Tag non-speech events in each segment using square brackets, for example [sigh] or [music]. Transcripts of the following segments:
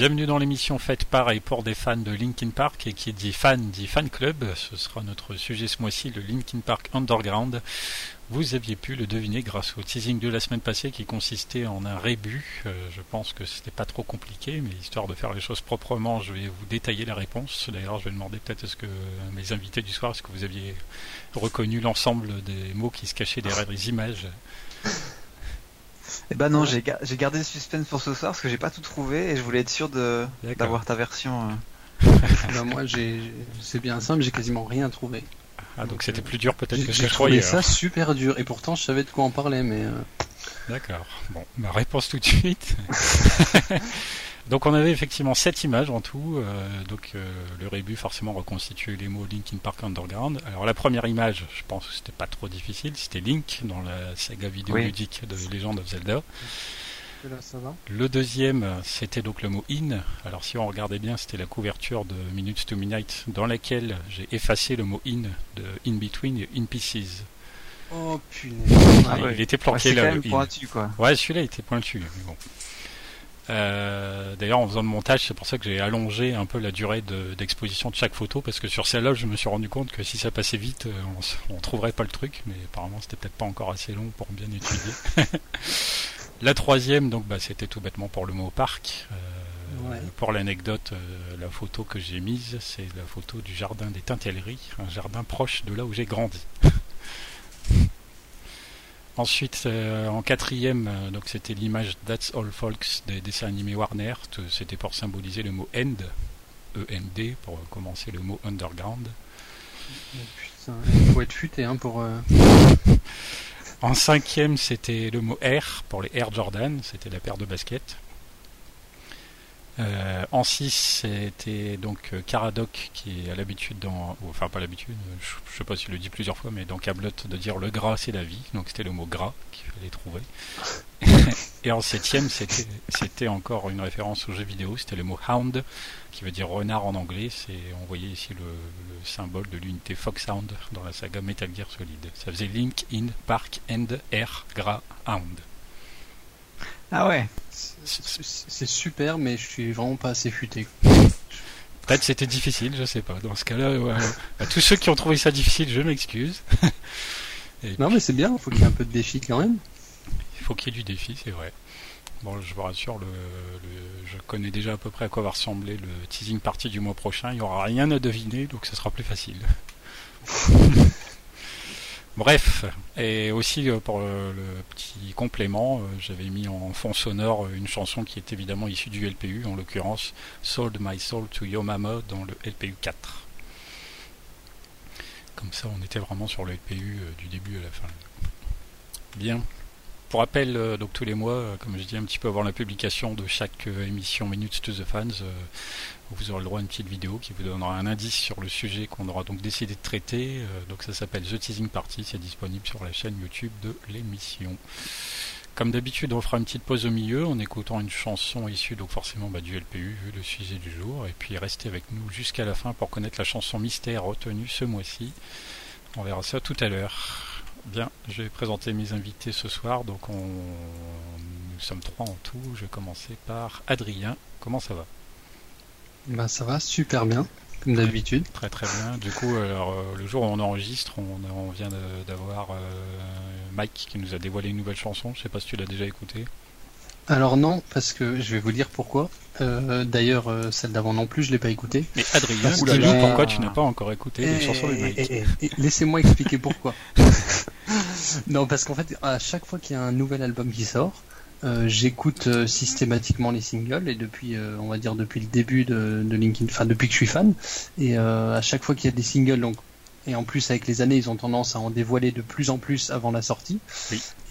Bienvenue dans l'émission faite par et pour des fans de Linkin Park et qui dit fan dit fan club. Ce sera notre sujet ce mois-ci, le Linkin Park Underground. Vous aviez pu le deviner grâce au teasing de la semaine passée qui consistait en un rébut. Euh, je pense que c'était pas trop compliqué, mais histoire de faire les choses proprement, je vais vous détailler la réponse. D'ailleurs, je vais demander peut-être est-ce que mes invités du soir, est-ce que vous aviez reconnu l'ensemble des mots qui se cachaient derrière les images? Eh ben non, j'ai gardé le suspense pour ce soir parce que j'ai pas tout trouvé et je voulais être sûr de d'avoir ta version. Euh. [laughs] ben moi, c'est bien simple, j'ai quasiment rien trouvé. Ah donc c'était plus dur peut-être que je croyais. J'ai trouvé ça super dur et pourtant je savais de quoi en parler mais. Euh. D'accord. Bon, ma réponse tout de suite. [laughs] Donc on avait effectivement sept images en tout. Euh, donc euh, le rébut forcément reconstituait les mots Linkin Park Underground. Alors la première image, je pense que c'était pas trop difficile, c'était Link dans la saga vidéoludique de Legend of Zelda. Le deuxième, c'était donc le mot in. Alors si on regardait bien, c'était la couverture de Minutes to Midnight dans laquelle j'ai effacé le mot in de In Between et In Pieces. Oh punaise. Ah, il était planqué là. pointu quoi. Ouais, celui-là était pointu. Mais bon. Euh, d'ailleurs, en faisant le montage, c'est pour ça que j'ai allongé un peu la durée d'exposition de, chaque photo, parce que sur celle-là, je me suis rendu compte que si ça passait vite, euh, on, on trouverait pas le truc, mais apparemment, c'était peut-être pas encore assez long pour bien étudier. [laughs] la troisième, donc, bah, c'était tout bêtement pour le mot parc. Euh, pour l'anecdote, la photo que j'ai mise, c'est la photo du jardin des Tintelleries, un jardin proche de là où j'ai grandi. [laughs] Ensuite, euh, en quatrième, euh, donc c'était l'image That's All Folks des dessins animés Warner. C'était pour symboliser le mot end, E-N-D, pour commencer le mot underground. putain, il faut être futé hein, pour. Euh, en cinquième, c'était le mot Air pour les Air Jordan, c'était la paire de baskets. Euh, en 6, c'était donc Caradoc euh, qui a l'habitude dans. Enfin, pas l'habitude, je, sais pas s'il le dit plusieurs fois, mais dans Cablot de dire le gras c'est la vie. Donc c'était le mot gras qu'il fallait trouver. [laughs] Et en 7 c'était encore une référence au jeu vidéo, c'était le mot hound qui veut dire renard en anglais. C'est On voyait ici le, symbole de l'unité Foxhound dans la saga Metal Gear Solid. Ça faisait Link, In, Park, End, Air, Gras, Hound. Ah ouais c'est super, mais je suis vraiment pas assez futé. Peut-être c'était difficile, je sais pas. Dans ce cas-là, à tous ceux qui ont trouvé ça difficile, je m'excuse. [laughs] non, mais c'est bien, il faut qu'il y ait un peu de défi quand même. Il faut qu'il y ait du défi, c'est vrai. Bon, je vous rassure, le, je connais déjà à peu près à quoi va ressembler le teasing party du mois prochain. Il n'y aura rien à deviner, donc ce sera plus facile. [laughs] Bref, et aussi euh, pour le, petit complément, euh, j'avais mis en fond sonore une chanson qui est évidemment issue du LPU, en l'occurrence Sold My Soul to Your Mama dans le LPU 4. Comme ça, on était vraiment sur le LPU euh, du début à la fin. Bien. Pour rappel, euh, donc tous les mois, euh, comme je dis un petit peu avant la publication de chaque euh, émission Minutes to the Fans, vous aurez le droit à une petite vidéo qui vous donnera un indice sur le sujet qu'on aura donc décidé de traiter. donc ça s'appelle The Teasing Party, c'est disponible sur la chaîne YouTube de l'émission. Comme d'habitude, on fera une petite pause au milieu en écoutant une chanson issue donc forcément bah, du LPU, vu le sujet du jour, et puis restez avec nous jusqu'à la fin pour connaître la chanson mystère retenue ce mois-ci. On verra ça tout à l'heure. Bien, je vais présenter mes invités ce soir. Donc, on... nous sommes trois en tout. Je vais commencer par Adrien. Comment ça va? Bah, ça va super bien, comme d'habitude. Très très bien. Du coup, alors, euh, le jour où on enregistre, on, vient d'avoir euh, Mike qui nous a dévoilé une nouvelle chanson. Je sais pas si tu l'as déjà écoutée. Alors non, parce que je vais vous dire pourquoi. Euh, d'ailleurs, celle d'avant non plus, je l'ai pas écoutée. Mais Adrien, pourquoi tu n'as pas encore écouté les chansons de Mike. Laissez-moi expliquer pourquoi. [laughs] [laughs] non, parce qu'en fait, à chaque fois qu'il y a un nouvel album qui sort, euh, j'écoute euh, systématiquement les singles et depuis, euh, on va dire depuis le début de, de Linkin, enfin depuis que je suis fan, et à chaque fois qu'il y a des singles, donc et en plus avec les années, ils ont tendance à en dévoiler de plus en plus avant la sortie.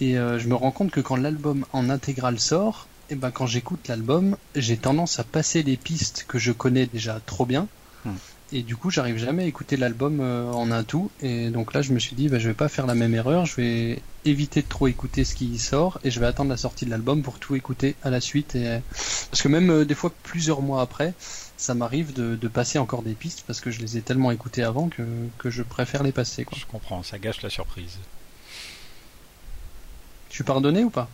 Et je me rends compte que quand l'album en intégrale sort, et eh ben quand j'écoute l'album, j'ai tendance à passer les pistes que je connais déjà trop bien. Hmm et du coup j'arrive jamais à écouter l'album euh, en un tout. Et donc là je me suis dit bah, je vais pas faire la même erreur. Je vais éviter de trop écouter ce qui sort et je vais attendre la sortie de l'album pour tout écouter à la suite. Et parce que même euh, des fois plusieurs mois après ça m'arrive de, passer encore des pistes parce que je les ai tellement écoutées avant que, que je préfère les passer quoi. je comprends. Ça gâche la surprise. Suis pardonné ou pas?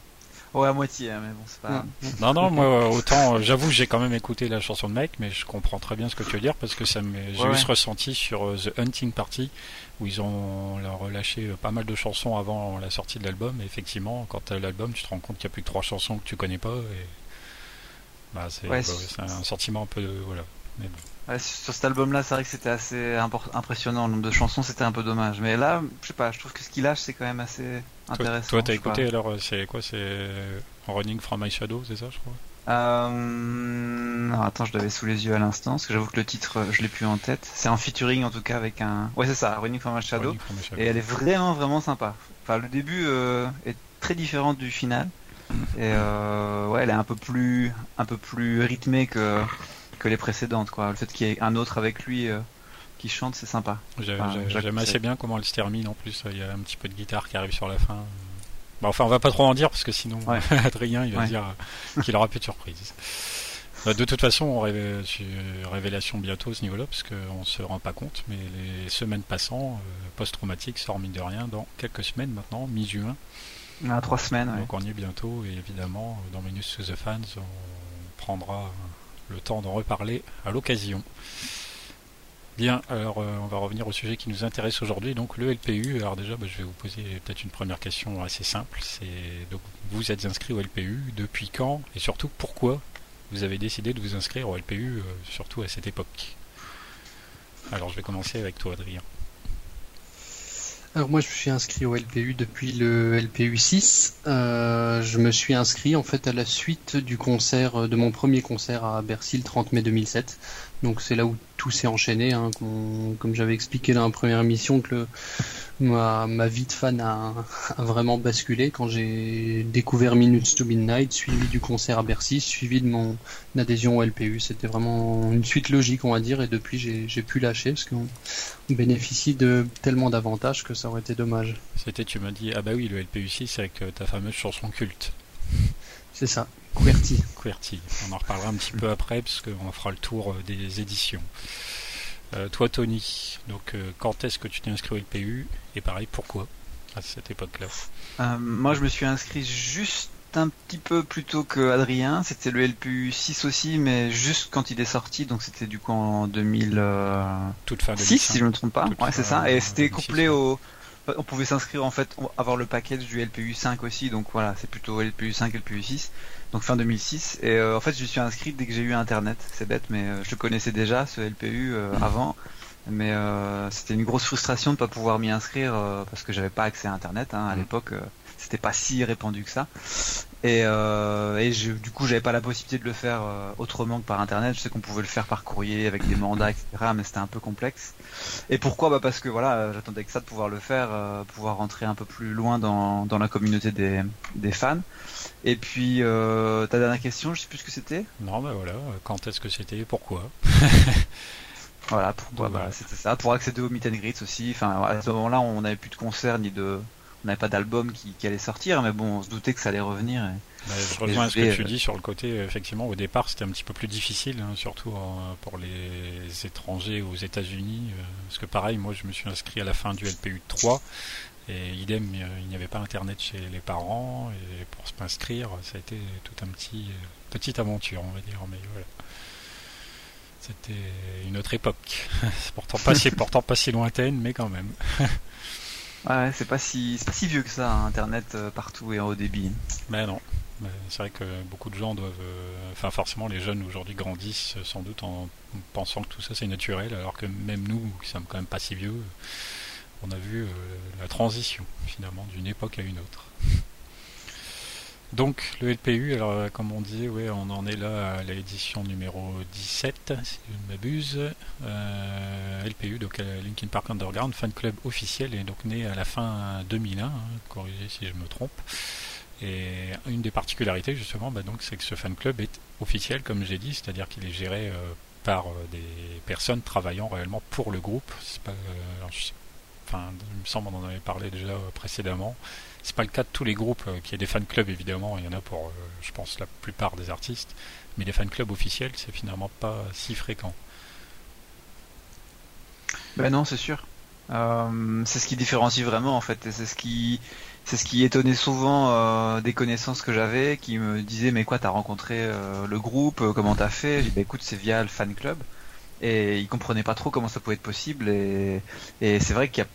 Ouais, à moitié, hein, mais bon, c'est pas. Non, non, moi, autant, euh, j'avoue, j'ai quand même écouté la chanson de Mike, mais je comprends très bien ce que tu veux dire parce que ça j'ai eu ce ressenti sur euh, The Hunting Party où ils ont relâché euh, pas mal de chansons avant la sortie de l'album. Et effectivement, quand tu as l'album, tu te rends compte qu'il n'y a plus que trois chansons que tu connais pas. Et... Bah, c'est un sentiment un peu. Voilà. Mais bon sur cet album-là, c'est vrai que c'était assez impressionnant. Le nombre de chansons, c'était un peu dommage. Mais là, je sais pas, je trouve que ce qu'il lâche, c'est quand même assez intéressant. Toi, t'as écouté alors euh, C'est quoi C'est euh, Running from My Shadow, c'est ça, je crois? Euh... attends, je l'avais sous les yeux à l'instant, parce que j'avoue que le titre, je l'ai plus en tête. C'est en featuring en tout cas avec un. Ouais, c'est ça, Running from My Shadow. Et elle est vraiment, vraiment sympa. Enfin, le début euh, est très différent du final. Et ouais, elle est un peu plus, un peu plus rythmée que que les précédentes. Quoi. Le fait qu'il y ait un autre avec lui euh, qui chante, c'est sympa. J'aime assez bien comment elle se termine en plus. Il y a un petit peu de guitare qui arrive sur la fin. Bah, enfin, on va pas trop en dire parce que sinon, [laughs] Adrien, il va dire qu'il aura plus de surprise. Bah, de toute façon, on rêve, révélation bientôt à ce niveau-là, parce qu'on se rend pas compte, mais les semaines passant, euh, post-traumatique sort mine de rien dans quelques semaines maintenant, mi-juin. a trois semaines. Donc on y est bientôt, et évidemment, dans Minus to the Fans, on prendra le temps d'en reparler à l'occasion. Bien, alors euh, on va revenir au sujet qui nous intéresse aujourd'hui, donc le LPU. Alors déjà, bah, je vais vous poser peut-être une première question assez simple. C'est donc vous êtes inscrit au LPU depuis quand et surtout pourquoi vous avez décidé de vous inscrire au LPU, euh, surtout à cette époque? Alors je vais commencer avec toi, Adrien. Alors moi je suis inscrit au LPU depuis le LPU 6. Euh, je me suis inscrit en fait à la suite du concert, de mon premier concert à Bercy le 30 mai 2007. Donc c'est là où tout s'est enchaîné, hein, comme, j'avais expliqué dans la première émission, que ma, vie de fan a, vraiment basculé quand j'ai découvert Minutes to Midnight, suivi du concert à Bercy, suivi de mon adhésion au LPU. C'était vraiment une suite logique, on va dire, et depuis j'ai pu lâcher parce qu'on bénéficie de tellement d'avantages que ça aurait été dommage. C'était, tu m'as dit, ah bah oui, le LPU 6 avec euh, ta fameuse chanson culte. C'est ça. QWERTY. QWERTY. On en reparlera un petit peu après, parce qu'on fera le tour euh, des éditions. Euh, toi, Tony, donc euh, quand est-ce que tu t'es inscrit au LPU Et pareil, pourquoi à cette époque-là? Moi, je me suis inscrit juste un petit peu plus tôt que Adrien. C'était le LPU 6 aussi, mais juste quand il est sorti. Donc c'était du coup en 2000. Toute fin 2006, si je ne me trompe pas. ouais, c'est ça. Et c'était couplé au on pouvait s'inscrire en fait, avoir le package du LPU 5 aussi, donc voilà, c'est plutôt LPU 5 et LPU 6, donc fin 2006. Et euh, en fait, je suis inscrit dès que j'ai eu internet, c'est bête, mais euh, je connaissais déjà ce LPU euh, mmh. avant, mais c'était une grosse frustration de pas pouvoir m'y inscrire parce que j'avais pas accès à internet hein, à mmh. l'époque, c'était pas si répandu que ça. Et, et je, du coup, j'avais pas la possibilité de le faire autrement que par internet. Je sais qu'on pouvait le faire par courrier avec des mandats, etc., mais c'était un peu complexe. Et pourquoi bah Parce que voilà, j'attendais que ça de pouvoir le faire, euh, pouvoir rentrer un peu plus loin dans, dans la communauté des, des fans. Et puis, euh, ta dernière question, je sais plus ce que c'était Non, bah voilà, quand est-ce que c'était Pourquoi? [laughs] Voilà, pourquoi bah, C'était ça, pour accéder au meet and greets aussi. Enfin, à ce moment-là, on n'avait plus de concert ni de. On n'avait pas d'album qui, qui, allait sortir, mais bon, on se doutait que ça allait revenir. Et... Bah, je rejoins ce que tu dis sur le côté, effectivement, au départ c'était un petit peu plus difficile, hein, surtout euh, pour les étrangers aux États-Unis, euh, parce que pareil, moi je me suis inscrit à la fin du LPU 3, et idem, euh, il n'y avait pas internet chez les parents, et pour s'inscrire, ça a été tout un petit petite aventure, on va dire, mais voilà. C'était une autre époque, [laughs] pourtant pas si, [laughs] pourtant pas si lointaine, mais quand même. ouais, c'est pas si, pas si vieux que ça, hein, Internet partout et en haut débit. Mais non, c'est vrai que beaucoup de gens doivent, euh, enfin forcément les jeunes aujourd'hui grandissent sans doute en pensant que tout ça c'est naturel, alors que même nous, qui sommes quand même pas si vieux, on a vu la transition finalement d'une époque à une autre. Donc le LPU, alors euh, comme on dit, ouais, on en est là à l'édition numéro 17, si je ne m'abuse. Euh, LPU, donc euh, Linkin Park Underground, fan club officiel, est donc né à la fin 2001, hein, corrigez si je me trompe. Et une des particularités justement, bah, donc, c'est que ce fan club est officiel, comme j'ai dit, c'est-à-dire qu'il est géré par des personnes travaillant réellement pour le groupe. Pas, enfin, il me semble qu'on en avait parlé déjà précédemment. C'est pas le cas de tous les groupes, euh, qui est des fan clubs évidemment, il y en a pour, euh, je pense, la plupart des artistes, mais les fan clubs officiels, c'est finalement pas si fréquent. Ben non, c'est sûr. Euh, c'est ce qui différencie vraiment en fait, c'est ce qui, c'est ce qui étonnait souvent des connaissances que j'avais, qui me disaient mais quoi, t'as rencontré le groupe, comment t'as fait? Je dis bah écoute, c'est via le fan club, et ils comprenaient pas trop comment ça pouvait être possible, et, et c'est vrai qu'il y a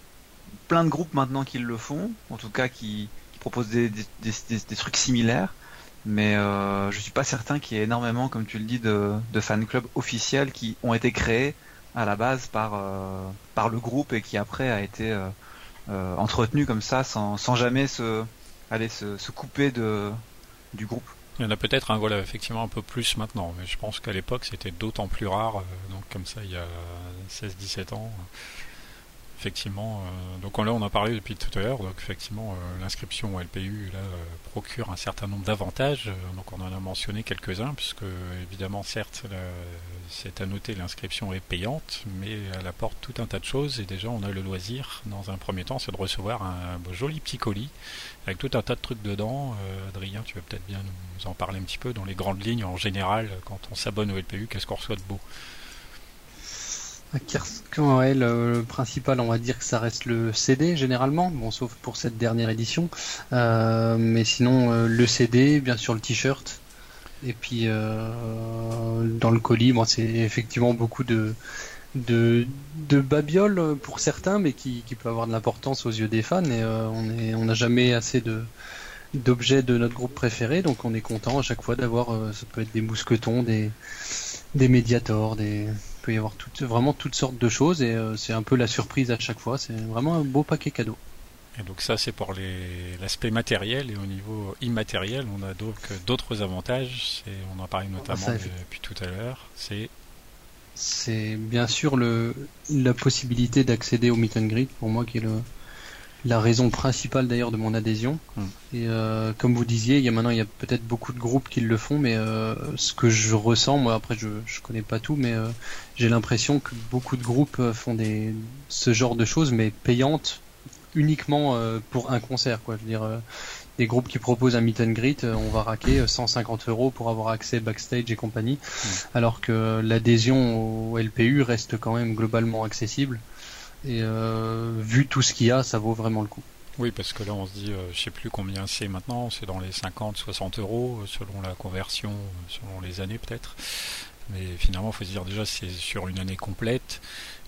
plein de groupes maintenant qui le font, en tout cas qui, proposent des, trucs similaires. Mais euh, je suis pas certain qu'il y ait énormément, comme tu le dis, de, fan clubs officiels qui ont été créés à la base par, euh, par le groupe et qui après a été euh, euh, entretenu comme ça sans, jamais se, aller se, couper de, du groupe. Il y en a peut-être un voilà, effectivement un peu plus maintenant, mais je pense qu'à l'époque c'était d'autant plus rare, donc comme ça il y a 16-17 ans effectivement, euh, donc là on en a parlé depuis tout à l'heure, donc effectivement euh, l'inscription au LPU là, euh, procure un certain nombre d'avantages, donc on en a mentionné quelques-uns, puisque évidemment certes c'est à noter l'inscription est payante, mais elle apporte tout un tas de choses, et déjà on a le loisir dans un premier temps, c'est de recevoir un, joli petit colis avec tout un tas de trucs dedans. Adrien, tu vas peut-être bien nous en parler un petit peu dans les grandes lignes en général, quand on s'abonne au LPU, qu'est-ce qu'on reçoit de beau? Ouais, le, principal, on va dire que ça reste le CD généralement, bon sauf pour cette dernière édition. Euh, mais sinon, euh, le CD, bien sûr le t-shirt, et puis euh, dans le colis, c'est effectivement beaucoup de de, babioles pour certains, mais qui, peut avoir de l'importance aux yeux des fans. Et on n'a jamais assez de d'objets de notre groupe préféré, donc on est content à chaque fois d'avoir, ça peut être des mousquetons, des des médiators, des peut y avoir vraiment toutes sortes de choses et euh, c'est un peu la surprise à chaque fois. C'est vraiment un beau paquet cadeau. Et donc ça c'est pour l'aspect matériel et au niveau immatériel on a donc d'autres avantages. On en parlait notamment depuis tout à l'heure. C'est c'est bien sûr le, la possibilité d'accéder au meet and greet pour moi qui est le, la raison principale d'ailleurs de mon adhésion. Hmm. Et euh, comme vous disiez, il y a maintenant il y a peut-être beaucoup de groupes qui le font, mais euh, ce que je ressens, moi après je je connais pas tout, mais euh, j'ai l'impression que beaucoup de groupes font des ce genre de choses, mais payantes uniquement pour un concert, quoi. Je veux dire, des groupes qui proposent un meet and greet, on va raquer 150 euros pour avoir accès backstage et compagnie, hmm. alors que l'adhésion au LPU reste quand même globalement accessible. Et euh, vu tout ce qu'il y a, ça vaut vraiment le coup. Oui, parce que là, on se dit, euh, je sais plus combien c'est maintenant, c'est dans les 50, 60 euros, euh, selon la conversion, selon les années peut-être. Mais finalement, il faut se dire déjà, c'est sur une année complète.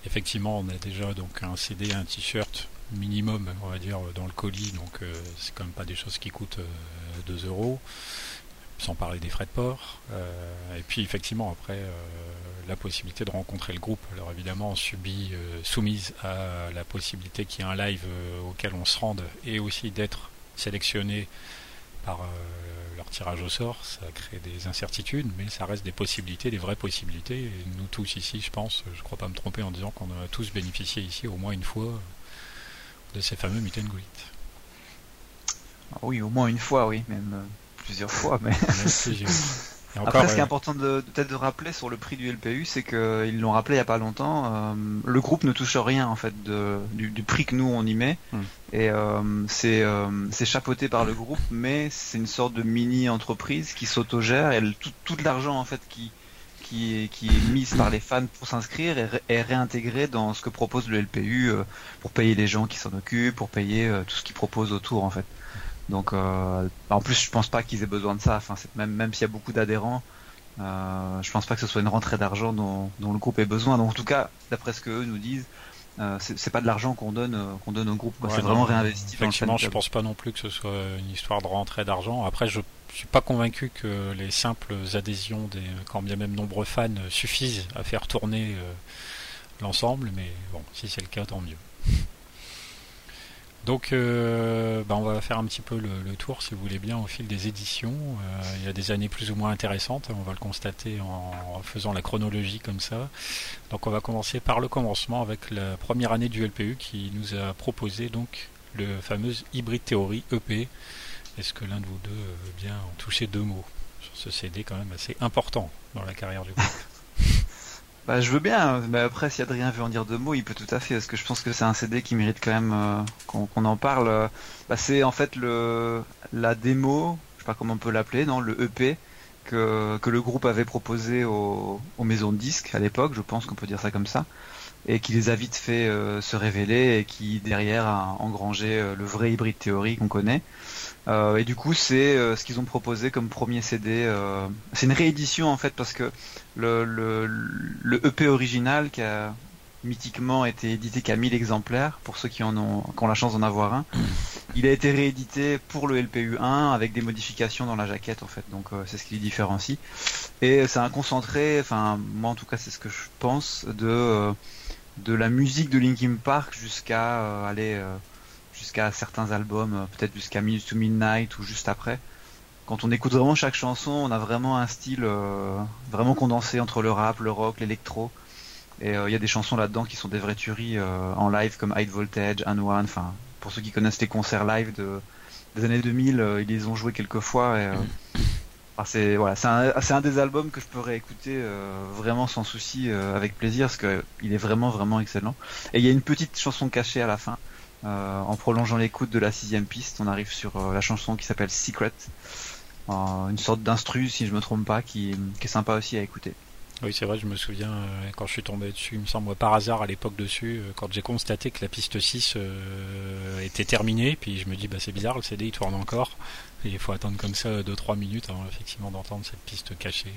Effectivement, on a déjà donc un CD, un t-shirt minimum, on va dire, dans le colis, donc c'est quand même pas des choses qui coûtent 2 euros sans parler des frais de port. Euh, et puis effectivement après euh, la possibilité de rencontrer le groupe. Alors évidemment subit, euh, soumise à la possibilité qu'il y ait un live auquel on se rende et aussi d'être sélectionné par leur tirage au sort, ça crée des incertitudes, mais ça reste des possibilités, des vraies possibilités. Et nous tous ici, je pense, je ne crois pas me tromper en disant qu'on a tous bénéficié ici au moins une fois de ces fameux meet and greet. Ah oui, au moins une fois, oui, même plusieurs fois, mais. [laughs] Après, ce qui est important de peut-être de rappeler sur le prix du LPU, c'est qu'ils l'ont rappelé il y a pas longtemps. Euh, le groupe ne touche rien en fait de, du, prix que nous on y met, hmm. et euh, c'est euh, c'est chapeauté par le groupe, mais c'est une sorte de mini entreprise qui s'autogère et tout, tout l'argent en fait qui qui est, qui est mise par les fans pour s'inscrire est, est réintégré dans ce que propose le LPU pour payer les gens qui s'en occupent, pour payer tout ce qu'ils proposent autour en fait. Donc, euh, en plus, je pense pas qu'ils aient besoin de ça. Enfin, même même s'il y a beaucoup d'adhérents, euh, je pense pas que ce soit une rentrée d'argent dont, le groupe ait besoin. Donc, en tout cas, d'après ce que eux nous disent, euh, c'est pas de l'argent qu'on donne euh, qu'on donne au groupe. c'est vraiment réinvesti. Effectivement, je pense pas non plus que ce soit une histoire de rentrée d'argent. Après, je suis pas convaincu que les simples adhésions des quand bien même nombreux fans suffisent à faire tourner l'ensemble, mais bon, si c'est le cas, tant mieux. Donc, euh, bah, on va faire un petit peu le, tour, si vous voulez bien, au fil des éditions. Euh, il y a des années plus ou moins intéressantes, on va le constater en, faisant la chronologie comme ça. Donc, on va commencer par le commencement avec la première année du LPU qui nous a proposé donc le fameux Hybrid Theory EP. Est-ce que l'un de vous deux veut bien en toucher deux mots sur ce CD quand même assez important dans la carrière du groupe? Bah, je veux bien, mais après, si Adrien veut en dire deux mots, il peut tout à fait, parce que je pense que c'est un CD qui mérite quand même euh, qu'on en parle. Bah, c'est en fait le la démo, je sais pas comment on peut l'appeler, non, le EP que, le groupe avait proposé aux maisons de disques à l'époque, je pense qu'on peut dire ça comme ça, et qui les a vite fait euh, se révéler et qui derrière a engrangé euh, le vrai hybride théorie qu'on connaît. Euh, et du coup, c'est ce qu'ils ont proposé comme premier CD. C'est une réédition en fait parce que le, EP original qui a mythiquement été édité qu'à 1000 exemplaires pour ceux qui en ont, qui ont la chance d'en avoir un. Il a été réédité pour le LPU 1 avec des modifications dans la jaquette en fait. Donc c'est ce qui les différencie. Et c'est un concentré. Enfin, moi en tout cas, c'est ce que je pense de de la musique de Linkin Park jusqu'à aller jusqu'à certains albums, euh, peut-être jusqu'à Minutes to Midnight ou juste après. Quand on écoute vraiment chaque chanson, on a vraiment un style euh, vraiment condensé entre le rap, le rock, l'électro. Et euh, il y a des chansons là-dedans qui sont des vraies tueries en live comme High Voltage, And One. Enfin, pour ceux qui connaissent les concerts live de, des années 2000, ils les ont joués quelques fois. Et, c'est voilà, c'est un, des albums que je peux réécouter vraiment sans souci, avec plaisir, parce que il est vraiment vraiment excellent. Et il y a une petite chanson cachée à la fin euh, en prolongeant l'écoute de la sixième piste, on arrive sur euh, la chanson qui s'appelle Secret, euh, une sorte d'instru si je me trompe pas, qui, est sympa aussi à écouter. Oui, c'est vrai, je me souviens quand je suis tombé dessus, il me semble par hasard à l'époque dessus, quand j'ai constaté que la piste 6 était terminée, puis je me dis bah c'est bizarre, le CD il tourne encore, et il faut attendre comme ça 2-3 minutes avant effectivement d'entendre cette piste cachée.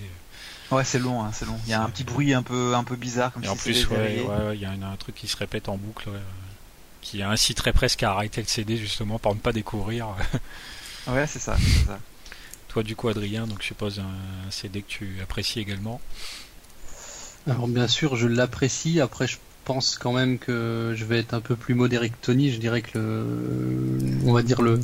Ouais, c'est long, hein, c'est long. Il y a un petit bruit un peu un peu bizarre comme et en plus, ouais, il y a un, truc qui se répète en boucle qui inciterait presque à arrêter le CD justement pour ne pas découvrir. [laughs] ouais, c'est ça, Toi, du coup, Adrien, donc je suppose un CD que tu apprécies également. Alors bien sûr, je l'apprécie. Après, je pense quand même que je vais être un peu plus modéré que Tony. Je dirais que le, on va dire le,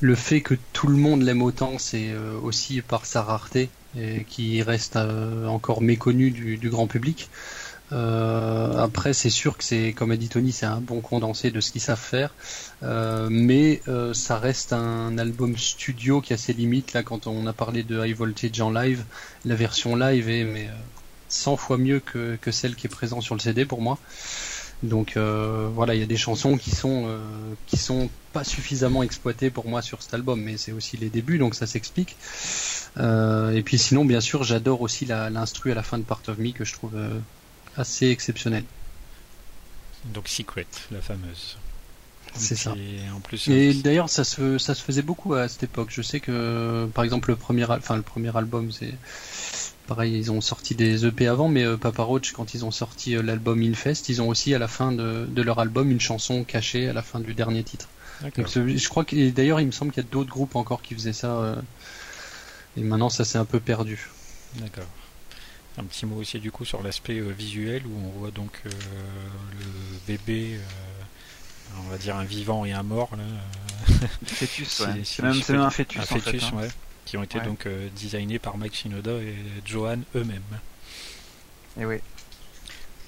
le fait que tout le monde l'aime autant, c'est euh, aussi par sa rareté et qui reste euh, encore méconnu du grand public. Euh, après, c'est sûr que c'est, comme a dit Tony, c'est un bon condensé de ce qu'ils savent faire, mais ça reste un album studio qui a ses limites. Là, quand on a parlé de High Voltage en live, la version live est mais 100 fois mieux que, que celle qui est présente sur le CD pour moi. Donc voilà, il y a des chansons qui sont qui sont pas suffisamment exploitées pour moi sur cet album, mais c'est aussi les débuts, donc ça s'explique. et puis sinon, bien sûr, j'adore aussi l'instru à la fin de Part of Me que je trouve assez exceptionnel. Donc Secret, la fameuse. C'est ça. Et, en plus, et d'ailleurs, ça se, ça se faisait beaucoup à cette époque. Je sais que, par exemple, le premier, enfin, le premier album, c'est pareil, ils ont sorti des EP avant, mais euh, Papa Roach, quand ils ont sorti euh, l'album Infest, ils ont aussi à la fin de, de, leur album une chanson cachée à la fin du dernier titre. Donc, je crois que d'ailleurs, il me semble qu'il y a d'autres groupes encore qui faisaient ça. Euh, et maintenant, ça s'est un peu perdu. D'accord. Un petit mot aussi du coup sur l'aspect euh, visuel où on voit donc euh, le bébé, euh, on va dire un vivant et un mort là. fœtus, [laughs] ouais. c'est même, un fœtus. Un fœtus, hein. ouais, qui ont été donc designés par Mike Shinoda et Johan eux-mêmes. Et oui.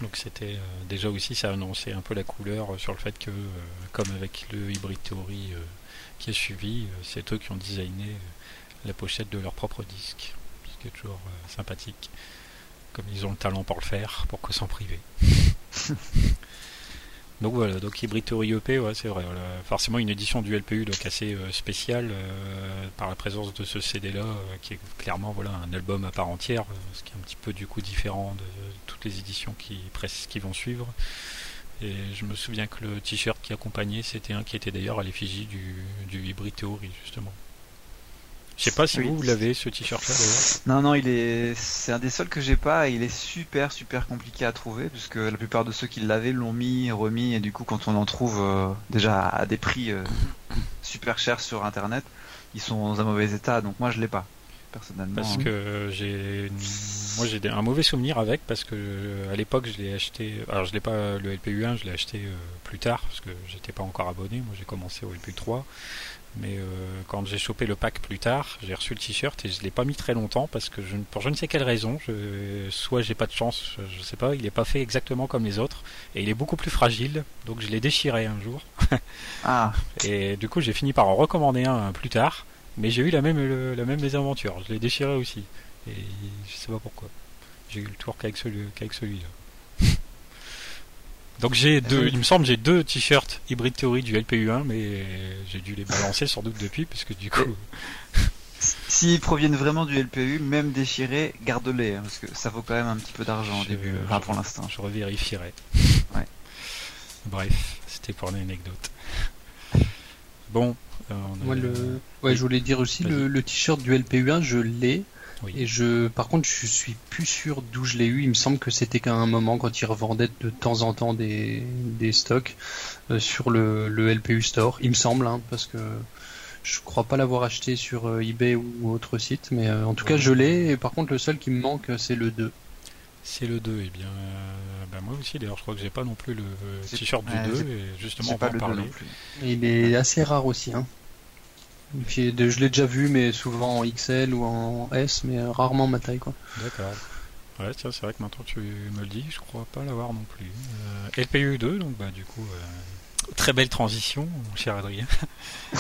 Donc c'était déjà aussi ça annonçait un peu la couleur sur le fait que comme avec le Hybrid Theory qui a suivi, c'est eux qui ont designé la pochette de leur propre disque, ce qui est toujours sympathique comme ils ont le talent pour le faire, pourquoi s'en priver [laughs] Donc voilà, donc Hybrid Theory EP, ouais, c'est vrai. Forcément, une édition du LPU donc assez euh, spéciale euh, par la présence de ce CD-là, euh, qui est clairement voilà un album à part entière, ce qui est un petit peu du coup différent de, toutes les éditions qui, qui vont suivre. Et je me souviens que le t-shirt qui accompagnait, c'était un qui était d'ailleurs à l'effigie du, du Hybrid Theory justement. Je sais pas si vous, l'avez ce t-shirt là d'ailleurs. Non non, il est c'est un des seuls que j'ai pas et il est super super compliqué à trouver puisque la plupart de ceux qui l'avaient l'ont mis, remis et du coup quand on en trouve euh, déjà à des prix euh, super chers sur internet, ils sont dans un mauvais état donc moi je l'ai pas personnellement. Parce que j'ai moi j'ai un mauvais souvenir avec parce que à l'époque je l'ai acheté. Alors je l'ai pas le LPU 1, je l'ai acheté plus tard parce que j'étais pas encore abonné. Moi j'ai commencé au LPU 3. Mais euh, quand j'ai chopé le pack plus tard, j'ai reçu le t-shirt et je l'ai pas mis très longtemps parce que je, pour je ne sais quelle raison, je, soit j'ai pas de chance, je, sais pas, il est pas fait exactement comme les autres et il est beaucoup plus fragile, donc je l'ai déchiré un jour. [laughs] ah. Et du coup j'ai fini par en recommander un plus tard, mais j'ai eu la même la même mésaventure, je l'ai déchiré aussi et je sais pas pourquoi. J'ai eu le tour qu'avec celui qu'avec celui-là. Donc j'ai deux, il me semble j'ai deux t-shirts Hybrid Theory du LPU1, mais j'ai dû les balancer [laughs] sans doute depuis, parce que du coup. S'ils proviennent vraiment du LPU, même déchirés, garde-les, hein, parce que ça vaut quand même un petit peu d'argent au début, enfin, pour l'instant. Je revérifierai. [laughs] Ouais. Bref, c'était pour l'anecdote. Bon. Euh, Moi, le... ouais, je voulais dire aussi, le, le t-shirt du LPU1, je l'ai. Et je, par contre, je suis plus sûr d'où je l'ai eu. Il me semble que c'était qu'à un moment quand ils revendaient de temps en temps des, des stocks euh, sur le, le, LPU Store. Il me semble, hein, parce que je crois pas l'avoir acheté sur euh, eBay ou autre site, mais euh, en tout cas je l'ai. Et par contre, le seul qui me manque, c'est le 2. C'est le 2, et eh bien, ben moi aussi d'ailleurs, je crois que j'ai pas non plus le t-shirt du 2, et justement on va en parler. Il est assez rare aussi, hein je l'ai déjà vu, mais souvent en XL ou en S, mais rarement ma taille. quoi. D'accord. Ouais, c'est vrai que maintenant tu me le dis, je crois pas l'avoir non plus. Euh, LPU 2, donc bah du coup, euh, très belle transition, mon cher Adrien. [laughs]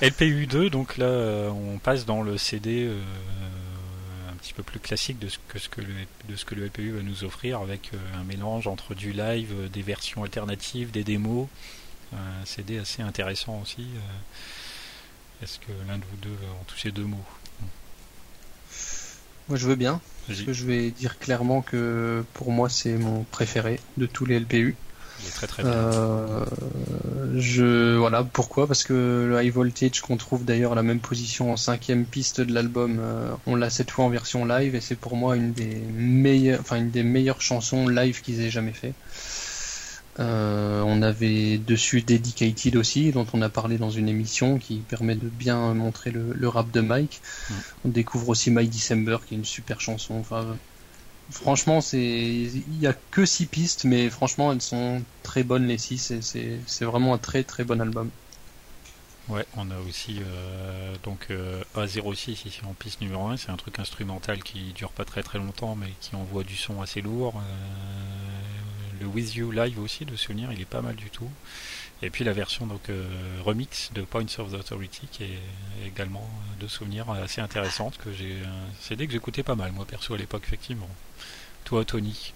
LPU 2, donc là, euh, on passe dans le CD euh, un petit peu plus classique de ce que, ce que le, de ce que le LPU va nous offrir, avec un mélange entre du live, des versions alternatives, des démos. Un CD assez intéressant aussi. Est-ce que l'un de vous deux en toucher deux mots Moi je veux bien. Parce que je vais dire clairement que pour moi c'est mon préféré de tous les LPU. Il est très très bien. Euh, je voilà pourquoi? Parce que le High Voltage qu'on trouve d'ailleurs à la même position en cinquième piste de l'album, euh, on l'a cette fois en version live et c'est pour moi une des meilleures, enfin une des meilleures chansons live qu'ils aient jamais fait. Euh, on avait dessus Dedicated aussi, dont on a parlé dans une émission qui permet de bien montrer le, rap de Mike. On découvre aussi My December, qui est une super chanson. Enfin, franchement, c'est il y a que six pistes, mais franchement, elles sont très bonnes les six. C'est vraiment un très très bon album. Ouais, on a aussi euh, donc euh, A06 ici en piste numéro 1, c'est un truc instrumental qui dure pas très très longtemps mais qui envoie du son assez lourd. Euh, le With You Live aussi de souvenir, il est pas mal du tout. Et puis la version donc remix de Points of the Authority qui est également de souvenir assez intéressante que j'ai un CD que j'écoutais pas mal moi perso à l'époque effectivement. Toi Tony?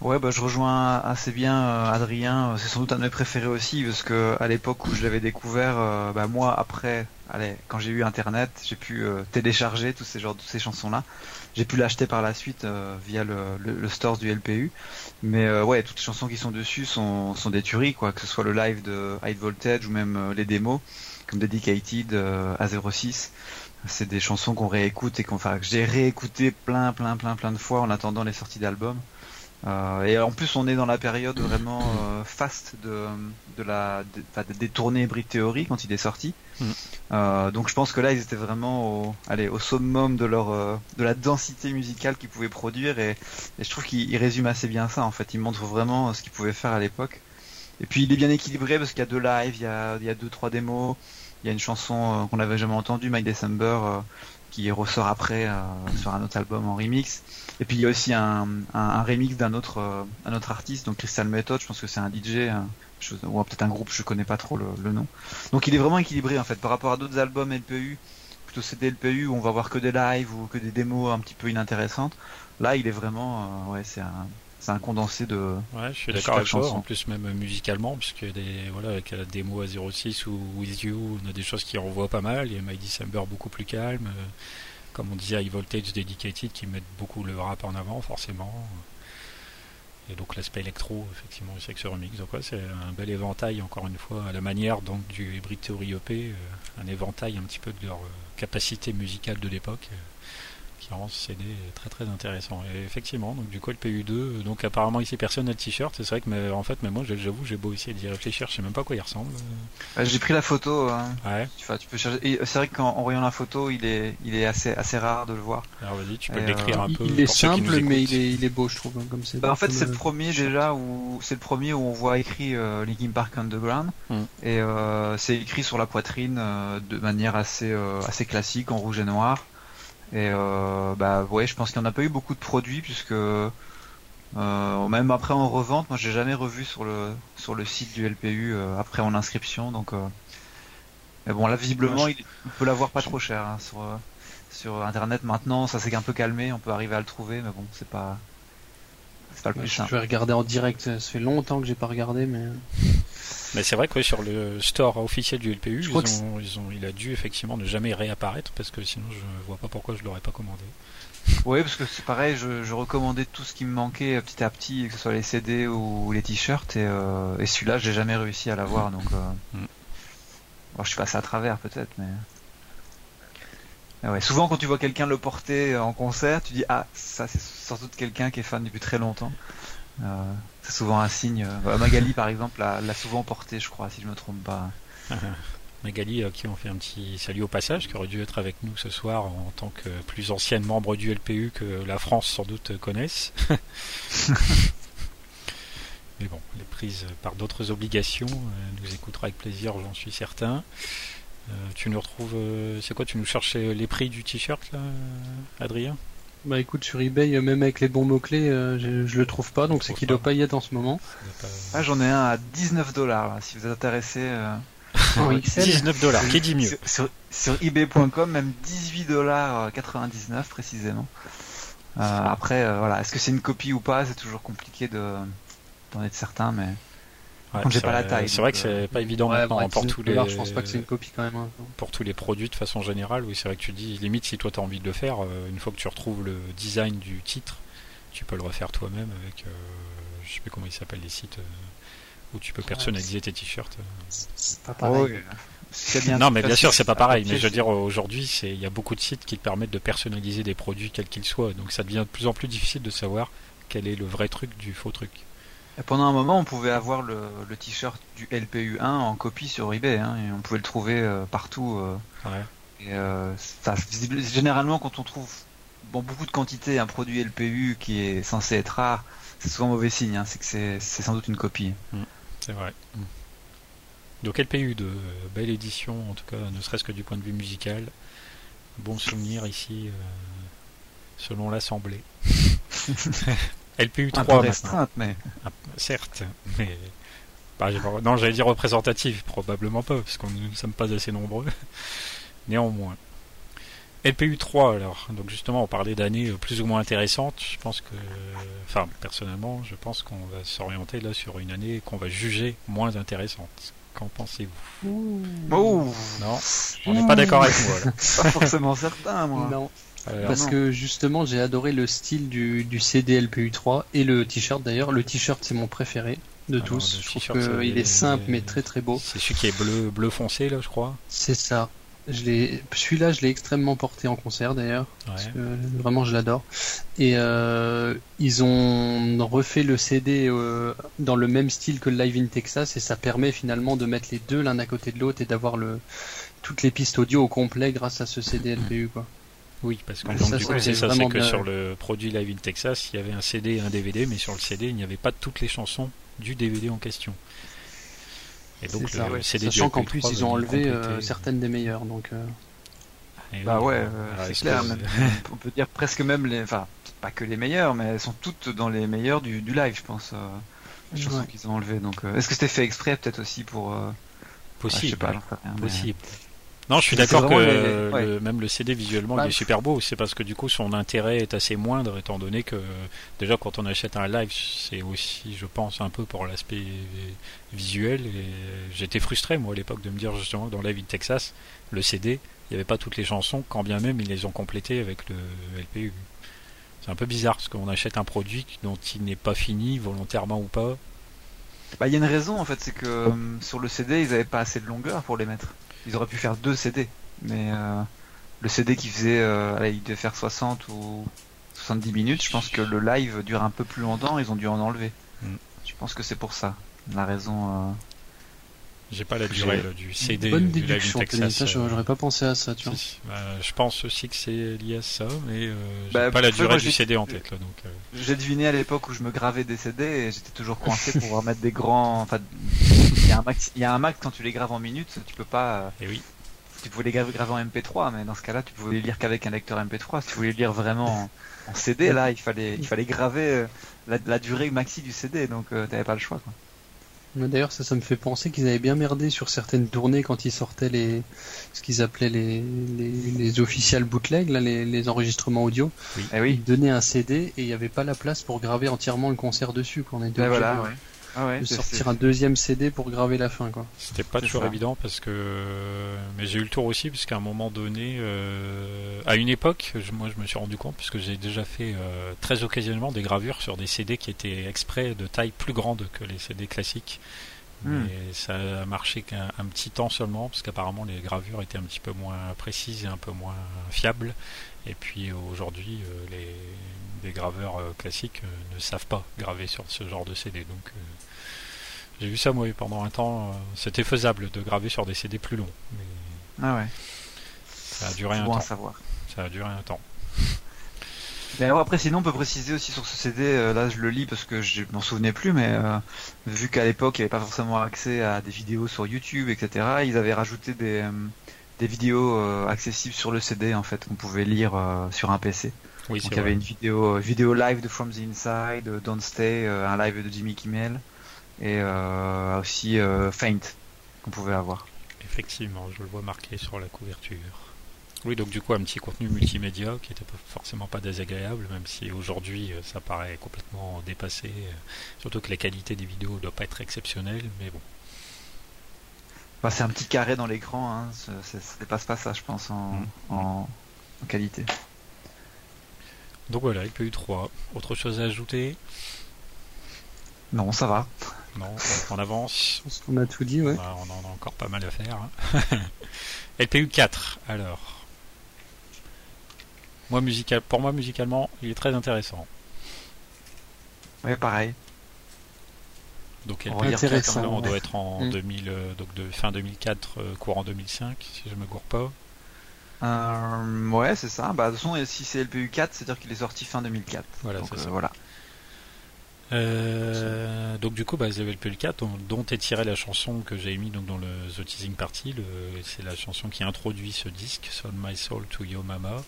Ouais, bah, je rejoins assez bien euh, Adrien. C'est sans doute un de mes préférés aussi, parce que à l'époque où je l'avais découvert, euh, bah, moi après, allez, quand j'ai eu Internet, j'ai pu euh, télécharger tous ces genres, toutes ces chansons-là. J'ai pu l'acheter par la suite via le, le, store du LPU. Mais ouais, toutes les chansons qui sont dessus sont, des tueries, quoi, que ce soit le live de High Voltage ou même les démos, comme Dedicated, A06 c'est des chansons qu'on réécoute et qu'on, enfin, que j'ai réécouté plein, plein, plein, plein de fois en attendant les sorties d'albums. Euh, et en plus, on est dans la période vraiment euh, fast de, de la des tournées Brit Theory quand il est sorti. Mm. Euh, donc je pense que là, ils étaient vraiment au, allez, au summum de leur de la densité musicale qu'ils pouvaient produire et, je trouve qu'il résume assez bien ça. En fait, il montre vraiment ce qu'ils pouvaient faire à l'époque. Et puis il est bien équilibré parce qu'il y a deux lives, il y a, il y a deux trois démos, il y a une chanson qu'on n'avait jamais entendue, My December, qui ressort après sur un autre album en remix. Et puis il y a aussi un, un, remix d'un autre, euh, un autre artiste, donc Crystal Method, je pense que c'est un DJ, ou peut-être un groupe, je connais pas trop le, nom. Donc il est vraiment équilibré en fait par rapport à d'autres albums LPU, plutôt CD LPU où on va voir que des lives ou que des démos un petit peu inintéressantes. Là il est vraiment, euh, ouais c'est un, c'est un condensé de. Ouais, je suis d'accord avec toi. En plus, même musicalement, puisque des, voilà, avec la démo à 06 ou With You, on a des choses qui renvoient pas mal. Il y a My December beaucoup plus calme comme on disait, High Voltage Dedicated qui mettent beaucoup le rap en avant, forcément. Et donc l'aspect électro, effectivement, c'est que ce remix. Donc c'est un bel éventail, encore une fois, à la manière donc, du Hybrid Theory EP, euh, un éventail un petit peu de leur euh, capacité musicale de l'époque. Qui rend ce CD très très intéressant. Et effectivement, donc du coup le PU2, donc apparemment ici personne n'a de t-shirt, c'est vrai que mais, en fait, mais moi j'avoue j'ai beau essayer d'y réfléchir, je sais même pas à quoi il ressemble. Bah, j'ai pris la photo. Hein. Ouais. Tu, tu peux chercher. C'est vrai qu'en voyant la photo, il est, il est assez, assez rare de le voir. Alors vas-y, tu peux le décrire un peu. Il est simple, mais il est, il est beau, je trouve, hein, comme c'est. Bah, en fait, c'est le premier déjà où c'est le premier où on voit écrit euh, Linkin Park Underground Mm. et euh, c'est écrit sur la poitrine euh, de manière assez, euh, assez classique en rouge et noir. Et euh, bah ouais, je pense qu'il n'y en a pas eu beaucoup de produits puisque euh, même après en revente, moi j'ai jamais revu sur le sur le site du LPU euh, après en inscription. Donc, euh, mais bon là visiblement, il, on peut l'avoir pas trop cher hein, sur sur internet maintenant. Ça s'est un peu calmé, on peut arriver à le trouver, mais bon c'est pas c'est pas le plus je simple. vais regarder en direct. Ça fait longtemps que j'ai pas regardé, mais. Mais c'est vrai que sur le store officiel du LPU, ils ont, ils ont, il a dû effectivement ne jamais réapparaître parce que sinon je vois pas pourquoi je l'aurais pas commandé. [laughs] Oui, parce que c'est pareil, je, je recommandais tout ce qui me manquait euh, petit à petit, que ce soit les CD ou les t-shirts, et, euh, et celui-là, j'ai jamais réussi à l'avoir, donc. Euh... Mm. Alors, je suis passé à travers peut-être, mais. Mais ouais, souvent quand tu vois quelqu'un le porter en concert, tu dis ah ça c'est sans doute quelqu'un qui est fan depuis très longtemps. Euh, c'est souvent un signe. Euh, Magali par exemple l'a souvent porté, je crois, si je me trompe pas. [laughs] Magali, à qui on fait un petit salut au passage, qui aurait dû être avec nous ce soir en tant que plus ancienne membre du LPU que la France sans doute connaisse. [laughs] Mais bon, elle est prise par d'autres obligations, elle nous écoutera avec plaisir, j'en suis certain. Euh, tu nous retrouves, euh, c'est quoi Tu nous cherches les prix du t-shirt là, Adrien? Bah écoute, sur eBay, euh, même avec les bons mots-clés, euh, je, je le trouve pas, donc c'est qu'il doit pas y être en ce moment. Ah j'en ai un à 19 dollars si vous êtes intéressé. euh, [laughs] En pas- XL 19 dollars, qui dit mieux Sur, sur, sur ebay.com, même 18 dollars 99 précisément. Euh, après, euh, voilà, est-ce que c'est une copie ou pas C'est toujours compliqué de d'en être certain, mais Ouais, Comme j'ai c'est pas la vrai- taille, C'est vrai que donc, euh, c'est pas évident Ouais, maintenant pour 19 tous les dollars, je pense pas que c'est une copie quand même. hein. pour tous les produits de façon générale. Oui, c'est vrai que tu dis limite si toi tu as envie de le faire, euh, une fois que tu retrouves le design du titre, tu peux le refaire toi-même avec, euh, je sais plus comment ils s'appellent les sites euh, où tu peux personnaliser tes t-shirts. C'est pas pareil. Oh, bien un Non, mais bien sûr, c'est pas pareil. Mais je veux c'est- dire, aujourd'hui, c'est il y a beaucoup de sites qui te permettent de personnaliser des produits quels qu'ils soient. Donc ça devient de plus en plus difficile de savoir quel est le vrai truc du faux truc. Et pendant un moment, on pouvait avoir le, le t-shirt du LPU1 en copie sur eBay, hein, et on pouvait le trouver euh, partout. euh, Ouais. et, euh, ça, généralement, quand on trouve bon, beaucoup de quantité un produit LPU qui est censé être rare, c'est souvent mauvais signe. hein, c'est que c'est c'est sans doute une copie. C'est vrai. Donc LPU de belle édition, en tout cas, ne serait-ce que du point de vue musical. Bon souvenir ici, selon l'Assemblée. [laughs] LPU 3 Un peu maintenant. restreinte, mais Ah, certes, mais... bah, Non, j'allais dire représentative, probablement pas, parce qu'on ne sommes pas assez nombreux. [laughs] Néanmoins. LPU 3, alors, donc justement, on parlait d'années euh, plus ou moins intéressantes. Je pense que, enfin, personnellement, je pense qu'on va s'orienter là sur une année qu'on va juger moins intéressante. Qu'en pensez-vous? Non On n'est pas d'accord avec moi, là. [laughs] pas forcément certain, moi. Non, Alors, parce non. que justement, j'ai adoré le style du, du CD LPU3 et le t-shirt d'ailleurs. Le t-shirt, c'est mon préféré de Alors, tous. Je trouve qu'il est simple mais très très beau. c'est celui qui est bleu, bleu foncé, là, je crois. C'est ça. Celui-là, je l'ai extrêmement porté en concert d'ailleurs. Ouais. vraiment, je l'adore. Et euh, ils ont refait le CD euh, dans le même style que le Live in Texas et ça permet finalement de mettre les deux l'un à côté de l'autre et d'avoir le toutes les pistes audio au complet grâce à ce CD LPU quoi. Oui, parce que Ouais, donc, ça, du coup, c'est ça, c'est que bien. sur le produit Live in Texas, il y avait un CD et un DVD, mais sur le CD, il n'y avait pas toutes les chansons du DVD en question. Et donc, C'est ça, le ouais. CD du Sachant qu'en LP3 plus ils ont enlevé euh, certaines des meilleures donc. euh, Et Bah oui, ouais, euh, alors, c'est est-ce clair. que- même. on peut dire presque même les, enfin, pas que les meilleures, mais elles sont toutes dans les meilleures du, du live, je pense. Euh, les chansons Ouais. qu'ils ont enlevées. Donc, euh, est-ce que c'était fait exprès, peut-être aussi pour, euh, ah, je sais Possible. pas, j'en sais rien, mais- possible. Non, je suis d'accord que vraiment les- ouais. le- même le CD visuellement Bah, il est super beau. C'est parce que du coup son intérêt est assez moindre étant donné que déjà quand on achète un live, c'est aussi, je pense, un peu pour l'aspect visuel. Et j'étais frustré moi à l'époque de me dire justement que dans Live in Texas, le CD, il n'y avait pas toutes les chansons, quand bien même ils les ont complétées avec le LPU. C'est un peu bizarre parce qu'on achète un produit dont il n'est pas fini, volontairement ou pas. Bah, il y a une raison en fait, c'est que euh, sur le CD, ils avaient pas assez de longueur pour les mettre. Ils auraient pu faire deux CD, mais euh, le CD qui faisait, euh, il devait faire 60 ou 70 minutes. Je pense que le live dure un peu plus longtemps. Ils ont dû en enlever. Mm. Je pense que c'est pour ça. La raison. J'ai pas la durée là, du CD Bonne du live déduction, in Tennis. Texas. Ça, j'aurais pas pensé à ça, tu vois. si, si. Bah, je pense aussi que c'est lié à ça, mais euh, j'ai Bah, pas la durée moi, du CD en tête là, donc. euh, J'ai deviné à l'époque où je me gravais des CD et j'étais toujours coincé pour [laughs] pouvoir mettre des grands. Enfin, il y a un max, il y a un max quand tu les graves en minutes, tu peux pas. euh, Et oui. Tu pouvais les graver, en MP3, mais dans ce cas-là, tu pouvais les lire qu'avec un lecteur MP3. Si tu voulais les lire vraiment en, en CD, là, il fallait, il fallait graver la, la durée maxi du CD, donc euh, t'avais pas le choix. Quoi. Mais D'ailleurs, ça, ça me fait penser qu'ils avaient bien merdé sur certaines tournées quand ils sortaient les, ce qu'ils appelaient les, les, les official bootlegs, là, les, les enregistrements audio. Eh oui. Ils donnaient un CD et il n'y avait pas la place pour graver entièrement le concert dessus. Qu'on était Ben obligé voilà, ouais. Ah ouais, de sortir un deuxième CD pour graver la fin, quoi. C'était pas toujours ça. évident parce que mais j'ai eu le tour aussi puisqu'à un moment donné euh, à une époque je- moi je me suis rendu compte puisque j'ai déjà fait euh, très occasionnellement des gravures sur des CD qui étaient exprès de taille plus grande que les CD classiques Hmm. mais ça a marché qu'un un petit temps seulement parce qu'apparemment les gravures étaient un petit peu moins précises et un peu moins fiables et puis aujourd'hui euh, les, les graveurs euh, classiques euh, ne savent pas graver sur ce genre de CD donc euh, j'ai vu ça moi pendant un temps, euh, c'était faisable de graver sur des CD plus longs, mais Ah ouais. ça a duré un bon à temps. savoir. Ça a duré un temps. [laughs] Mais alors après, sinon, on peut préciser aussi sur ce CD, euh, là je le lis parce que je m'en souvenais plus, mais euh, vu qu'à l'époque il n'y avait pas forcément accès à des vidéos sur YouTube, etc., ils avaient rajouté des, euh, des vidéos euh, accessibles sur le CD en fait, qu'on pouvait lire euh, sur un PC. Oui, Donc il y avait une vidéo, euh, vidéo live de From the Inside, Don't Stay, un live de Jimmy Kimmel, et aussi Faint qu'on pouvait avoir. Effectivement, je le vois marqué sur la couverture. Oui, donc du coup un petit contenu multimédia qui était pas- forcément pas désagréable, même si aujourd'hui ça paraît complètement dépassé. Surtout que la qualité des vidéos doit pas être exceptionnelle, mais bon. Enfin, c'est un petit carré dans l'écran, hein, ça, ça dépasse pas ça, je pense, en, Mm. en, en qualité. Donc voilà, LPU 3. Autre chose à ajouter? Non, ça va. Non, on avance. Je pense qu'on a tout dit, ouais. On, a- on en a encore pas mal à faire. hein. [laughs] LPU 4, alors. Moi, musical, pour moi, musicalement, il est très intéressant. Ouais, pareil. Donc, 4, Intéressant, là, on ouais. doit être en Mm. 2000, euh, donc de fin 2004, euh, courant 2005, si je me gourre pas. Euh, ouais, c'est ça. Bah, de toute façon, si c'est LPU 4, c'est-à-dire qu'il est sorti fin 2004. Voilà, Donc, c'est euh, ça. voilà. Euh, donc du coup, bah, The LPU 4, dont, dont est tirée la chanson que j'ai mis donc dans le The Teasing Party, c'est la chanson qui introduit ce disque, Sold My Soul to Yo Mama.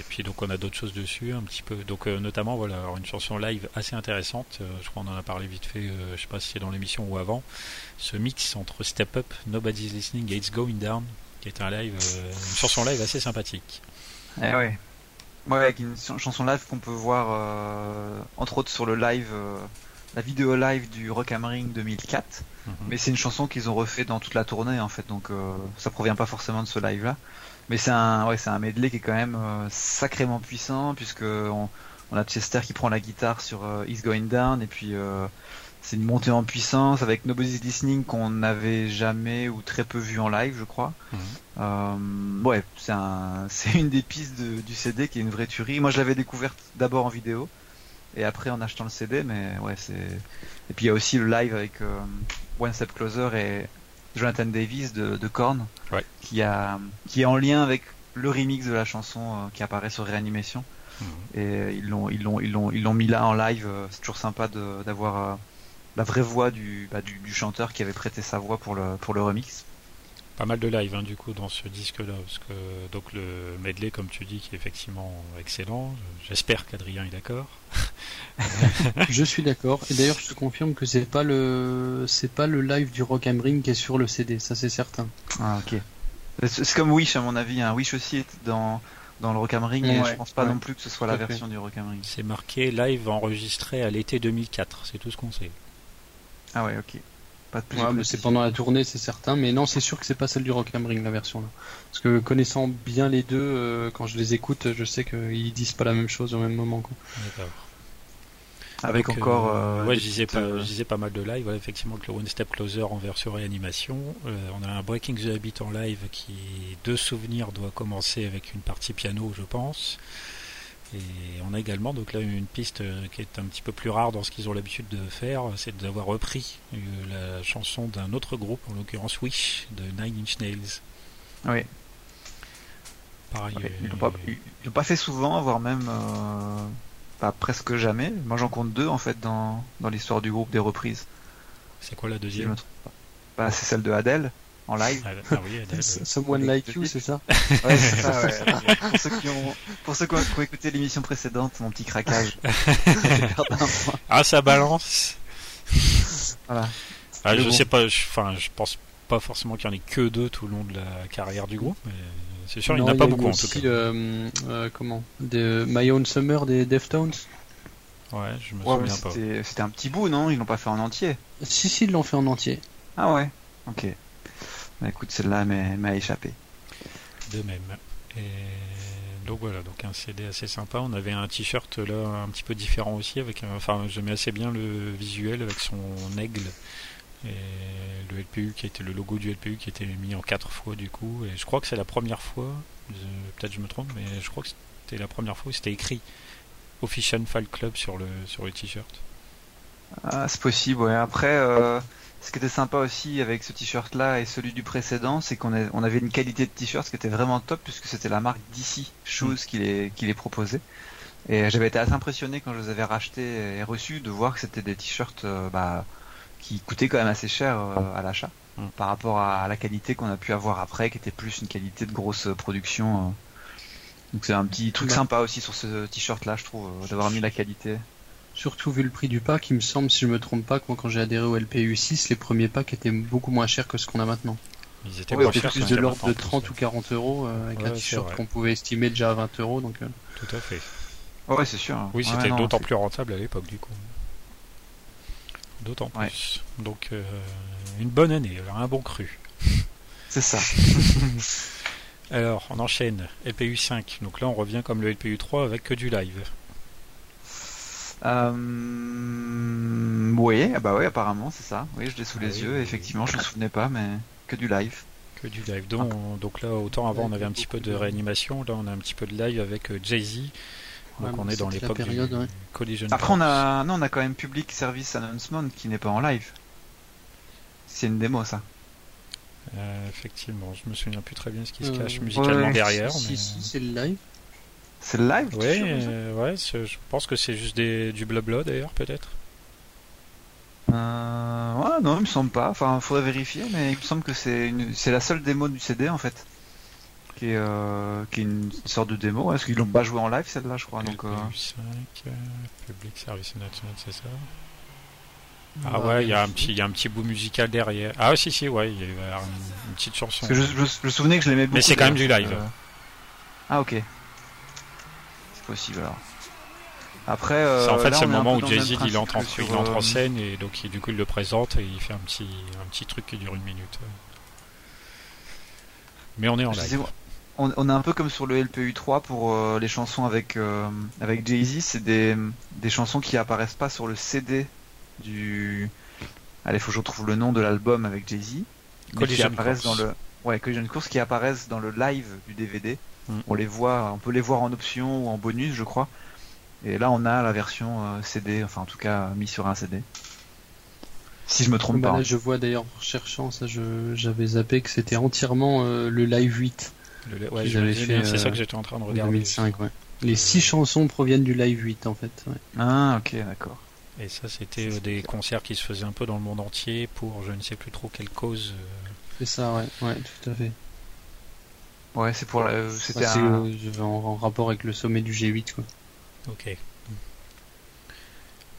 Et puis donc on a d'autres choses dessus, un petit peu. Donc euh, notamment voilà, alors, une chanson live assez intéressante. euh, je crois qu'on en a parlé vite fait, euh, je sais pas si c'est dans l'émission ou avant. Ce mix entre Step Up, Nobody's Listening et It's Going Down, qui est un live, euh, une chanson live assez sympathique. Eh ouais. Ouais, avec une ch- chanson live qu'on peut voir, entre autres sur le live, la vidéo live du Rock am Ring 2004. Mhm. Mais c'est une chanson qu'ils ont refait dans toute la tournée en fait, donc ça provient pas forcément de ce live là. Mais c'est un, ouais, c'est un medley qui est quand même euh, sacrément puissant puisque on, on a Chester qui prend la guitare sur euh, Is Going Down et puis euh, c'est une montée en puissance avec Nobody's Listening qu'on n'avait jamais ou très peu vu en live, je crois. Mhm. Euh, ouais, c'est un, [laughs] c'est une des pistes de- du CD qui est une vraie tuerie. Moi, je l'avais découverte d'abord en vidéo et après en achetant le CD, mais ouais, c'est. Et puis il y a aussi le live avec One Step Closer et Jonathan Davis de, de Korn, Ouais. qui a, qui est en lien avec le remix de la chanson euh, qui apparaît sur Réanimation. Mhm. Et ils l'ont, ils l'ont, ils l'ont, ils l'ont mis là en live. euh, C'est toujours sympa d'avoir euh, la vraie voix du, bah, du, du chanteur qui avait prêté sa voix pour le, pour le remix. Pas mal de live hein, du coup dans ce disque-là, parce que donc le medley, comme tu dis, qui est effectivement excellent. J'espère qu'Adrien est d'accord. [laughs] Je suis d'accord. Et d'ailleurs, je te confirme que c'est pas le, c'est pas le live du Rock am Ring qui est sur le CD, ça c'est certain. Ah ok. C'est comme Wish à mon avis. Hein. Wish aussi est dans dans le Rock am Ring et Ouais, je pense pas ouais. non plus que ce soit la à fait. version du Rock am Ring. C'est marqué live enregistré à l'été 2004, c'est tout ce qu'on sait. Ah ouais ok. Pas de plus. Ouais, c'est pendant la tournée, c'est certain. Mais non, c'est sûr que c'est pas celle du Rock am Ring la version là. Parce que connaissant bien les deux, euh, quand je les écoute, je sais qu'ils disent pas la même chose au même moment. Quoi. D'accord. Avec encore. euh, euh, ouais, je disais, petites, pas, je disais pas mal de live. Ouais, effectivement, que le One Step Closer en version réanimation. Euh, on a un Breaking the Habit en live qui, de souvenir, doit commencer avec une partie piano, je pense. Et on a également donc là une piste euh, qui est un petit peu plus rare dans ce qu'ils ont l'habitude de faire, c'est d'avoir repris euh, la chanson d'un autre groupe, en l'occurrence Wish de Nine Inch Nails. Oui. Pareil. Ouais, Ils l'ont pas, pas fait souvent, voire même euh, pas presque jamais. Moi j'en compte deux en fait dans, dans l'histoire du groupe des reprises. C'est quoi la deuxième? Bah, c'est celle de Adele en live. ah, ah oui. Someone Like You, c'est ça Ouais, c'est ça, ouais. pour ceux qui ont, pour ceux qui ont, écouté l'émission précédente, mon petit craquage. [laughs] [laughs] Ah, ça balance Voilà. Ah, je bon. sais pas, je- enfin, je pense pas forcément qu'il y en ait que deux tout le long de la carrière du groupe, mais c'est sûr, il n'y en Non, a pas eu beaucoup en tout cas. le, euh, comment? De My Own Summer des Deftones? Ouais, je me Ouais, souviens pas. c'était, c'était un petit bout, non? Ils l'ont pas fait en entier. Si, si, ils l'ont fait en entier. Ah ouais? Ok. Bah écoute, celle-là m'a, échappé. De même. Et donc voilà, donc un CD assez sympa. On avait un t-shirt là un petit peu différent aussi, avec un... enfin j'aimais assez bien le visuel avec son aigle et le LPU qui était le logo du LPU qui était mis en quatre fois du coup. Et je crois que c'est la première fois, peut-être je me trompe, mais je crois que c'était la première fois où c'était écrit Official Fall Club sur le sur le t-shirt. Ah, c'est possible, ouais. Après, euh, ce qui était sympa aussi avec ce t-shirt-là et celui du précédent, c'est qu'on on avait une qualité de t-shirt qui était vraiment top puisque c'était la marque DC Shoes qui les, qui les proposait. Et j'avais été assez impressionné quand je les avais rachetés et reçus de voir que c'était des t-shirts euh, bah, qui coûtaient quand même assez cher euh, à l'achat Mm. par rapport à la qualité qu'on a pu avoir après, qui était plus une qualité de grosse production. euh. Donc c'est un petit truc Ouais. sympa aussi sur ce t-shirt-là, je trouve, euh, d'avoir mis la qualité. Surtout vu le prix du pack, il me semble, si je me trompe pas, que moi quand j'ai adhéré au LPU 6, les premiers packs étaient beaucoup moins chers que ce qu'on a maintenant. Ils étaient Oui, moins plus, chers Plus quand de l'ordre de plus. 30 ou 40 euros euh, avec Ouais, un t-shirt qu'on pouvait estimer déjà à 20 euros. Donc, euh, Tout à fait. Ouais, c'est sûr. Oui, Ouais, c'était d'autant plus rentable à l'époque, du coup. D'autant Ouais. plus. Donc, euh, une bonne année, alors un bon cru. [laughs] C'est ça. [laughs] Alors, on enchaîne. LPU 5. Donc là, on revient comme le LPU 3 avec que du live. Euh... Oui, ah bah ouais, apparemment, c'est ça. Oui, je l'ai sous Ah les oui, yeux. oui, Effectivement, je me souvenais pas, mais que du live. Que du live. Donc, on- donc là, autant avant, on avait un petit peu de réanimation. Là, on a un petit peu de live avec euh, Jay-Z. Donc, Ouais, on est dans l'époque du période, ouais. Collision Après, on a, non, on a quand même Public Service Announcement qui n'est pas en live. C'est une démo, ça. Euh, effectivement, je me souviens plus très bien ce qui se Euh, cache musicalement ouais. derrière. si, mais- si, c'est le live. C'est le live ça euh, ouais, je pense que c'est juste des, du blabla d'ailleurs, peut-être. Euh, ouais, non, il me semble pas. Enfin, faudrait vérifier, mais il me semble que c'est une... c'est la seule démo du CD en fait, qui est, euh, qui est une sorte de démo. ouais, Parce qu'ils l'ont pas joué en live celle-là, je crois. Donc, euh, LPU 5, euh, Public Service Announcement, c'est ça Ah ouais, il y, a un petit- il y a un petit bout musical derrière. Ah si, si, ouais, il y a une, une petite chanson. Parce que je, je, je me souvenais que je l'aimais beaucoup. c'est quand même du live. Ah ok. Possible alors. Après, euh, C'est en fait là, c'est le moment où Jay-Z il entre, en, il entre en euh, scène et donc il- du coup il le présente et il fait un petit, un petit truc qui dure une minute. Mais on est en live. on, on est un peu comme sur le LPU 3 pour euh, les chansons avec euh, avec Jay-Z, c'est des, des chansons qui apparaissent pas sur le CD du. Allez, faut que je retrouve le nom de l'album avec Jay-Z. mais qui Collision apparaissent Course. dans le ouais Collision Course qui apparaissent dans le live du DVD. Mm. On les voit, on peut les voir en option ou en bonus, je crois. Et là, on a la version euh, CD, enfin en tout cas mis sur un CD. Si je me trompe Bah pas. là, je vois d'ailleurs en cherchant ça, j'avais zappé que c'était entièrement euh, le live 8 Le- ouais, fait, c'est ça euh, que j'étais en train de regarder. 2005. Ouais. Les six chansons proviennent du live 8 en fait. ouais. Ah ok, d'accord. Et ça c'était euh, des concerts qui se faisaient un peu dans le monde entier pour je ne sais plus trop quelle cause. euh, C'est ça, ouais, ouais, tout à fait. Ouais, c'est pour la- c'était un... euh, en, en rapport avec le sommet du G8 quoi. Ok.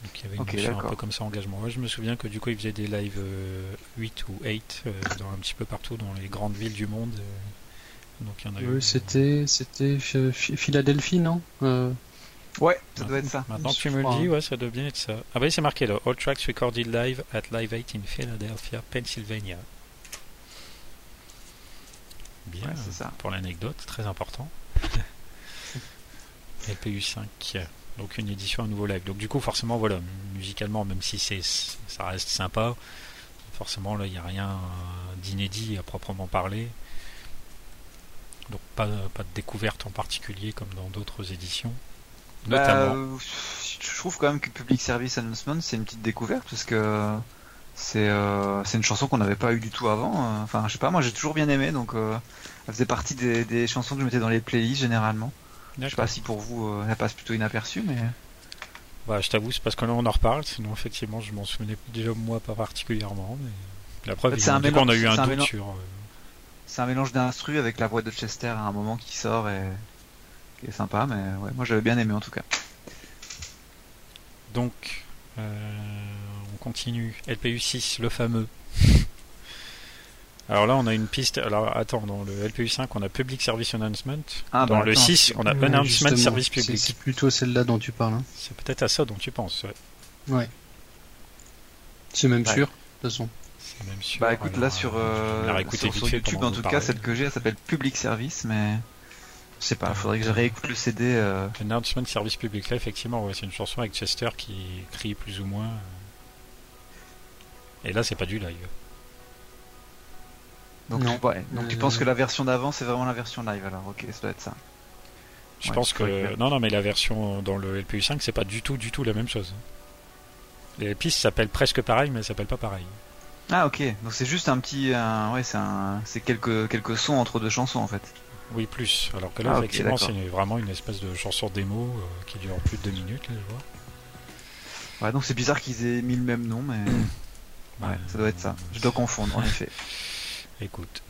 Donc il y avait une Ok, notion un peu comme ça engagement. Ouais, je me souviens que du coup ils faisaient des lives euh, 8 ou 8 euh, dans un petit peu partout dans les grandes villes du monde. euh. donc il y en a Euh, eu. c'était c'était Phi- Phi- Philadelphie non Euh, Ouais, ça doit être ça. Maintenant que tu me le dis, hein. ouais, ça doit bien être ça. Ah bah oui, c'est marqué là. All tracks recorded live at Live 8 in Philadelphia, Pennsylvania. Bien, Ouais, c'est ça. pour l'anecdote, très important. [laughs] LPU 5. Donc une édition à nouveau live. Donc du coup, forcément, voilà, musicalement, même si c'est ça reste sympa, forcément là, il n'y a rien d'inédit à proprement parler. Donc pas, pas de découverte en particulier comme dans d'autres éditions. Notamment. Bah, je trouve quand même que Public Service Announcement c'est une petite découverte parce que c'est euh, une chanson qu'on n'avait pas eu du tout avant. Enfin, je sais pas, moi j'ai toujours bien aimé donc euh, elle faisait partie des, des, chansons que je mettais dans les playlists généralement. Je sais pas si pour vous euh, elle passe plutôt inaperçue, mais. Bah, je t'avoue, c'est parce que là on en reparle, sinon effectivement je m'en souvenais déjà moi pas particulièrement. Mais... La preuve, c'est un mélange, on a eu un, doute sur. C'est un mélange d'instru avec la voix de Chester à un moment qui sort et qui est sympa, mais ouais, moi j'avais bien aimé en tout cas. Donc, euh, on continue. LPU 6, le fameux. Alors là, on a une piste. Alors attends, dans le LPU 5, on a Public Service Announcement. Ah, dans bah, le 6, on a Announcement Service Public. C'est plutôt celle-là dont tu parles. Hein. C'est peut-être à ça dont tu penses, ouais. Ouais. C'est même sûr, de toute façon. C'est même sûr. Bah écoute, là sur, euh, sur, YouTube, en tout cas, celle que j'ai, elle s'appelle Public Service, mais. Je sais pas, faudrait que je réécoute le CD. Euh... Announcement Service Public, là, effectivement, ouais, c'est une chanson avec Chester qui crie plus ou moins. Et là, c'est pas du live. Donc, non. Ouais, donc tu penses que la version d'avant, c'est vraiment la version live alors Ok, ça doit être ça. Je pense que. Non, non, mais la version dans le LPU5, c'est pas du tout, du tout la même chose. Les pistes s'appellent presque pareil, mais elles s'appellent pas pareil. Ah, ok. Donc c'est juste un petit. Ouais, c'est un... quelques, quelques sons entre deux chansons en fait. Oui, plus. Alors que là, ah, effectivement, c'est vraiment une espèce de chanson démo euh, qui dure plus de deux minutes, là, je vois. Ouais, donc c'est bizarre qu'ils aient mis le même nom, mais. [clears throat] ouais, ça doit être ça. Je dois confondre, en effet. [laughs] Écoute.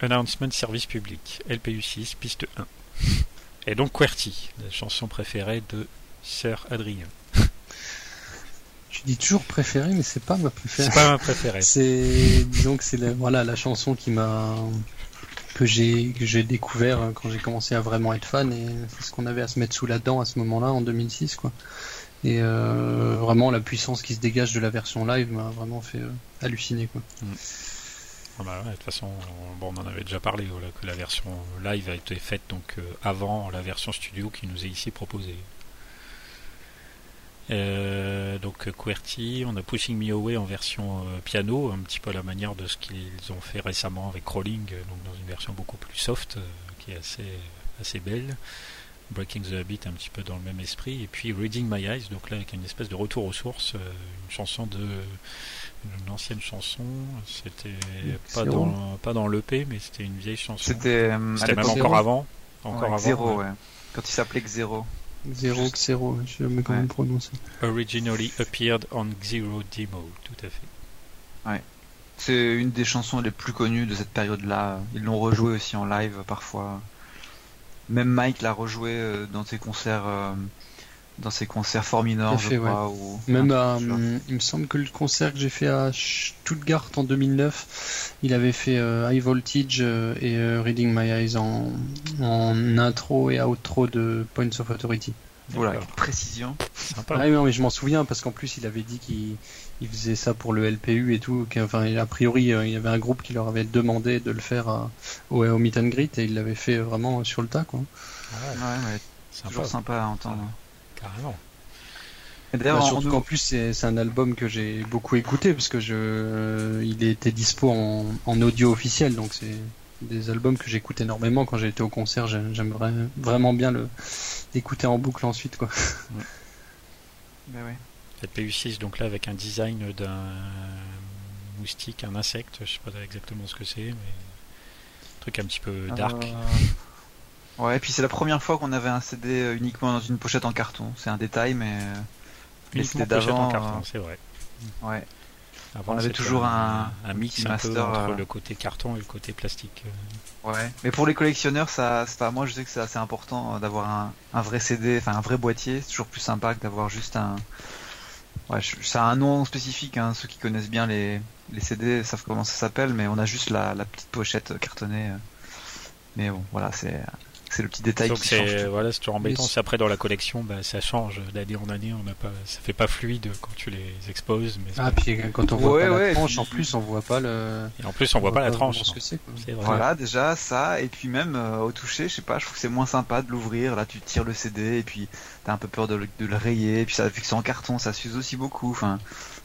Announcement service public, LPU 6, piste 1. Et donc QWERTY, la chanson préférée de Sir Adrien. [laughs] Je dis toujours préférée, mais c'est pas ma préférée. C'est pas ma préférée. [laughs] c'est disons que c'est la, voilà la chanson qui m'a que j'ai que j'ai découvert euh, quand j'ai commencé à vraiment être fan et c'est ce qu'on avait à se mettre sous la dent à ce moment-là en 2006 quoi. Et euh, vraiment la puissance qui se dégage de la version live m'a vraiment fait euh, halluciner quoi. Mm. Ah bah de toute façon, bon, on en avait déjà parlé que la version live a été faite donc avant la version studio qui nous est ici proposée. Euh, donc QWERTY, on a Pushing Me Away en version euh, piano, un petit peu à la manière de ce qu'ils ont fait récemment avec Crawling, euh, donc dans une version beaucoup plus soft, qui est assez, assez belle. Breaking the Habit un petit peu dans le même esprit, et puis Reading My Eyes, donc là avec une espèce de retour aux sources, une chanson de une ancienne chanson, c'était pas dans, pas dans l'EP, mais c'était une vieille chanson. C'était même encore avant. Encore avant. Zéro, ouais. Quand il s'appelait Xero. Xero, Xero, je sais jamais comment prononcer. Originally appeared on Xero Demo, tout à fait. Ouais. C'est une des chansons les plus connues de cette période-là. Ils l'ont rejoué aussi en live parfois. Même Mike l'a rejoué euh, dans ses concerts euh, dans ses concerts Forminor, je crois. Ou... Même il me semble que le concert que j'ai fait à Stuttgart en 2009, il avait fait euh, High Voltage euh, et euh, Reading My Eyes en, en, intro et outro de Points of Authority. Voilà, précision. Ah, non, mais je m'en souviens parce qu'en plus il avait dit qu'il faisait ça pour le LPU et tout. Enfin, a priori, il y avait un groupe qui leur avait demandé de le faire au, au Meet and Greet et il l'avait fait vraiment sur le tas, quoi. ouais, ouais, c'est toujours sympa à entendre. Carrément. D'ailleurs, bah, surtout qu'en plus c'est un album que j'ai beaucoup écouté parce que je, il était dispo en, audio officiel, donc c'est des albums que j'écoute énormément quand j'ai été au concert. J'aimerais vraiment bien le écouter en boucle ensuite, quoi. Ouais. Ben ouais. PU6 donc là avec un design d'un moustique, un insecte, je sais pas exactement ce que c'est, mais un truc un petit peu dark. Euh, [laughs] Ouais, et puis c'est la première fois qu'on avait un CD euh, uniquement dans une pochette en carton. C'est un détail, mais. Mais c'était d'avant. carton, c'est vrai. Ouais. Avant, on avait toujours un, un, mix un peu entre euh, le côté carton et le côté plastique. Euh. Ouais, mais pour les collectionneurs, ça, pas moi je sais que c'est assez important d'avoir un, un, vrai CD, enfin un vrai boîtier. C'est toujours plus sympa que d'avoir juste un. Ouais, ça a un nom spécifique. Hein. Ceux qui connaissent bien les, les CD savent comment ça s'appelle, mais on a juste la, la petite pochette cartonnée. Mais bon, voilà, c'est c'est le petit détail Donc qui change. c'est tout. voilà, c'est toujours embêtant. Mais C'est après dans la collection, bah, ça change d'année en année. On n'a pas, ça fait pas fluide quand tu les exposes. Mais Ah, puis quand on voit Ouais, pas ouais, la tranche, puis- en plus, on voit pas le. et en plus, on voit pas la tranche. ce que c'est. Voilà, déjà ça, et puis même euh, au toucher, je sais pas, je trouve que c'est moins sympa de l'ouvrir. Là, tu tires le CD, et puis t'as un peu peur de le, de le rayer, puis ça, vu que c'est en carton, ça s'use aussi beaucoup. Enfin,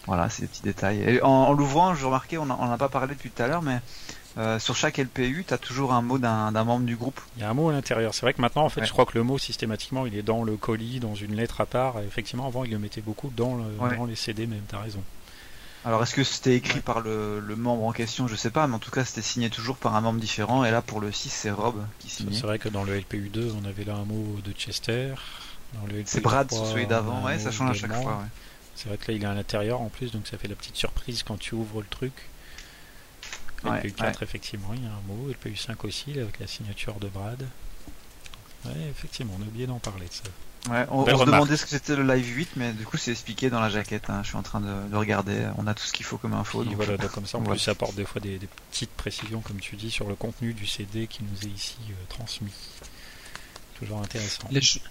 voilà, c'est des petits détails. Et en, en l'ouvrant, je remarquais, on en a pas parlé depuis tout à l'heure, mais euh, sur chaque LPU, t'as toujours un mot d'un membre du groupe. Il y a un mot à l'intérieur. C'est vrai que maintenant, en fait, Ouais. je crois que le mot systématiquement, il est dans le colis, dans une lettre à part. Et effectivement, avant, il le mettait beaucoup dans, le- Ouais. dans les CD, même. T'as raison. Alors, est-ce que c'était écrit par le, le membre en question? Je sais pas, mais en tout cas, c'était signé toujours par un membre différent. Et là, pour le 6, c'est Rob qui signait. C'est vrai que dans le LPU2, on avait là un mot de Chester. Le C'est LPU3, Brad sur celui un d'avant, ouais, ça change à chaque fois. Ouais. C'est vrai que là, il est à l'intérieur en plus, donc ça fait la petite surprise quand tu ouvres le truc. Ouais, LPU4, effectivement, il y a un mot. LPU5 aussi, avec la signature de Brad. Ouais, effectivement, on a oublié d'en parler de ça. Ouais, on, on se demandait ce que c'était le live 8, mais du coup c'est expliqué dans la jaquette. hein. Je suis en train de, de regarder. On a tout ce qu'il faut comme info. Et donc- voilà, [laughs] donc comme ça, en Ouais. plus, ça apporte des fois des, des petites précisions, comme tu dis, sur le contenu du CD qui nous est ici euh, transmis. Toujours intéressant. Les ch-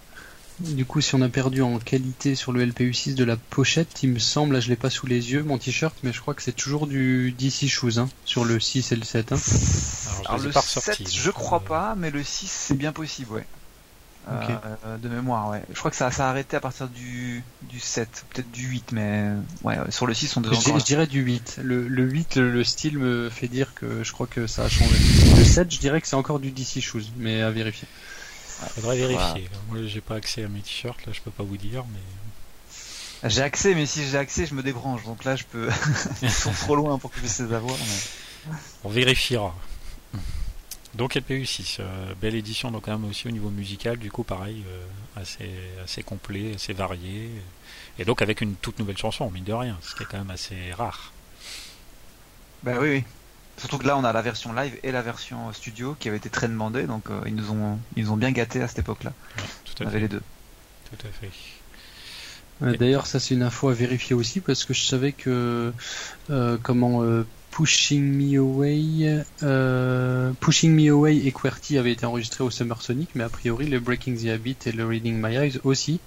Du coup, si on a perdu en qualité sur le LPU6 de la pochette, il me semble, là je l'ai pas sous les yeux, mon t-shirt, mais je crois que c'est toujours du DC Shoes hein, sur le 6 et le 7. hein. Alors, le pas 7, ressortis, je crois euh, pas, mais le 6 c'est bien possible, ouais. Euh, euh, de mémoire, ouais. Je crois que ça, ça a arrêté à partir du, du 7, peut-être du 8, mais ouais, sur le 6 on devait Je, encore. je dirais du 8. Le, le 8, le, le style me fait dire que je crois que ça a changé. Le 7, je dirais que c'est encore du DC Shoes, mais à vérifier. Faudrait vérifier. Moi, j'ai pas accès à mes t-shirts, là, je peux pas vous dire, mais. J'ai accès, mais si j'ai accès, je me débranche. Donc là, je peux. [laughs] Ils sont trop loin pour que je puisse les avoir. mais- On vérifiera. Donc LPU6, euh, belle édition donc quand même aussi au niveau musical, du coup pareil, euh, assez, assez complet, assez varié, et donc avec une toute nouvelle chanson, mine de rien, ce qui est quand même assez rare. Bah oui, oui. Surtout que là, on a la version live et la version studio qui avait été très demandée, donc euh, ils nous ont, ils nous ont bien gâtés à cette époque-là. Ouais, tout On à avait fait. les deux. Tout à fait. D'ailleurs, ça c'est une info à vérifier aussi parce que je savais que euh, comment euh, Pushing Me Away, euh, Pushing Me Away et QWERTY avaient été enregistrés au Summer Sonic, mais a priori le Breaking the Habit et le Reading My Eyes aussi.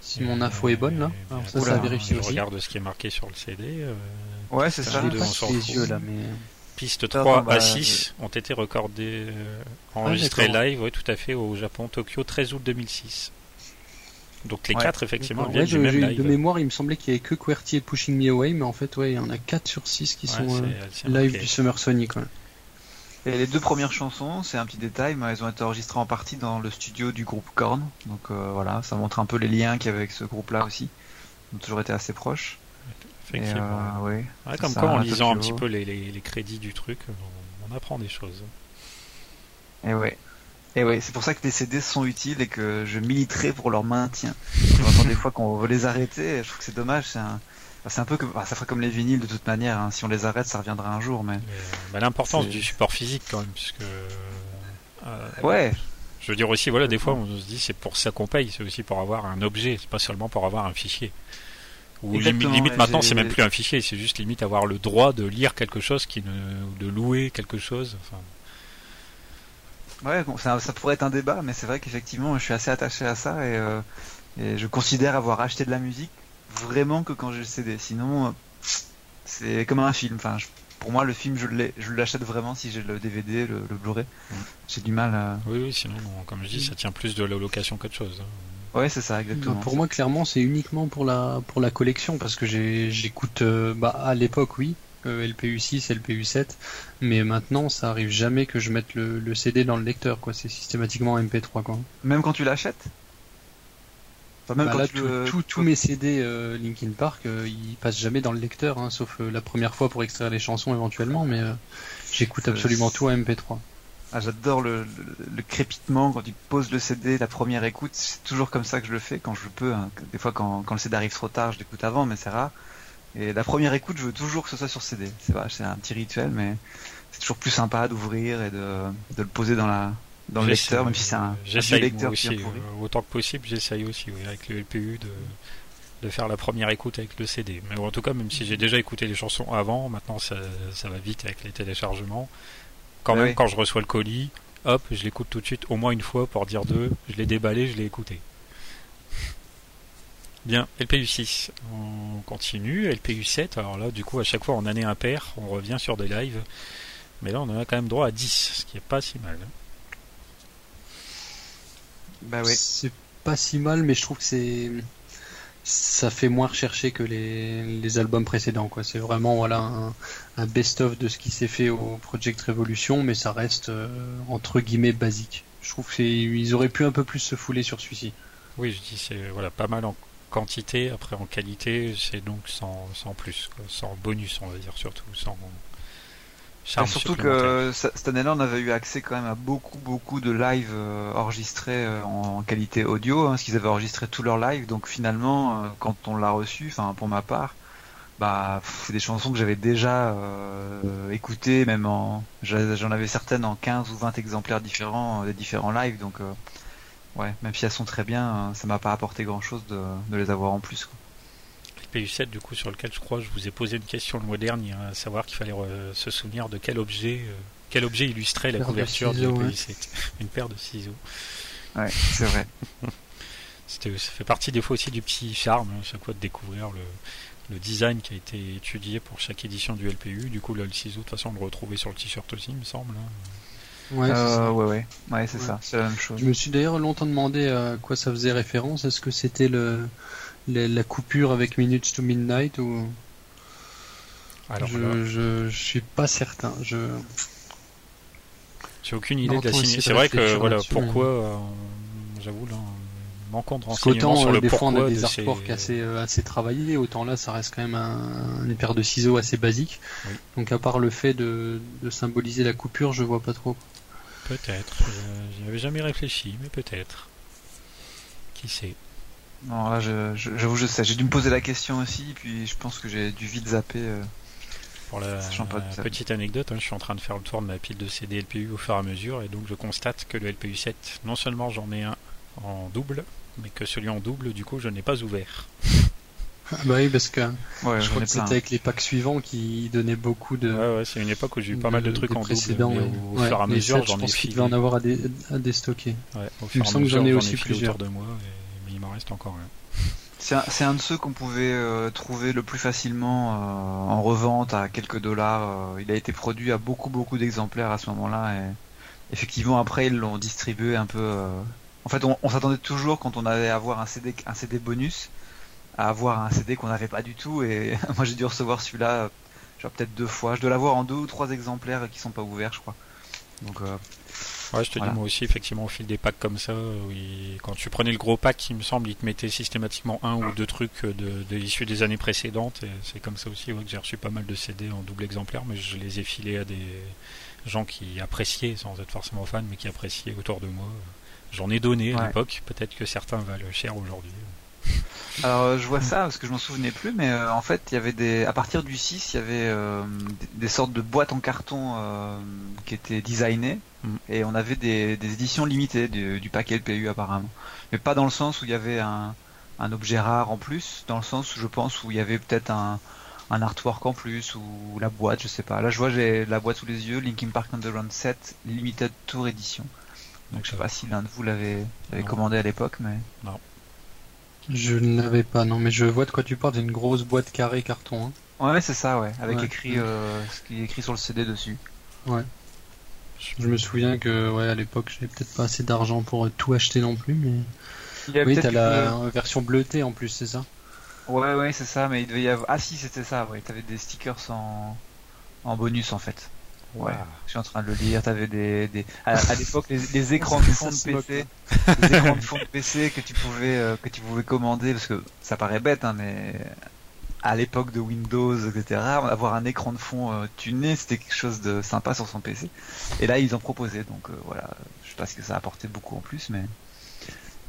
Si mon info est bonne là, Alors ça, ça a je vérifié aussi. regarde ce qui est marqué sur le CD. Ouais, c'est Ça, deux, on les yeux là, mais Piste Attends, 3 bah, à 6 ont été recordées, euh, enregistrées d'accord. live, oui, tout à fait, au Japon, Tokyo, 13 août 2006. Donc les Ouais. quatre, effectivement, D'accord. viennent Ouais, du je- même j'ai- live. de mémoire, il me semblait qu'il y avait que QWERTY et Pushing Me Away, mais en fait, ouais, il y en a 4 sur 6 qui Ouais, sont euh, live du Summer Sonic. ouais. Et les deux premières chansons, c'est un petit détail, mais elles ont été enregistrées en partie dans le studio du groupe Korn. Donc euh, voilà, ça montre un peu les liens qu'il y avait avec ce groupe-là aussi. Ils ont toujours été assez proches. Effectivement. euh, ouais. Ouais, comme ça, quoi, en lisant un petit peu les, les- les crédits du truc, on, on apprend des choses. Et ouais. Et ouais, c'est pour ça que les CD sont utiles et que je militerai pour leur maintien. [laughs] J'entends des fois qu'on veut les arrêter, je trouve que c'est dommage. C'est un, c'est un peu comme, bah, ça ferait comme les vinyles de toute manière. hein. Si on les arrête, ça reviendra un jour. Mais Mais, euh, bah, L'importance du support physique, quand même, puisque. euh, ouais, Je veux dire aussi, voilà, des fois, on se dit c'est pour ça qu'on paye, c'est aussi pour avoir un objet, c'est pas seulement pour avoir un fichier. Ou Exactement, limite ouais, maintenant, c'est même plus un fichier, c'est juste limite avoir le droit de lire quelque chose, qui ne, ou de louer quelque chose. Enfin, ouais, ça, ça pourrait être un débat, mais c'est vrai qu'effectivement, je suis assez attaché à ça et, euh, et je considère avoir acheté de la musique vraiment que quand j'ai le CD. Sinon, euh, c'est comme un film. Enfin, je- pour moi, le film, je l'ai- je l'achète vraiment si j'ai le DVD, le, le Blu-ray. Mm. J'ai du mal à. oui, oui, sinon, bon, comme je dis, ça tient plus de la location qu'autre chose. hein. Ouais, c'est ça, exactement. Pour moi, clairement, c'est uniquement pour la pour la collection parce que j'écoute euh, bah à l'époque oui euh, LPU6, LPU7, mais maintenant ça arrive jamais que je mette le, le CD dans le lecteur quoi. C'est systématiquement MP3 quoi. Même quand tu l'achètes? Enfin, même Bah quand là, tu tout- le- tout- tous mes CD euh, Linkin Park, euh, ils passent jamais dans le lecteur, hein, sauf euh, la première fois pour extraire les chansons éventuellement, mais euh, j'écoute absolument tout à MP3. Ah, j'adore le, le, le crépitement quand tu poses le CD, la première écoute. C'est toujours comme ça que je le fais quand je peux. hein. Des fois, quand, quand le CD arrive trop tard, je l'écoute avant, mais c'est rare. Et la première écoute, je veux toujours que ce soit sur CD. C'est vrai, c'est un petit rituel, mais c'est toujours plus sympa d'ouvrir et de, de le poser dans la dans le lecteur, même si c'est un, lecteur aussi, bien pourri. euh, autant que possible, j'essaye aussi, oui, avec le LPU, de, de faire la première écoute avec le CD. Mais bon, en tout cas, même si j'ai déjà écouté les chansons avant, maintenant ça, ça va vite avec les téléchargements. Quand même, oui. quand je reçois le colis, hop, je l'écoute tout de suite, au moins une fois pour dire deux, je l'ai déballé, je l'ai écouté. Bien, LPU 6, on continue, LPU 7, alors là du coup à chaque fois en année impair, on revient sur des lives, mais là on en a quand même droit à 10, ce qui est pas si mal. Bah oui. C'est pas si mal, mais je trouve que c'est ça fait moins recherché que les, albums précédents. quoi. C'est vraiment voilà un, best-of de ce qui s'est fait au Project Revolution, mais ça reste euh, entre guillemets basique. Je trouve qu'ils auraient pu un peu plus se fouler sur celui-ci. Oui, je dis c'est voilà pas mal en quantité, après en qualité, c'est donc sans, sans plus, sans bonus on va dire surtout, sans charme surtout que ce- cette année-là, on avait eu accès quand même à beaucoup, beaucoup de lives euh, enregistrés euh, en qualité audio, hein, parce qu'ils avaient enregistré tous leurs lives. Donc finalement, euh, quand on l'a reçu, enfin pour ma part, bah c'est des chansons que j'avais déjà euh, écoutées, même en, j'en avais certaines en 15 ou 20 exemplaires différents euh, des différents lives. Donc euh, ouais, même si elles sont très bien, euh, ça m'a pas apporté grand-chose de, de les avoir en plus. Quoi. PU7 du coup sur lequel je crois je vous ai posé une question le mois dernier, hein, à savoir qu'il fallait euh, se souvenir de quel objet euh, quel objet illustrait la de couverture ciseaux, du ouais. PU7. [laughs] Une paire de ciseaux. Ouais, c'est vrai. [laughs] C'était, ça fait partie des fois aussi du petit charme, hein, chaque fois de découvrir le, le design qui a été étudié pour chaque édition du LPU. Du coup là le ciseau de toute façon on le retrouvait sur le t-shirt aussi il me semble. hein. Ouais, c'est Euh, ça. ouais, ouais, ouais, c'est Ouais. ça, c'est la même chose. Je me suis d'ailleurs longtemps demandé à quoi ça faisait référence. Est-ce que c'était le la, la coupure avec Minutes to Midnight ou Alors je, là, je je suis pas certain. Je j'ai aucune idée Non, de la de C'est vrai que voilà pourquoi euh, j'avoue là manquant de renseignements sur euh, le des fois on a des de ces- artworks assez, euh, assez travaillés, autant là ça reste quand même un, une paire de ciseaux assez basique. Oui. Donc à part le fait de, de symboliser la coupure, je vois pas trop. Peut-être. Je- J'y avais jamais réfléchi, mais peut-être. Qui sait? Non, là, je, je, j'avoue, je sais. J'ai dû me poser la question aussi, puis je pense que j'ai dû vite zapper. euh. Pour la petite anecdote, hein, je suis en train de faire le tour de ma pile de CD LPU au fur et à mesure, et donc je constate que le LPU 7, non seulement j'en ai un en double, mais que celui en double, du coup, je n'ai pas ouvert. Ah bah oui, parce que Ouais, je crois que c'était avec les packs suivants qui donnaient beaucoup de. Ouais, ouais, c'est une époque où j'ai eu pas mal de trucs en double, précédents, mais au, Ouais, fur et à mesure, j'en je ai pense qu'il devait en avoir à, dé- à déstocker. Ouais, au Il fur me et à semble que j'en ai aussi plusieurs. de moi, et- il C'est un, de ceux qu'on pouvait euh, trouver le plus facilement euh, en revente à quelques dollars. euh, il a été produit à beaucoup, beaucoup d'exemplaires à ce moment-là. Et effectivement, après, ils l'ont distribué un peu. En fait, on, s'attendait toujours quand on allait avoir un CD, un CD bonus à avoir un CD qu'on n'avait pas du tout. Et [laughs] moi, j'ai dû recevoir celui-là, genre peut-être deux fois. Je dois l'avoir en deux ou trois exemplaires qui sont pas ouverts, je crois. Donc, Ouais, je te Voilà. dis moi aussi, effectivement, au fil des packs comme ça, où il- quand tu prenais le gros pack, il me semble, il te mettait systématiquement un ou deux trucs de, de issus des années précédentes. Et c'est comme ça aussi ouais, que j'ai reçu pas mal de CD en double exemplaire, mais je les ai filés à des gens qui appréciaient, sans être forcément fans, mais qui appréciaient autour de moi. J'en ai donné à Ouais. l'époque, peut-être que certains valent cher aujourd'hui. Alors euh, je vois ça parce que je m'en souvenais plus, mais euh, en fait il y avait des, à partir du 6 il y avait euh, des, des sortes de boîtes en carton euh, qui étaient designées Mm. et on avait des, des éditions limitées du, du pack LPU apparemment, mais pas dans le sens où il y avait un, un objet rare en plus, dans le sens où je pense où il y avait peut-être un, un artwork en plus ou la boîte, je sais pas. Là je vois j'ai la boîte sous les yeux, Linkin Park Underground 7 Limited Tour Edition. Donc je sais pas si l'un de vous l'avait commandé à l'époque, mais Je ne l'avais pas, non, mais je vois de quoi tu parles. C'est une grosse boîte carrée carton. hein. Ouais, c'est ça, ouais, avec Ouais. écrit euh, ce qui est écrit sur le CD dessus. Je me souviens que, ouais, à l'époque, j'avais peut-être pas assez d'argent pour euh, tout acheter non plus, mais. Il y a Oui, t'as la euh, version bleutée en plus, c'est ça Ouais, ouais, c'est ça, mais il devait y avoir. Ah si, c'était ça, ouais. T'avais des stickers en en bonus en fait. Ouais. Je suis en train de le lire. T'avais des, des... à, à [laughs] l'époque les, les écrans de fond de PC, les écrans de [laughs] fond de PC que tu pouvais euh, que tu pouvais commander parce que ça paraît bête, hein, mais à l'époque de Windows, etc. Avoir un écran de fond euh, tuné, c'était quelque chose de sympa sur son PC. Et là, ils en proposaient, donc euh, voilà. Je sais pas si ça apportait beaucoup en plus, mais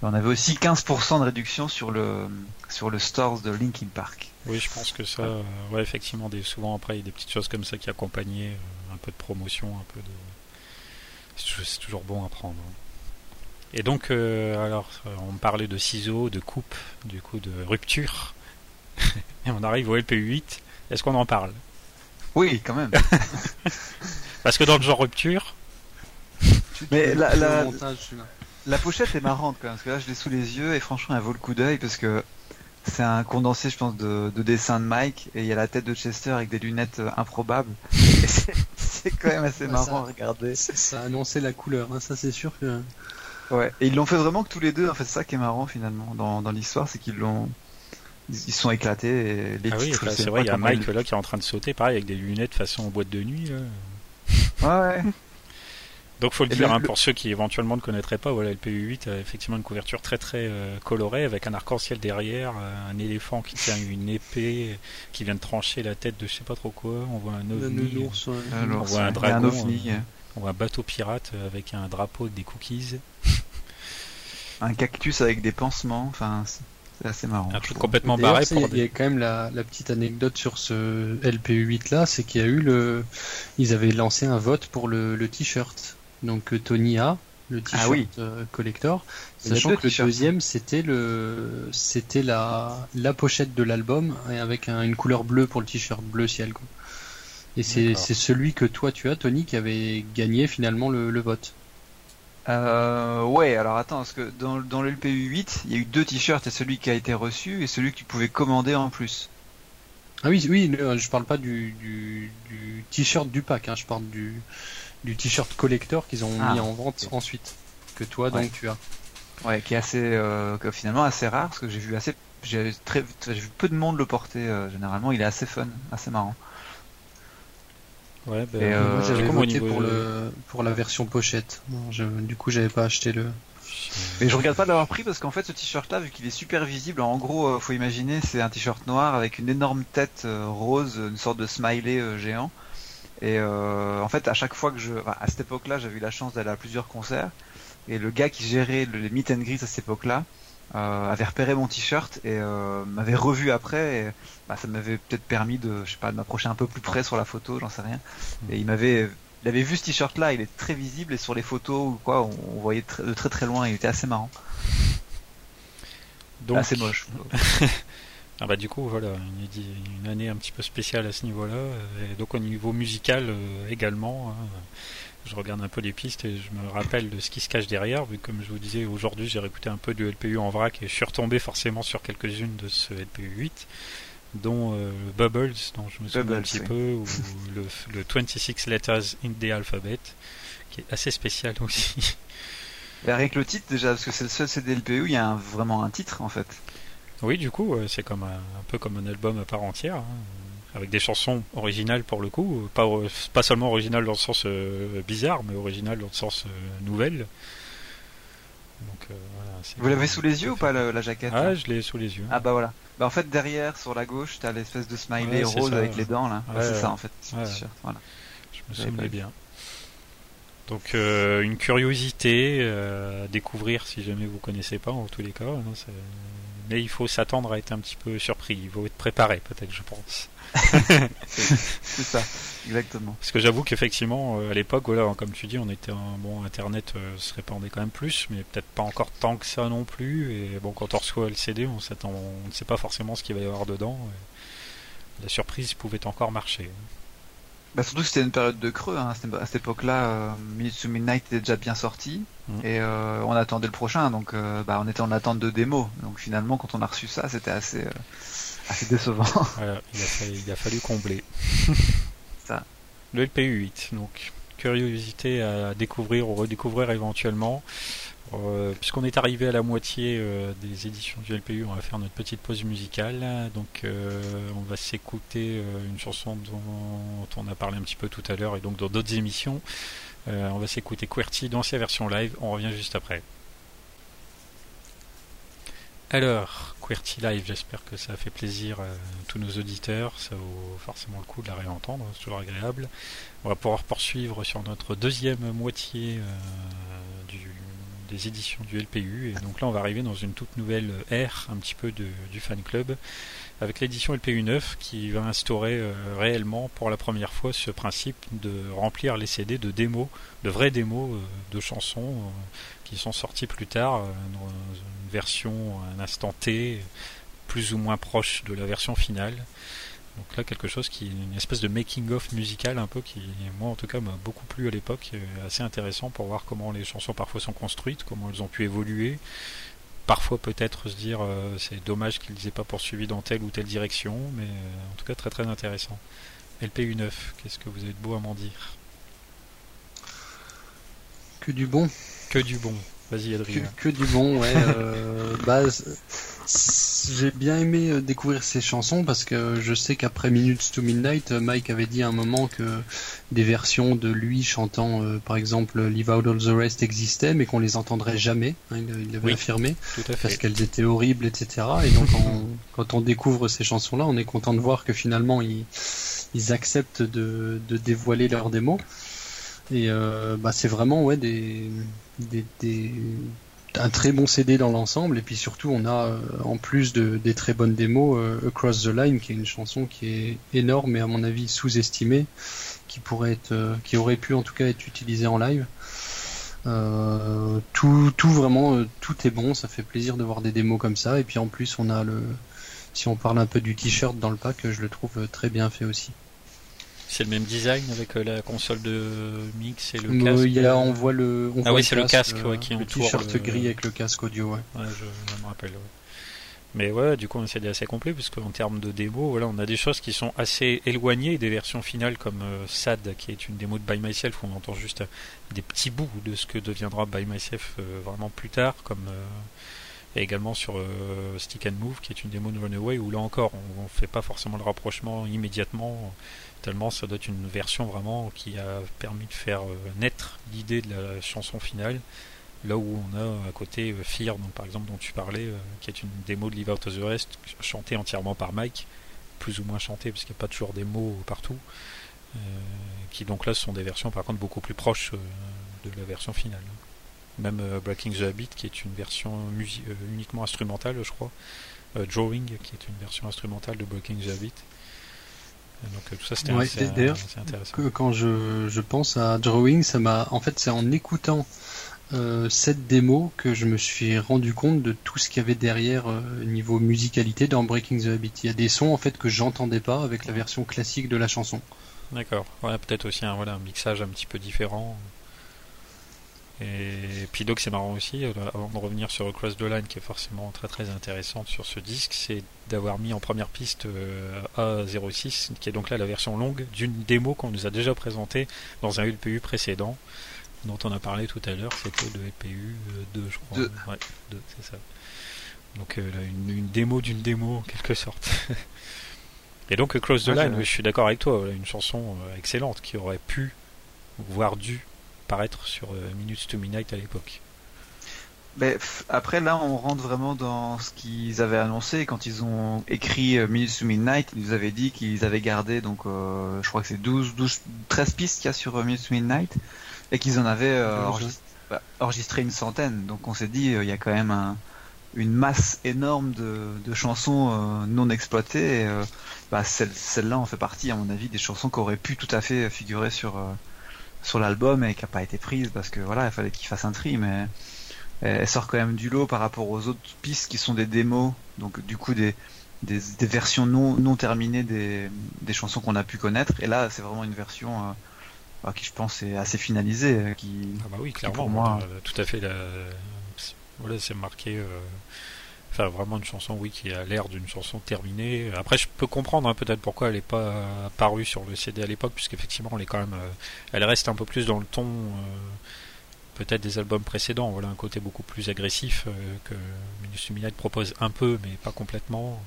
on avait aussi 15% de réduction sur le sur le stores de Linkin Park. Oui, je pense que ça, euh, ouais, effectivement, des, souvent après, il y a des petites choses comme ça qui accompagnaient euh, un peu de promotion, un peu de. C'est toujours- bon à prendre. hein. Et donc, euh, alors, euh, on me parlait de ciseaux, de coupe, du coup, de rupture. [laughs] Et on arrive au LPU8. Est-ce qu'on en parle? Oui, quand même. [laughs] Parce que dans le genre rupture, tu Mais la, la, la, pochette est marrante quand même, parce que là je l'ai sous les yeux et franchement elle vaut le coup d'œil parce que c'est un condensé je pense de, de, dessin de Mike et il y a la tête de Chester avec des lunettes euh, improbables. c'est quand même assez marrant à regarder. Ça a annoncé la couleur, hein, ça c'est sûr que... Ouais, et ils l'ont fait vraiment que tous les deux, en fait, c'est ça qui est marrant finalement dans, dans l'histoire, c'est qu'ils l'ont ils se sont éclatés. Et les ah oui, c'est vrai, il y a Mike là qui est en train de sauter, pareil, avec des lunettes façon boîte de nuit. Là. Ouais. Donc faut le dire, hein, pour ceux qui éventuellement ne connaîtraient pas, voilà, le PU8 a effectivement une couverture très très euh, colorée avec un arc-en-ciel derrière, euh, un éléphant qui tient une épée qui vient de trancher la tête de je sais pas trop quoi. On voit un ovni, on voit un dragon, un on voit un bateau pirate avec un drapeau avec des cookies, un cactus avec des pansements. Enfin, c'est assez marrant. Un truc complètement barré. Il y, a quand même la, petite anecdote sur ce LPU8 là, c'est qu'il y a eu le, ils avaient lancé un vote pour le, t-shirt. Donc euh, Tony a le ah t-shirt euh, collector, sachant que le deuxième c'était le, c'était la, la pochette de l'album avec une couleur bleue pour le t-shirt bleu ciel. Quoi. Et c'est celui que toi tu as, Tony, qui avait gagné finalement le vote. Euh, ouais, alors attends, parce que dans, dans le LPU 8, il y a eu deux t-shirts, et celui qui a été reçu et celui que tu pouvais commander en plus. Ah oui, oui, je parle pas du, du, du t-shirt du pack, hein, je parle du, du t-shirt collector qu'ils ont mis ah. en vente ensuite, que toi donc tu as. Ouais, qui est assez, euh, finalement assez rare, parce que j'ai vu assez, j'ai très, j'ai vu peu de monde le porter. Euh, généralement, il est assez fun, assez marrant. Ouais, ben, euh, j'avais voté pour, le, pour la version pochette. du coup, j'avais pas acheté le. Mais je regarde pas de l'avoir pris parce qu'en fait, ce t-shirt-là, vu qu'il est super visible, en gros, euh, faut imaginer, c'est un t-shirt noir avec une énorme tête euh, rose, une sorte de smiley géant. Et en fait, à chaque fois que je, à cette époque-là, j'avais eu la chance d'aller à plusieurs concerts. Et le gars qui gérait les meet and greet à cette époque-là, euh, avait repéré mon t-shirt et euh, m'avait revu après. Et, bah, ça m'avait peut-être permis de, je sais pas, de m'approcher un peu plus près sur la photo, j'en sais rien. Et il m'avait, il avait vu ce t-shirt-là, il est très visible et sur les photos ou quoi, on, voyait de très très loin. Il était assez marrant. Donc... Assez moche. [laughs] ah bah du coup voilà une, année un petit peu spéciale à ce niveau-là et donc au niveau musical euh, également hein, je regarde un peu les pistes et je me rappelle de ce qui se cache derrière, vu que comme je vous disais, aujourd'hui j'ai réécouté un peu du LPU en vrac et je suis retombé forcément sur quelques-unes de ce LPU 8, dont euh, Bubbles, dont je me souviens un petit peu, ou le, le, 26 Letters in the Alphabet, qui est assez spécial aussi. rien que le titre déjà, parce que c'est le seul CD LPU, il y a vraiment un titre en fait. Oui, du coup, c'est comme un, peu comme un album à part entière. Hein avec des chansons originales pour le coup, pas, pas seulement originales dans le sens euh, bizarre, mais originales dans le sens euh, nouvelle. Donc, euh, voilà, Vous l'avez sous les yeux ou pas la, jaquette Ah, je l'ai sous les yeux. Ah bah voilà. Bah en fait derrière sur la gauche, t'as l'espèce de smiley rose avec les dents là. c'est ça en fait. Voilà. Je me souviens bien. Donc une curiosité à découvrir si jamais vous connaissez pas en tous les cas. Hein, mais il faut s'attendre à être un petit peu surpris. Il faut être préparé peut-être, je pense c'est ça, exactement. Parce que j'avoue qu'effectivement, euh, à l'époque, voilà, comme tu dis, on était un bon Internet euh, se répandait quand même plus, mais peut-être pas encore tant que ça non plus. Et bon, quand on reçoit le CD, on s'attend, on ne sait pas forcément ce qu'il va y avoir dedans. la surprise pouvait encore marcher. Bah surtout que c'était une période de creux. Hein. À cette époque-là, euh, Minutes to Midnight était déjà bien sorti mm. et euh, on attendait le prochain. Donc, bah, on était en attente de démo. Donc finalement, quand on a reçu ça, c'était assez assez décevant. [laughs] [laughs] il, a fallu, combler. [laughs] Ça. Le LPU 8, donc curiosité à découvrir ou redécouvrir éventuellement. Euh, puisqu'on est arrivé à la moitié euh, des éditions du LPU, on va faire notre petite pause musicale. Donc, euh, on va s'écouter une chanson dont, on a parlé un petit peu tout à l'heure et donc dans d'autres émissions. on va s'écouter QWERTY dans sa version live. On revient juste après. Alors, QWERTY Live, j'espère que ça a fait plaisir à tous nos auditeurs. Ça vaut forcément le coup de la réentendre, c'est toujours agréable. On va pouvoir poursuivre sur notre deuxième moitié éditions du LPU. Et donc là, on va arriver dans une toute nouvelle ère, un petit peu du fan club, avec l'édition LPU 9 qui va instaurer euh, réellement pour la première fois ce principe de remplir les CD de démos, de vraies démos euh, de chansons qui sont sortis plus tard, euh, dans une version, un instant T, plus ou moins proche de la version finale. Donc là, quelque chose qui une espèce de making-of musical un peu qui, moi en tout cas, m'a beaucoup plu à l'époque, assez intéressant pour voir comment les chansons parfois sont construites, comment elles ont pu évoluer. Parfois peut-être se dire euh, c'est dommage qu'ils les aient pas poursuivi dans telle ou telle direction, mais euh, en tout cas très très intéressant. LPU 9, qu'est-ce que vous avez de beau à m'en dire? Que du bon. Que du bon. Vas-y Adrien. Que, du bon, ouais. [laughs] euh, bah, j'ai bien aimé euh, découvrir ces chansons parce que je sais qu'après Minutes to Midnight, euh, Mike avait dit à un moment que des versions de lui chantant, euh, par exemple, Leave Out All the Rest existaient, mais qu'on les entendrait jamais. Hein, il l'avait affirmé parce qu'elles étaient horribles, etc. Et donc, [laughs] quand on découvre ces chansons-là, on est content de voir que finalement ils, ils acceptent de, de dévoiler leurs démos. Et bah, c'est vraiment ouais des, des, un très bon CD dans l'ensemble. Et puis surtout on a euh, en plus de, des très bonnes démos euh, Across the Line qui est une chanson qui est énorme et à mon avis sous-estimée qui pourrait être euh, qui aurait pu en tout cas être utilisée en live. Tout tout vraiment tout est bon. Ça fait plaisir de voir des démos comme ça. Et puis en plus on a le si on parle un peu du t-shirt dans le pack je le trouve très bien fait aussi c'est le même design avec euh, la console de mix et le casque. Il y a, on voit le. On ah oui, c'est le casque ouais, qui le t-shirt gris avec le casque audio. Ouais. ouais je, me rappelle. Mais ouais, du coup, c'est assez complet puisque en termes de démo, voilà, on a des choses qui sont assez éloignées des versions finales comme euh, SAD, qui est une démo de By Myself où on entend juste des petits bouts de ce que deviendra By Myself euh, vraiment plus tard, comme et également sur Stick and Move, qui est une démo de Runaway où là encore, on, ne fait pas forcément le rapprochement immédiatement tellement ça doit être une version vraiment qui a permis de faire euh, naître l'idée de la chanson finale là où on a à côté euh, Fear donc par exemple dont tu parlais euh, qui est une démo de Live Out of the Rest chantée entièrement par Mike plus ou moins chantée parce qu'il n'y a pas toujours des mots partout qui donc là sont des versions par contre beaucoup plus proches de la version finale. Même Breaking the Habit qui est une version uniquement instrumentale je crois. Drawing qui est une version instrumentale de Breaking the Habit donc tout ça c'était intéressant. quand je, je, pense à Drawing, ça m'a en fait c'est en écoutant euh, cette démo que je me suis rendu compte de tout ce qu'il y avait derrière euh, niveau musicalité dans Breaking the Habit. Il y a des sons en fait que j'entendais pas avec la version classique de la chanson. D'accord. Ouais, peut-être aussi un, voilà, un mixage un petit peu différent. Et puis donc c'est marrant aussi, euh, avant de revenir sur Across the Line qui est forcément très très intéressante sur ce disque, c'est d'avoir mis en première piste euh, A06, qui est donc là la version longue d'une démo qu'on nous a déjà présentée dans un LPU précédent, dont on a parlé tout à l'heure, c'était le LPU 2 je crois. Ouais, 2, c'est ça. Donc euh, là, une, démo d'une démo en quelque sorte. [laughs] Et donc Across the Line, je suis d'accord avec toi, une chanson excellente qui aurait pu, voire dû apparaître sur euh, Minutes to Midnight à l'époque. Mais après là, on rentre vraiment dans ce qu'ils avaient annoncé quand ils ont écrit euh, Minutes to Midnight. Ils nous avaient dit qu'ils avaient gardé donc, euh, je crois que c'est 12, 12, 13 pistes qu'il y a sur Minutes to Midnight et qu'ils en avaient bah, enregistré, une centaine. Donc on s'est dit, il y a quand même une masse énorme de, chansons non exploitées. bah, celle-là en fait partie, à mon avis, des chansons qui auraient pu tout à fait figurer sur sur l'album et qui a pas été prise parce que voilà, il fallait qu'il fasse un tri, mais elle sort quand même du lot par rapport aux autres pistes qui sont des démos, donc du coup des, des, versions non, non terminées des, des chansons qu'on a pu connaître. Et là, c'est vraiment une version euh, bah, qui, je pense, est assez finalisée. Euh, qui, ah bah oui, clairement, pour moi, tout à fait. La... Voilà, c'est marqué. Euh, Enfin, vraiment une chanson, oui, qui a l'air d'une chanson terminée. Après, je peux comprendre hein, peut-être pourquoi elle n'est pas apparue sur le CD à l'époque, puisqu'effectivement, elle est quand même, euh, elle reste un peu plus dans le ton, euh, peut-être des albums précédents. Voilà, un côté beaucoup plus agressif euh, que Minus Midnight propose un peu, mais pas complètement.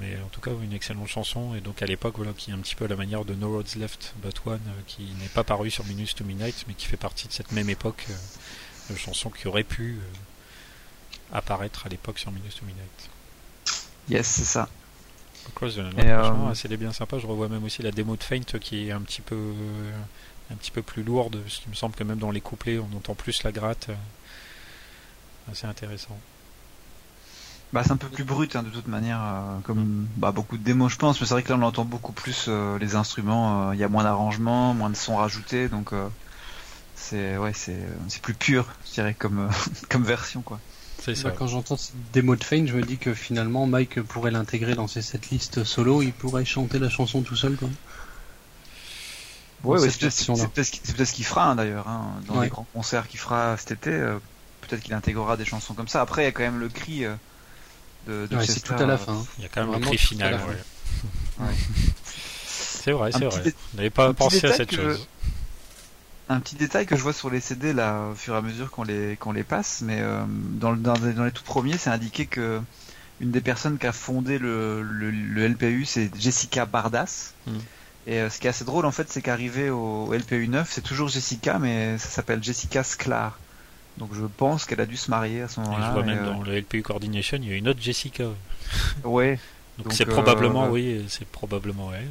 Mais en tout cas, une excellente chanson, et donc à l'époque, voilà, qui est un petit peu à la manière de No Roads Left But One, qui n'est pas paru sur Minus to Midnight, mais qui fait partie de cette même époque de chanson qui aurait pu apparaître à l'époque sur Minus to Midnight. Yes, c'est ça. Cross euh... c'est bien sympa. Je revois même aussi la démo de Faint qui est un petit peu un petit peu plus lourde. Ce qui me semble que même dans les couplets, on entend plus la gratte. C'est intéressant. Bah, c'est un peu plus brut hein, de toute manière, euh, comme mm. bah, beaucoup de démos je pense, mais c'est vrai que là on entend beaucoup plus euh, les instruments, euh, il y a moins d'arrangements, moins de sons rajoutés, donc c'est ouais c'est plus pur, je dirais comme [laughs] comme version quoi. C'est ça. Bah, quand j'entends cette démo de Fane, je me dis que finalement Mike pourrait l'intégrer dans ses cette liste solo, il pourrait chanter la chanson tout seul quoi. Ouais, ouais, c'est peut-être ce qu'il fera hein, d'ailleurs. hein, dans Ouais. les grands concerts qu'il fera cet été, euh, peut-être qu'il intégrera des chansons comme ça. Après, il y a quand même le cri euh, de, de Ouais, c'est tout à la euh, fin. hein. Il y a quand même Vraiment le cri final. [laughs] C'est vrai, c'est vrai. dé- On n'avait pas pensé à cette que- chose. Un petit détail que je vois sur les CD là, au fur et à mesure qu'on les qu'on les passe, mais euh, dans, le- dans, les- dans les tout premiers, c'est indiqué que une des personnes qui a fondé le, le, le LPU, c'est Jessica Bardas. Mm. Et euh, ce qui est assez drôle en fait, c'est qu'arrivé au LPU 9, c'est toujours Jessica, mais ça s'appelle Jessica Sklar. Donc je pense qu'elle a dû se marier à ce Et je moment-là. vois même euh, dans le LPU Coordination, il y a une autre Jessica. Ouais, Donc c'est probablement, oui, c'est probablement elle. ouais.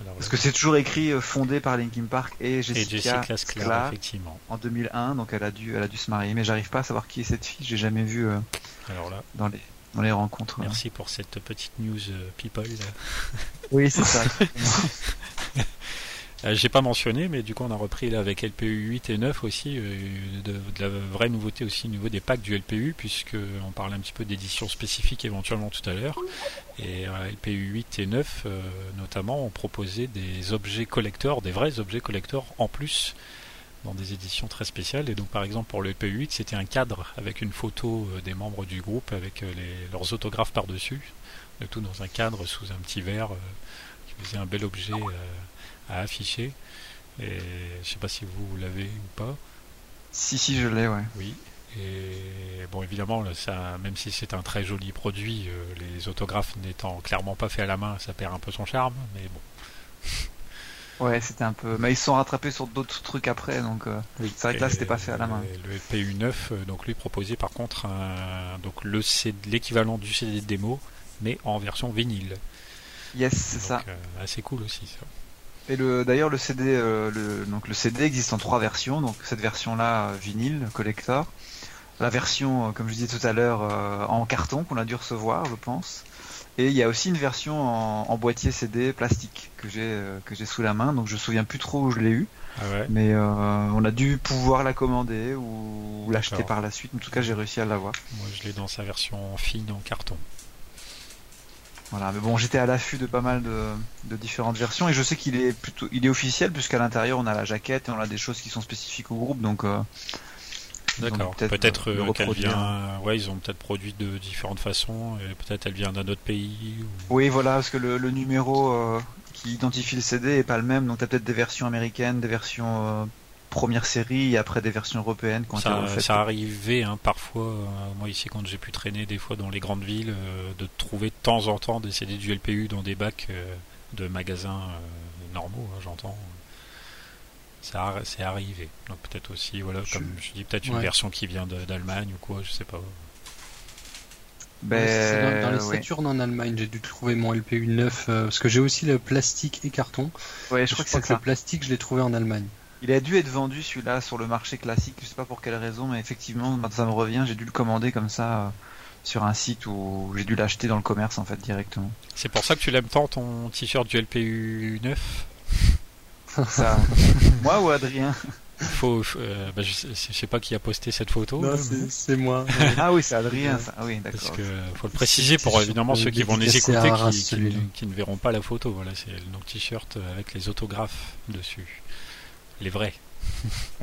Alors, parce que c'est toujours écrit euh, fondé par Linkin Park et Et Jessica, Jessica Sklar, Sklar effectivement. en 2001, donc elle a dû, elle a dû se marier. Mais j'arrive pas à savoir qui est cette fille. J'ai jamais vu euh, Alors là, dans les dans les rencontres. là. merci pour cette petite news euh, people. Oui, c'est ça. [laughs] Euh, J'ai pas mentionné, mais du coup on a repris là avec LPU 8 et 9 aussi euh, de, la vraie nouveauté aussi au niveau des packs du LPU, puisque on parlait un petit peu d'édition spécifique éventuellement tout à l'heure. Et euh, LPU 8 et 9 euh, notamment ont proposé des objets collecteurs, des vrais objets collecteurs en plus dans des éditions très spéciales. Et donc par exemple pour le LPU 8 c'était un cadre avec une photo des membres du groupe avec les, leurs autographes par-dessus, le tout dans un cadre sous un petit verre qui faisait un bel objet. À afficher. Et je sais pas si vous l'avez ou pas. si, si, je l'ai, ouais. Oui. Et bon, évidemment, là, ça, même si c'est un très joli produit, euh, les autographes n'étant clairement pas faits à la main, ça perd un peu son charme. Mais bon. [laughs] Ouais, c'était un peu. Mais ils se sont rattrapés sur d'autres trucs après, donc euh, c'est vrai que là, c'était pas fait à la main. Le LPU 9, euh, donc lui proposait par contre un, donc le C- l'équivalent du CD de démo, mais en version vinyle. Yes, c'est ça. Euh, assez cool aussi ça. Et le, d'ailleurs, le CD, euh, le, donc le CD existe en trois versions. Donc cette version-là, euh, vinyle, collector. La version, euh, comme je disais tout à l'heure, euh, en carton qu'on a dû recevoir, je pense. Et il y a aussi une version en, en boîtier CD plastique que j'ai euh, que j'ai sous la main. Donc je me souviens plus trop où je l'ai eu, Ah ouais. mais euh, on a dû pouvoir la commander ou l'acheter par la suite. En tout cas, j'ai réussi à l'avoir. Moi, je l'ai dans sa version fine en carton. Voilà, mais bon, j'étais à l'affût de pas mal de, de différentes versions et je sais qu'il est plutôt, il est officiel puisqu'à l'intérieur on a la jaquette et on a des choses qui sont spécifiques au groupe, donc. euh, D'accord. peut-être, euh, euh, qu'elle vient. Ouais, ils ont peut-être produit de différentes façons. Et peut-être elle vient d'un autre pays. ou- Oui, voilà, parce que le, le numéro euh, qui identifie le CD est pas le même, donc t'as peut-être des versions américaines, des versions première série et après des versions européennes été Ça, arrivait hein, parfois, euh, moi ici quand j'ai pu traîner des fois dans les grandes villes, euh, de trouver de temps en temps des CD du LPU dans des bacs euh, de magasins euh, normaux, hein, j'entends. Ça c'est arrivé. Donc peut-être aussi, voilà, Je- comme je dis, peut-être une version qui vient d'Allemagne ou quoi, je sais pas. Ben, dans, dans les ouais. Saturn en Allemagne, j'ai dû trouver mon LPU 9 euh, parce que j'ai aussi le plastique et carton. Ouais, Je, je crois que crois c'est que le plastique, je l'ai trouvé en Allemagne. Il a dû être vendu celui-là sur le marché classique, je sais pas pour quelle raison, mais effectivement, ça me revient, j'ai dû le commander comme ça euh, sur un site où j'ai dû l'acheter dans le commerce en fait directement. C'est pour ça que tu l'aimes tant ton t-shirt du LPU 9 Ça, [laughs] moi ou Adrien? Faut, euh, bah, je, sais, je sais pas qui a posté cette photo. Non, c'est mais- c'est moi. Ah oui, c'est Adrien, ça. Ah oui, Parce d'accord. que faut le préciser pour évidemment ceux qui vont les écouter qui, ne- qui ne verront pas la photo. Voilà, c'est le t-shirt avec les autographes dessus. Les vrais.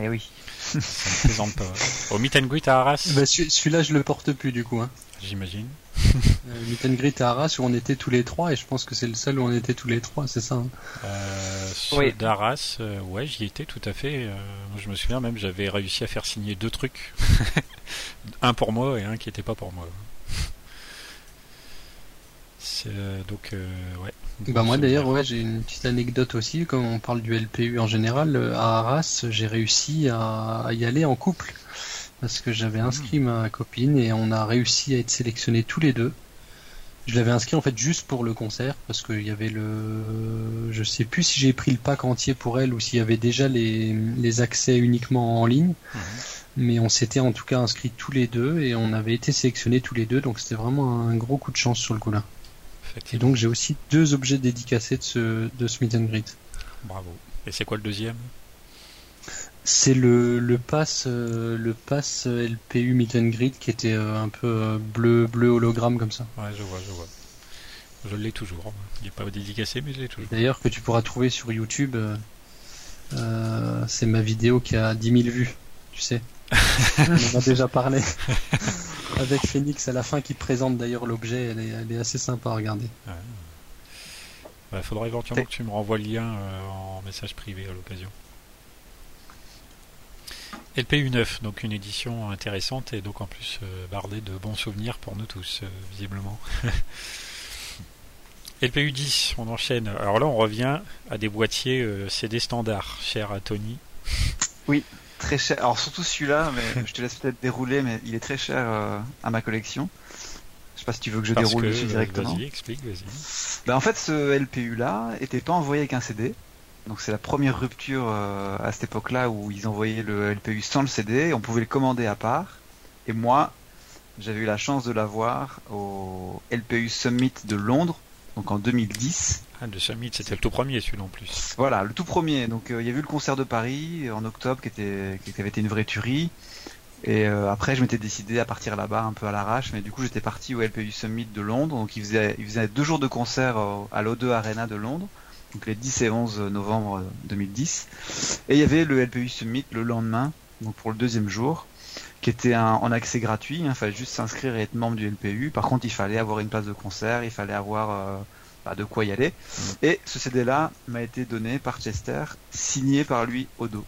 Eh oui. Ça ne plaisante pas. Au meet and greet à Arras, Bah, celui- Celui-là, je le porte plus du coup. Hein. j'imagine. Euh, meet and greet à Arras où on était tous les trois et je pense que c'est le seul où on était tous les trois, c'est ça. hein. Euh, ceux Oui. d'Arras, euh, ouais, j'y étais tout à fait. Euh, moi, je me souviens même, j'avais réussi à faire signer deux trucs. [laughs] un pour moi et un qui n'était pas pour moi. C'est, euh, donc, euh, ouais. Bah moi d'ailleurs ouais j'ai une petite anecdote aussi comme on parle du LPU en général euh, à Arras j'ai réussi à, y aller en couple parce que j'avais inscrit ma copine et on a réussi à être sélectionnés tous les deux. Je l'avais inscrit en fait juste pour le concert parce qu'il y avait le je sais plus si j'ai pris le pack entier pour elle ou s'il y avait déjà les, les accès uniquement en ligne Mhm. mais on s'était en tout cas inscrits tous les deux et on avait été sélectionnés tous les deux donc c'était vraiment un gros coup de chance sur le coup là. Et donc j'ai aussi deux objets dédicacés de ce, de and greet. Bravo. Et c'est quoi le deuxième? C'est le, le pass euh, le pass LPU Meet and Greet qui était euh, un peu euh, bleu bleu hologramme comme ça. Ouais, je vois, je vois. Je l'ai toujours. Il n'est pas dédicacé, mais je l'ai toujours. D'ailleurs, que tu pourras trouver sur YouTube. c'est ma vidéo qui a 10 000 vues, tu sais. [laughs] On en a déjà parlé. [laughs] Avec Phoenix à la fin qui présente d'ailleurs l'objet, elle est, elle est, assez sympa à regarder. Il bah, faudra éventuellement que tu me renvoies le lien en message privé à l'occasion. LPU 9, donc une édition intéressante et donc en plus euh, bardée de bons souvenirs pour nous tous, euh, visiblement. [laughs] LPU 10, on enchaîne. Alors là, on revient à des boîtiers euh, CD standards, cher à Tony. Oui, très cher. Alors surtout celui-là, mais [laughs] je te laisse peut-être dérouler, mais il est très cher à ma collection. Je sais pas si tu veux que je déroule dessus directement. Vas-y, explique, vas-y. Ben, en fait, ce LPU là était pas envoyé avec un CD. Donc c'est la première rupture euh, à cette époque-là où ils envoyaient le LPU sans le CD, on pouvait le commander à part. Et moi, j'avais eu la chance de l'avoir au LPU Summit de Londres, donc en 2010. Ah, Summit, c'était le tout premier celui-là en plus. Voilà, le tout premier. Donc euh, il y a eu le concert de Paris en octobre qui, était, avait été une vraie tuerie. Et euh, après, je m'étais décidé à partir là-bas un peu à l'arrache, mais du coup, j'étais parti au LPU Summit de Londres. Donc, il faisait, deux jours de concert à l'O2 Arena de Londres donc les 10 et 11 novembre 2010. Et il y avait le LPU Summit le lendemain, donc pour le deuxième jour, qui était en accès gratuit. Il fallait juste s'inscrire et être membre du LPU. Par contre, il fallait avoir une place de concert, il fallait avoir euh, de quoi y aller. Mm. Et ce CD-là m'a été donné par Chester, signé par lui au dos.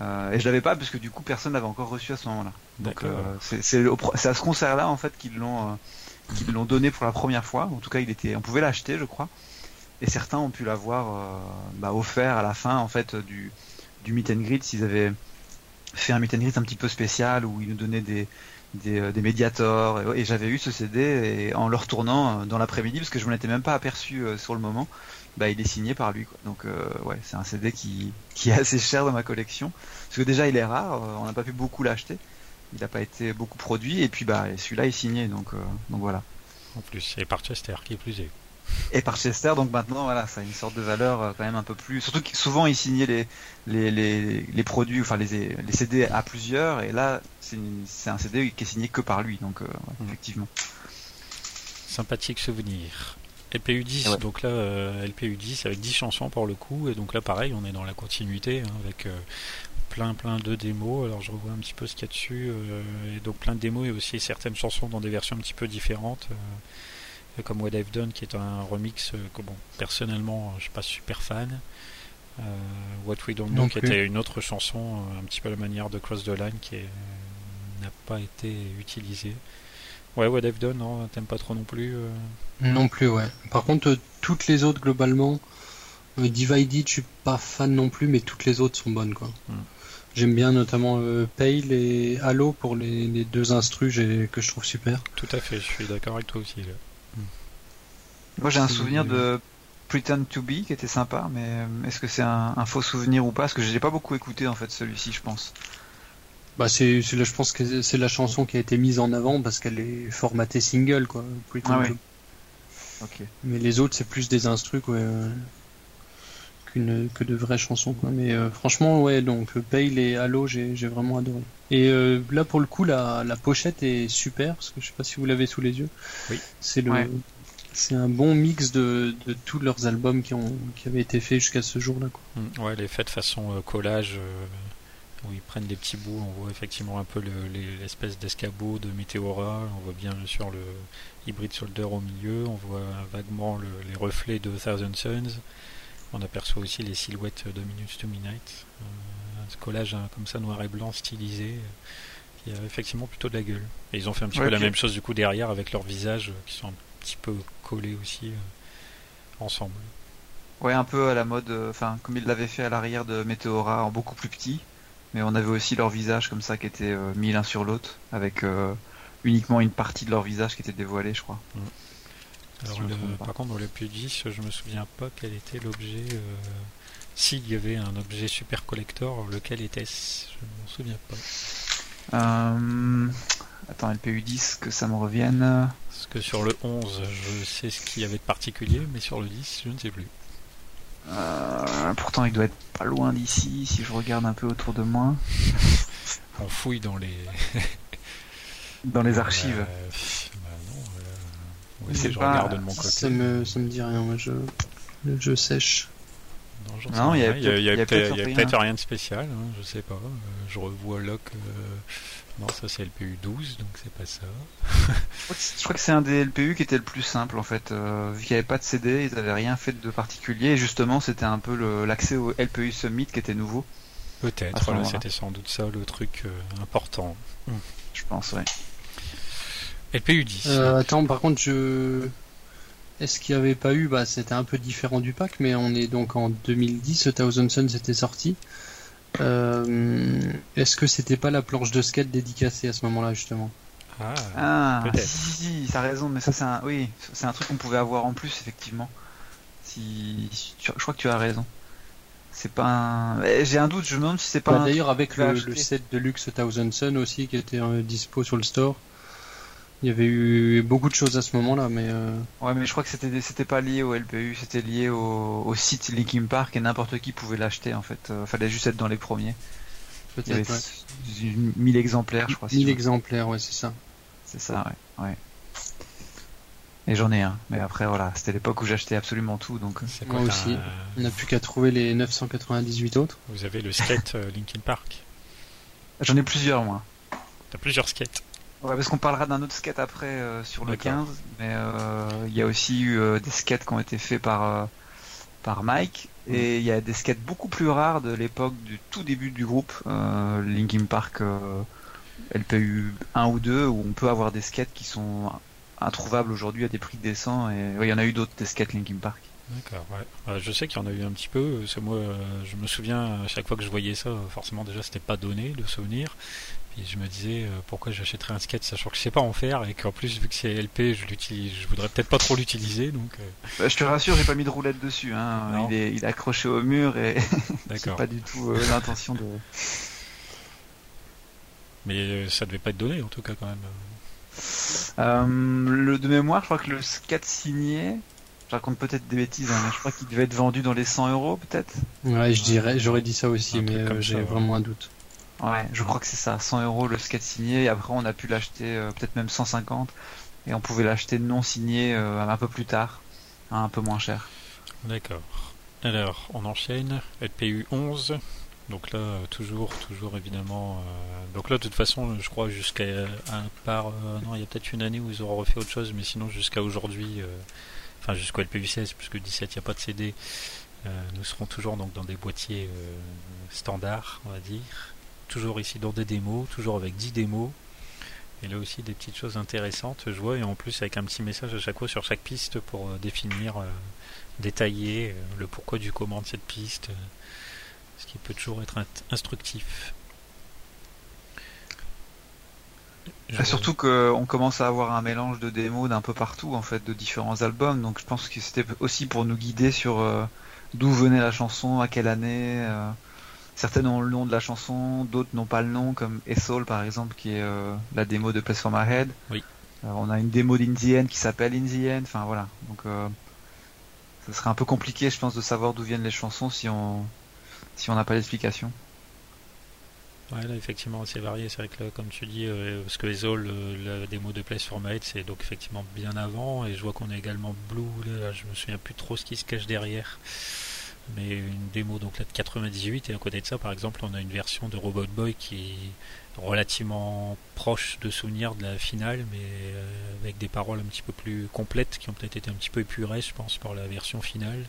Euh, et je l'avais pas parce que du coup personne l'avait encore reçu à ce moment-là. Donc euh, c'est à ce concert-là en fait qu'ils l'ont euh, qu'ils l'ont donné pour la première fois. En tout cas, il était, on pouvait l'acheter, je crois et certains ont pu l'avoir bah, offert à la fin en fait du, du meet and greet s'ils avaient fait un meet and greet un petit peu spécial où ils nous donnaient des, des, euh, des médiators. Et, j'avais eu ce CD et en le retournant euh, dans l'après-midi parce que je m'en étais même pas aperçu sur le moment bah il est signé par lui quoi. donc ouais c'est un CD qui, qui est assez cher dans ma collection. Parce que déjà il est rare on n'a pas pu beaucoup l'acheter. Il n'a pas été beaucoup produit et puis bah celui-là est signé donc donc voilà. En plus et par Chester qui est plus est et par Chester. Donc maintenant, voilà, ça a une sorte de valeur euh, quand même un peu plus. Surtout que souvent, ils signaient les, les, les, les produits, enfin les, les CD à plusieurs, et là, c'est un CD qui est signé que par lui. Donc, euh, mmh. effectivement. Sympathique souvenir. LPU 10, donc là, euh, LPU 10 avec 10 chansons pour le coup, et donc là, pareil, on est dans la continuité hein, avec plein plein de démos. Alors je revois un petit peu ce qu'il y a dessus, et donc plein de démos et aussi certaines chansons dans des versions un petit peu différentes comme What I've Done qui est un remix euh, que bon personnellement je suis pas super fan euh, What We Don't Know qui était une autre chanson euh, un petit peu à la manière de Cross the Line qui n'a pas été utilisée ouais What I've Done non t'aimes pas trop non plus non plus ouais par contre toutes les autres globalement Divided je suis pas fan non plus mais toutes les autres sont bonnes quoi hmm. J'aime bien notamment Pale et Halo pour les, deux instrus que je trouve super. Tout à fait, je suis d'accord avec toi aussi. Moi j'ai un souvenir de Pretend to Be qui était sympa, mais euh, est-ce que c'est un, faux souvenir ou pas? Parce que je l'ai pas beaucoup écouté en fait celui-ci, je pense. Bah c'est, je pense que c'est la chanson qui a été mise en avant parce qu'elle est formatée single quoi. Ah Mais les autres c'est plus des instrus quoi, euh, qu'une que de vraies chansons quoi. Mais euh, franchement ouais donc Pale et Halo j'ai, vraiment adoré. Et là pour le coup la, la pochette est super parce que je sais pas si vous l'avez sous les yeux. Oui. C'est le c'est un bon mix de, tous leurs albums qui, ont, qui avaient été faits jusqu'à ce jour-là. Mm, ouais, les faits façon euh, collage, euh, où ils prennent des petits bouts, on voit effectivement un peu l'espèce d'escabeau de Meteora, on voit bien sûr le Hybrid Soldier au milieu, on voit vaguement les reflets de Thousand Suns, on aperçoit aussi les silhouettes de Minutes to Midnight. Euh, ce collage hein, comme ça noir et blanc stylisé qui a effectivement plutôt de la gueule. Et ils ont fait un petit peu la même chose du coup derrière avec leurs visages qui sont petit peu collés aussi euh, ensemble. Ouais, un peu à la mode, euh, enfin, comme ils l'avaient fait à l'arrière de Meteora en beaucoup plus petit, mais on avait aussi leur visage comme ça qui était euh, mis l'un sur l'autre, avec uniquement une partie de leur visage qui était dévoilée, je crois. Mm. Alors, par contre, dans le P10, je me souviens pas quel était l'objet. S'il y avait un objet super collector, lequel était-ce? Je ne m'en souviens pas. Euh... Attends, LPU 10, que ça me revienne. Parce que sur le 11, je sais ce qu'il y avait de particulier, mais sur le 10, je ne sais plus. Euh, pourtant, il doit être pas loin d'ici, si je regarde un peu autour de moi. [laughs] On fouille dans les... [laughs] dans les archives. Euh, bah non, euh, oui, je pas- regarde de mon côté. Ça me, ça me dit rien, moi je, le jeu sèche. Non, j'en Non, sais il y a rien. il y a, il y a peut-être- rien. de spécial, hein, je sais pas. Euh, je revois Lock. Non, ça c'est LPU 12, donc c'est pas ça. Je crois que c'est- un des LPU qui était le plus simple en fait. Euh, vu qu'il n'y avait pas de CD, ils avaient rien fait de particulier. Et justement, c'était un peu l'accès au LPU Summit qui était nouveau, Peut-être, voilà, c'était sans doute ça le truc euh, important. je pense. Ouais. LPU 10. Euh, attends, par contre, je. Est-ce qu'il n'y avait pas eu, bah c'était un peu différent du pack, mais on est donc en 2010, Thousand Suns était sorti. Euh, Est-ce que c'était pas la planche de skate dédicacée à ce moment-là, justement? Ah, Ah, si, si, si, t'as raison, mais ça c'est un, oui, c'est un truc qu'on pouvait avoir en plus effectivement. Si, je crois que tu as raison. C'est pas un, j'ai un doute, je me demande si c'est pas Bah, un D'ailleurs, avec le set de luxe Thousand Sun aussi qui était euh, dispo sur le store, il y avait eu beaucoup de choses à ce moment-là, mais euh, Ouais, mais je crois que c'était c'était pas lié au LPU, c'était lié au, au site Linkin Park et n'importe qui pouvait l'acheter en fait. Euh, fallait juste être dans les premiers. Peut-être ouais. 1000 exemplaires, je crois. si 1000 je- exemplaires, ouais, c'est ça. C'est ça, ouais. ouais. Et j'en ai un, mais après voilà, c'était l'époque où j'achetais absolument tout, donc. euh, c'est moi quoi, aussi. On n'a plus qu'à trouver les 998 autres. Vous avez le skate euh, Linkin Park. J'en ai plusieurs moi. T'as plusieurs skates. Ouais, parce qu'on parlera d'un autre skate après euh, sur le D'accord. 15, mais euh, il y a aussi eu euh, des skates qui ont été faits par par Mike et il y a des skates beaucoup plus rares de l'époque du tout début du groupe, Linkin Park LPU 1 ou 2 où on peut avoir des skates qui sont introuvables aujourd'hui à des prix décents et ouais, il y en a eu d'autres des skates Linkin Park. D'accord, ouais. Euh, je sais qu'il y en a eu un petit peu. C'est moi, je me souviens à chaque fois que je voyais ça, forcément déjà c'était pas donné de souvenir. Puis je me disais euh, pourquoi j'achèterais un skate sachant que je sais pas en faire et qu'en plus vu que c'est LP, je l'utilise, je voudrais peut-être pas trop l'utiliser donc. euh, Bah, je te rassure, j'ai pas mis de roulette dessus. Hein. Il, est, il est accroché au mur et [laughs] c'est pas du tout euh, l'intention de. Mais euh, ça devait pas être donné en tout cas quand même. Euh, le de mémoire, je crois que le skate signé, je raconte peut-être des bêtises, hein, mais je crois qu'il devait être vendu dans les 100 euros peut-être? Ouais, je dirais, j'aurais dit ça aussi, Un mais euh, j'ai ouais. vraiment un doute. Ouais, je crois que c'est ça, 100 euros le skate signé. Et après, on a pu l'acheter euh, peut-être même 150, et on pouvait l'acheter non signé euh, un peu plus tard, à un peu moins cher. D'accord. Alors, on enchaîne. LPU 11. Donc là, toujours, toujours évidemment. euh, Donc là, de toute façon, je crois jusqu'à un euh, non, il y a peut-être une année où ils auront refait autre chose, mais sinon jusqu'à aujourd'hui, enfin jusqu'au LPU 16, puisque 17, il n'y a pas de CD. nous serons toujours donc dans des boîtiers standards, on va dire. Toujours ici dans des démos, toujours avec 10 démos. Et là aussi des petites choses intéressantes, je vois, et en plus avec un petit message à chaque fois sur chaque piste pour euh, définir euh, détailler euh, le pourquoi du comment de cette piste, ce qui peut toujours être instructif. Je- Et surtout qu'on commence à avoir un mélange de démos d'un peu partout, en fait, de différents albums. Donc je pense que c'était aussi pour nous guider sur euh, d'où venait la chanson, à quelle année. euh. Certaines ont le nom de la chanson, d'autres n'ont pas le nom, comme Ethol par exemple, qui est euh, la démo de Place for My Head. Oui. On a une démo d'In the End qui s'appelle In the End. Enfin voilà. Donc euh, ça serait un peu compliqué, je pense, de savoir d'où viennent les chansons si on si on n'a pas d'explication. Ouais, là, effectivement, c'est varié. C'est vrai que là, comme tu dis, euh, parce que les All, euh, la démo de Place for My Head, c'est donc effectivement bien avant. Et je vois qu'on a également Blue. Là, je me souviens plus trop ce qui se cache derrière. Mais une démo donc là de 98. Et à côté de ça, par exemple, on a une version de Robot Boy qui est relativement proche de souvenir de la finale, mais euh, avec des paroles un petit peu plus complètes qui ont peut-être été un petit peu épurées, je pense, par la version finale.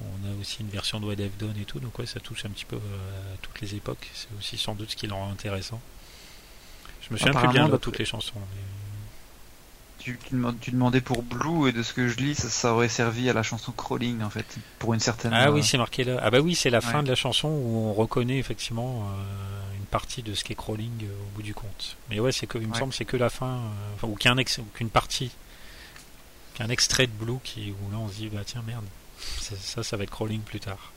On a aussi une version de What I've Done et tout, donc ouais, ça touche un petit peu euh, à toutes les époques. C'est aussi sans doute ce qui le rend intéressant. Je me souviens plus bien de toutes les chansons. mais- Tu, tu demandais pour Blue et de ce que je lis, ça, ça aurait servi à la chanson Crawling en fait, pour une certaine. Ah euh, oui, c'est marqué là. Ah bah oui, c'est la fin de la chanson où on reconnaît effectivement euh, une partie de ce qu'est Crawling euh, au bout du compte. Mais ouais, c'est que, il me semble, c'est que la fin, euh, enfin, ou qu'un ex, qu'une partie, qu'un extrait de Blue qui, où là on se dit bah tiens merde, ça, ça, ça va être Crawling plus tard.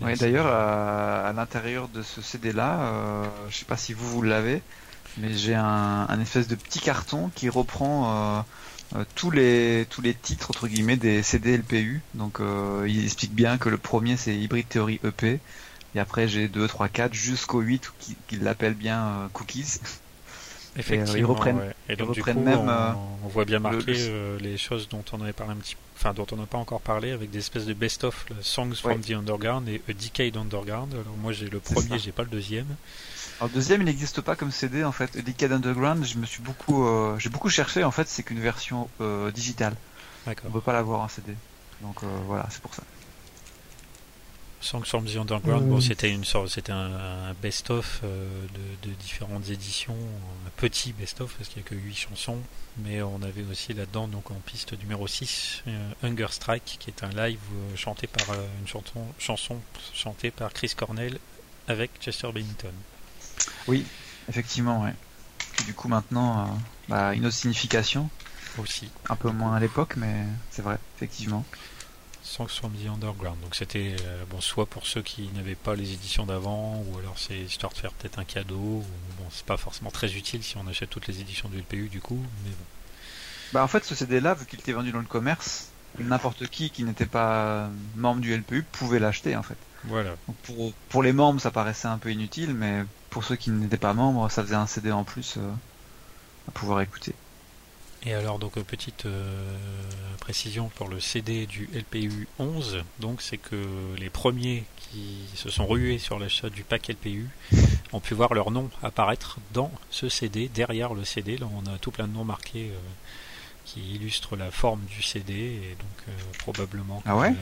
Ouais, d'ailleurs, à, à l'intérieur de ce CD-là, euh, je sais pas si vous, vous l'avez, mais j'ai un, un espèce de petit carton qui reprend euh, euh, tous les tous les titres entre guillemets des CD LPU. Donc euh, il explique bien que le premier c'est Hybrid Theory EP et après j'ai 2, 3, 4 jusqu'au 8 qui, qui l'appelle bien euh, Cookies. [laughs] Effectivement. ils reprennent- ouais. Et donc, ils du reprennent coup, même, on, on voit bien le- euh, les choses dont on avait parlé un petit enfin dont on n'a pas encore parlé avec des espèces de best-of là, Songs from the Underground et A Decade Underground. Alors moi j'ai le premier, j'ai pas le deuxième. Alors le deuxième il n'existe pas comme CD en fait. Decade Underground, je me suis beaucoup euh, j'ai beaucoup cherché en fait c'est qu'une version euh, digitale. On D'accord. peut pas l'avoir en CD. Donc euh, voilà c'est pour ça. Songs from the Underground, bon, c'était une sorte, c'était un, un best-of euh, de, de différentes éditions, un petit best-of parce qu'il n'y a que 8 chansons, mais on avait aussi là-dedans donc en piste numéro 6 euh, Hunger Strike qui est un live euh, chanté par euh, une chanson, chanson chantée par Chris Cornell avec Chester Bennington. Oui effectivement ouais. Du coup maintenant euh, bah, une autre signification, Aussi. un peu moins à l'époque mais c'est vrai effectivement. Songs from the Underground. Donc c'était euh, bon soit pour ceux qui n'avaient pas les éditions d'avant, ou alors c'est histoire de faire peut-être un cadeau. Ou, bon, c'est pas forcément très utile si on achète toutes les éditions du LPU du coup, mais bon. Bah en fait ce CD là vu qu'il était vendu dans le commerce, n'importe qui qui n'était pas membre du LPU pouvait l'acheter en fait. Voilà. Donc pour, pour les membres ça paraissait un peu inutile mais pour ceux qui n'étaient pas membres ça faisait un CD en plus euh, à pouvoir écouter. Et alors donc petite euh, précision pour le CD du LPU 11, donc c'est que les premiers qui se sont rués sur l'achat du pack LPU ont pu voir leur nom apparaître dans ce CD, derrière le CD. Là on a tout plein de noms marqués euh, qui illustrent la forme du CD et donc euh, probablement. Ah ouais? que,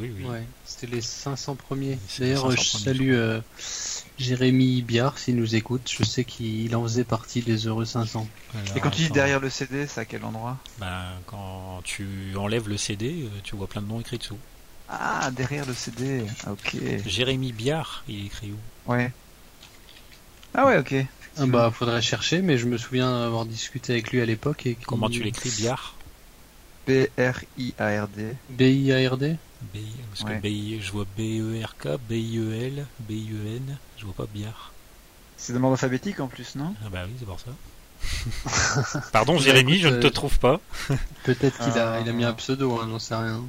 Oui oui. Ouais, c'était les 500 premiers. D'ailleurs, 500 je salue euh, Jérémy Biard s'il nous écoute. Je sais qu'il en faisait partie des heureux 500. Alors, Et quand tu dis derrière le CD c'est à quel endroit? Ben, quand tu enlèves le CD, euh, tu vois plein de noms écrits dessous. Ah derrière le CD, Ah, ok. Jérémy Biard, il est écrit où? Ouais. Ah ouais ok. Ah bah, faudrait chercher, mais je me souviens avoir discuté avec lui à l'époque. et Comment tu l'écris Biard? B-R-I-A-R-D. B-I-A-R-D B, parce Ouais. que BI, je vois B-E-R-K, B-I-E-L, B-I-E-N, je vois pas Biard. C'est de l'ordre alphabétique en plus non? Ah bah oui, c'est pour ça. [laughs] Pardon Jérémy, je ne te euh, trouve pas. Peut-être qu'il a, Ah. il a mis un pseudo, hein, j'en sais rien.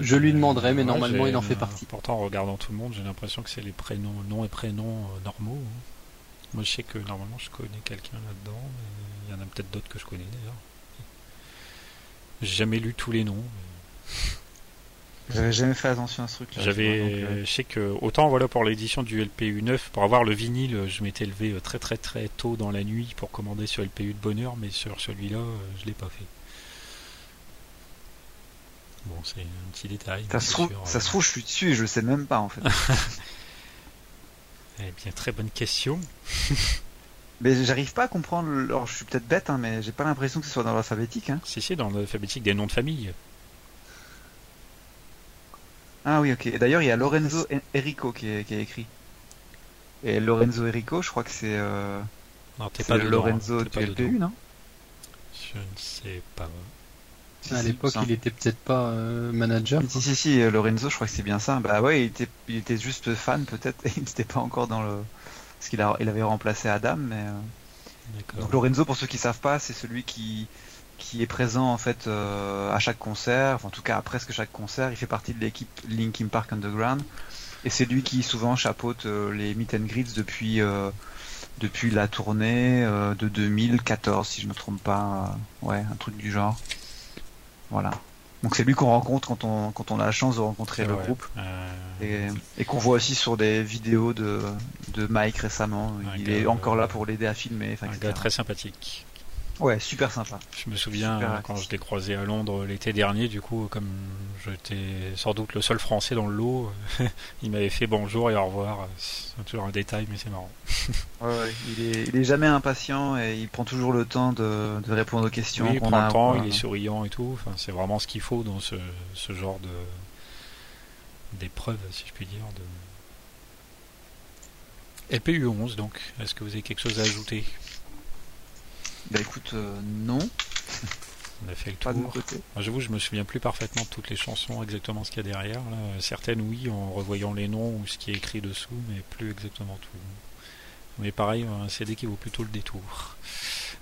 Je lui demanderai, mais normalement, il en fait euh, partie. Pourtant, en regardant tout le monde, j'ai l'impression que c'est les prénoms, noms et prénoms euh, normaux. hein. Moi, je sais que normalement, je connais quelqu'un là-dedans, mais il y en a peut-être d'autres que je connais d'ailleurs. J'ai jamais lu tous les noms. [laughs] J'avais jamais fait attention à ce truc là. J'avais, je sais que autant voilà pour l'édition du LPU 9, pour avoir le vinyle, je m'étais levé euh, très très très tôt dans la nuit pour commander ce LPU de bonheur, mais sur celui-là, euh, je l'ai pas fait. Bon, c'est un petit détail. Ça se, trouve, ça euh, se trouve, je suis dessus et je le sais même pas en fait. [laughs] Eh bien, très bonne question. [laughs] mais j'arrive pas à comprendre. Alors, je suis peut-être bête, hein, mais j'ai pas l'impression que ce soit dans l'alphabétique. Hein. Si, si, dans l'alphabétique des noms de famille. Ah oui, ok. Et d'ailleurs, il y a Lorenzo E- Enrico qui est, qui est écrit. Et Lorenzo Enrico, je crois que c'est euh, Non, t'es c'est pas le dedans, Lorenzo hein, du pas LPU, non? Je ne sais pas. Si, à si, l'époque, il était peut-être pas euh, manager. Si, si, si, euh, Lorenzo, je crois que c'est bien ça. Bah ouais, il était, il était juste fan peut-être, et [laughs] il n'était pas encore dans le... Parce qu'il a, il avait remplacé Adam, mais... euh, D'accord. Donc Lorenzo, pour ceux qui savent pas, c'est celui qui qui est présent en fait euh, à chaque concert, enfin, en tout cas à presque chaque concert. Il fait partie de l'équipe Linkin Park Underground et c'est lui qui souvent chapeaute euh, les meet and greets depuis euh, depuis la tournée de 2014, si je me trompe pas. ouais, un truc du genre. Voilà. Donc c'est lui qu'on rencontre quand on quand on a la chance de rencontrer le groupe et, et qu'on voit aussi sur des vidéos de de Mike récemment. Un Il gars, est encore là pour l'aider à filmer. enfin, un etc. gars très sympathique. Ouais, super sympa. Je me souviens Super euh, quand je l'ai croisé à Londres l'été dernier, du coup, comme j'étais sans doute le seul français dans le lot, [laughs] il m'avait fait bonjour et au revoir. C'est toujours un détail, mais c'est marrant. [laughs] Ouais, ouais, il, est, il est jamais impatient et il prend toujours le temps de, de répondre aux questions. Oui, il prend le temps, il est souriant et tout. Enfin, c'est vraiment ce qu'il faut dans ce, ce genre de d'épreuve, si je puis dire. De... LPU 11, donc. Est-ce que vous avez quelque chose à ajouter? Bah écoute, euh, non, On a fait le pas tour. J'avoue, je me souviens plus parfaitement de toutes les chansons, exactement ce qu'il y a derrière. là. Certaines, oui, en revoyant les noms ou ce qui est écrit dessous, mais plus exactement tout. Mais pareil, un CD qui vaut plutôt le détour.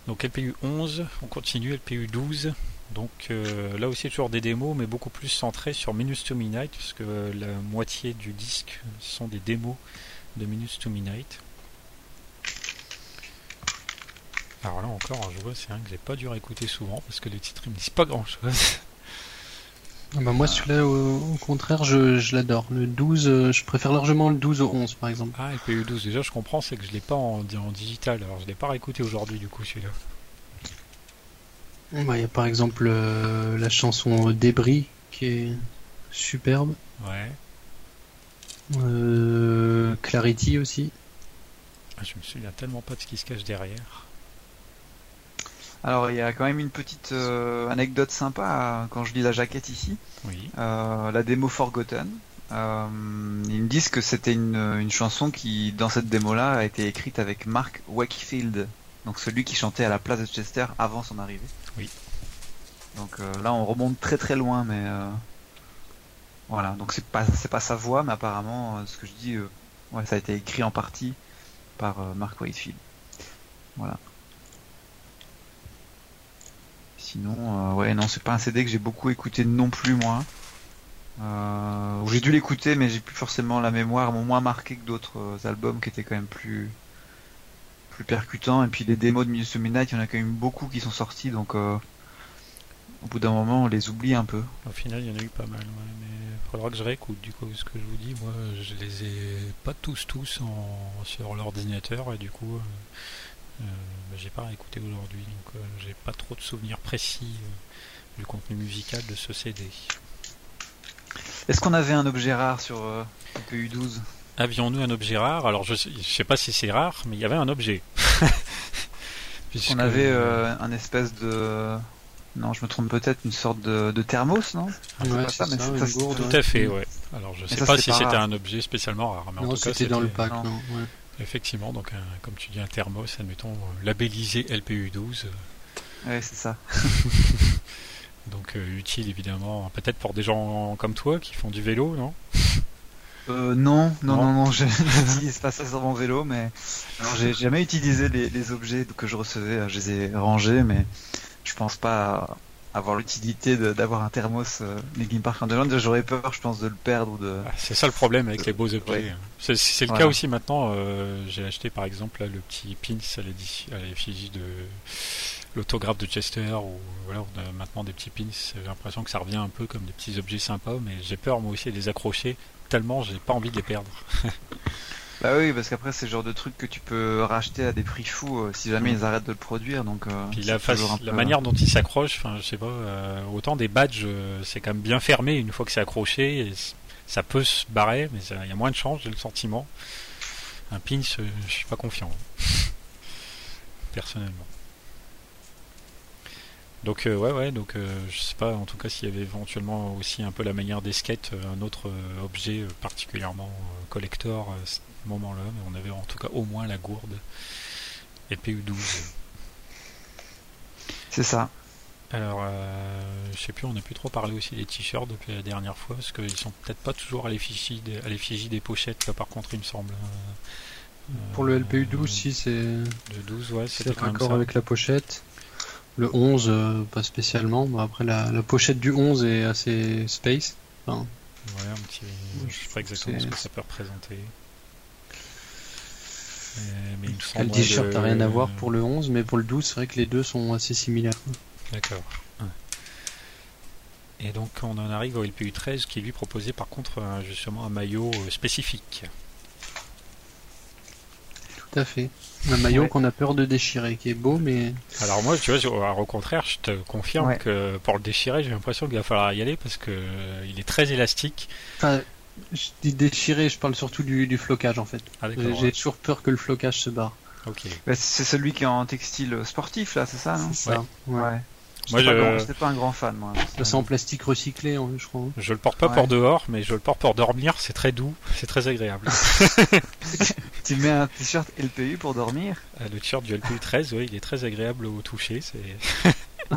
Donc LPU 11, on continue LPU 12. Donc euh, là aussi toujours des démos, mais beaucoup plus centrées sur Minutes to Midnight, parce que la moitié du disque sont des démos de Minutes to Midnight. Alors là encore, je vois, c'est un que j'ai pas dû réécouter souvent, parce que les titres ils me disent pas grand chose. Ah bah moi celui-là au, au contraire je, je l'adore. Le 12, euh, je préfère largement le 12 au 11 par exemple. Ah, LPU 12, déjà je comprends, c'est que je l'ai pas en, en digital, alors je l'ai pas réécouté aujourd'hui du coup celui-là. Bah, Il y a par exemple euh, la chanson Débris qui est superbe. Ouais. Euh, Clarity aussi. Ah, je me souviens tellement pas de ce qui se cache derrière. Alors il y a quand même une petite euh, anecdote sympa euh, quand je lis la jaquette ici. Oui. Euh, la démo Forgotten. Euh, ils me disent que c'était une, une chanson qui, dans cette démo-là, a été écrite avec Mark Wakefield, donc celui qui chantait à la place de Chester avant son arrivée. Oui. Donc là, on remonte très très loin, mais voilà. Donc c'est pas c'est pas sa voix, mais apparemment, ce que je dis, ouais, ça a été écrit en partie par Mark Wakefield. Voilà. Sinon, euh, ouais, non, c'est pas un CD que j'ai beaucoup écouté non plus moi. Euh, j'ai dû l'écouter, mais j'ai plus forcément la mémoire, moins marqué que d'autres euh, albums qui étaient quand même plus plus percutants. Et puis les démos de Minutes to Midnight, il y en a quand même beaucoup qui sont sortis, donc au bout d'un moment, on les oublie un peu. Au final, il y en a eu pas mal, ouais, mais faudra que je réécoute du coup ce que je vous dis. Moi, je les ai pas tous tous en, sur l'ordinateur et du coup, j'ai pas réécouté aujourd'hui, donc euh, j'ai pas trop de souvenirs précis euh, du contenu musical de ce CD. Est-ce qu'on avait un objet rare sur euh, PU 12 Avions-nous un objet rare? Alors je sais, je sais pas si c'est rare, mais il y avait un objet. [laughs] Puisque- On avait euh, un espèce de non, je me trompe peut-être une sorte de, de thermos, non? Ouais, pas c'est ça, mais ça, c'est- une ça, c'est gourde, Tout ouais. à fait, ouais. Alors je sais ça, pas si c'était rare. un objet spécialement rare, mais en Non, tout cas c'était dans le pack, non. non. ouais. Effectivement, donc un- comme tu dis un thermos, admettons euh, labellisé LPU 12. Ouais, c'est ça. [laughs] Donc euh, utile évidemment, peut-être pour des gens comme toi qui font du vélo, non? Euh, non, non, Non. non, je [laughs] n'utilise pas ça sur mon vélo, mais j'ai jamais utilisé les, les objets que je recevais, je les ai rangés, mais je pense pas avoir l'utilité d'avoir un thermos euh, Linkin Park Underground. J'aurais peur, je pense, de le perdre ou de. Ah, C'est ça le problème avec les beaux objets. Ouais. C'est le Voilà. cas aussi maintenant. euh, J'ai acheté par exemple là, le petit pins à l'effigie de l'autographe de Chester ou voilà, on a maintenant des petits pins. J'ai l'impression que ça revient un peu comme des petits objets sympas, mais j'ai peur moi aussi de les accrocher tellement j'ai pas envie de les perdre. [laughs] Bah oui, parce qu'après, c'est le genre de truc que tu peux racheter à des prix fous euh, si jamais Mm. ils arrêtent de le produire, donc. euh, Puis la, face- la peu- manière dont ils s'accrochent, enfin je sais pas, euh, autant des badges euh, c'est quand même bien fermé une fois que c'est accroché, et ça peut se barrer, mais il y a moins de chances, j'ai le sentiment. Un pins, je suis pas confiant, personnellement. Donc euh, ouais ouais donc euh, je sais pas en tout cas s'il y avait éventuellement aussi un peu la manière des skates euh, un autre euh, objet particulièrement collector ce moment-là mais on avait en tout cas au moins la gourde et PU12 C'est ça. alors, euh, je sais plus, on n'a plus trop parlé aussi des t-shirts depuis la dernière fois, parce qu'ils sont peut-être pas toujours à l'effigie des, à l'effigie des pochettes, là par contre, il me semble. Euh, Pour le euh, LPU 12, si c'est Le 12, ouais, c'est raccord avec la pochette. Le 11, euh, pas spécialement. Bon, après, la, la pochette du 11 est assez space. Enfin, Ouais, un petit... Je sais pas exactement ce que ça peut représenter. Euh, mais il me le t-shirt n'a rien à voir pour le 11, mais pour le 12, c'est vrai que les deux sont assez similaires. D'accord. Et donc on en arrive au LPU 13 qui lui proposait par contre un- justement un maillot euh, spécifique. Tout à fait. Un maillot Ouais. qu'on a peur de déchirer, qui est beau, mais Alors moi, tu vois, au contraire, je te confirme Ouais. que pour le déchirer, j'ai l'impression qu'il va falloir y aller parce que euh, il est très élastique. enfin, je dis déchirer, je parle surtout du, du flocage en fait. Ah. J'ai ouais. toujours peur que le flocage se barre. Bah, c'est celui qui est en textile sportif, là, c'est ça, non C'est ça. Ouais. Ouais. Moi, J'étais pas, je- j'étais pas un grand fan, moi. C'est en plastique recyclé, hein, je crois. Je le porte pas Ouais. pour dehors, mais je le porte pour dormir. C'est très doux, c'est très agréable. [laughs] Tu mets un t-shirt LPU pour dormir? Euh, le t-shirt du LPU 13, oui, il est très agréable au toucher. C'est [laughs]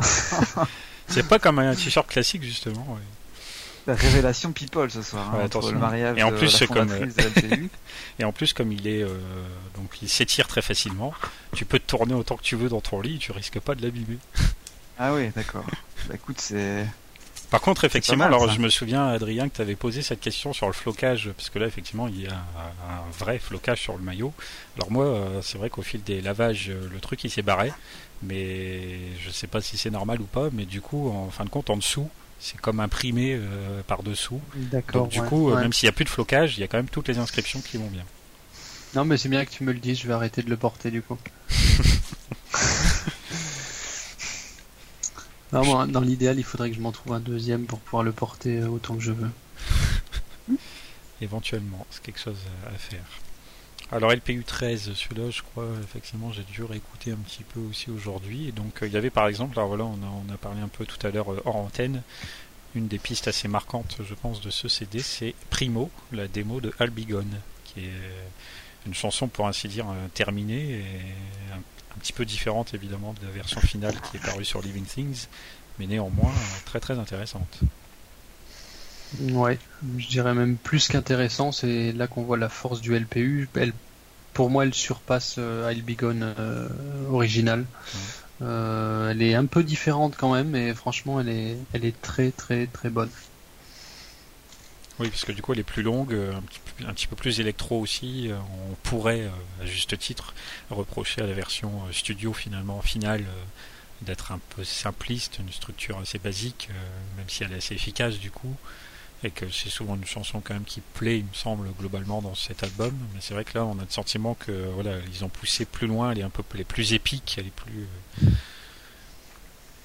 c'est pas comme un t-shirt classique justement. ouais. La révélation people ce soir, hein, Ouais, entre attention. le mariage Et en de plus, la comme, fondatrice de LPU. [laughs] Et en plus, comme il est euh, donc il s'étire très facilement. Tu peux te tourner autant que tu veux dans ton lit, tu risques pas de l'abîmer. Ah oui, d'accord. Bah écoute, c'est. Par contre, effectivement, alors je me souviens, Adrien, que tu avais posé cette question sur le flocage, parce que là, effectivement, il y a un, vrai flocage sur le maillot. Alors moi, euh, c'est vrai qu'au fil des lavages, euh, le truc il s'est barré, mais je sais pas si c'est normal ou pas, mais du coup, en fin de compte, en dessous, c'est comme imprimé euh, par dessous. D'accord. Donc du coup, même s'il n'y a plus de flocage, il y a quand même toutes les inscriptions qui vont bien. Non, mais c'est bien que tu me le dises, je vais arrêter de le porter du coup. [laughs] dans l'idéal, il faudrait que je m'en trouve un deuxième pour pouvoir le porter euh, autant que je veux. Éventuellement, c'est quelque chose à faire. Alors LPU 13, celui-là, je crois, effectivement, j'ai dû réécouter un petit peu aussi aujourd'hui. Et donc, euh, il y avait par exemple, alors voilà, on a, parlé un peu tout à l'heure euh, hors antenne, une des pistes assez marquantes, je pense, de ce CD, c'est Primo, la démo de Albigone, qui est une chanson, pour ainsi dire, terminée un petit peu différente évidemment de la version finale qui est parue sur Living Things, mais néanmoins euh, très très intéressante. Ouais, je dirais même plus qu'intéressant, c'est là qu'on voit la force du LPU. Elle, pour moi, elle surpasse euh, I'll Be Gone euh, original. elle est un peu différente quand même, mais franchement, elle est, elle est très très très bonne. Oui, parce que du coup, elle est plus longue, euh, un petit, peu plus électro aussi. Euh, on pourrait, euh, à juste titre, reprocher à la version studio finalement finale d'être un peu simpliste, une structure assez basique, même si elle est assez efficace du coup, et que c'est souvent une chanson quand même qui plaît, il me semble, globalement dans cet album. Mais c'est vrai que là, on a le sentiment que voilà, ils ont poussé plus loin, elle est un peu plus épique, elle est plus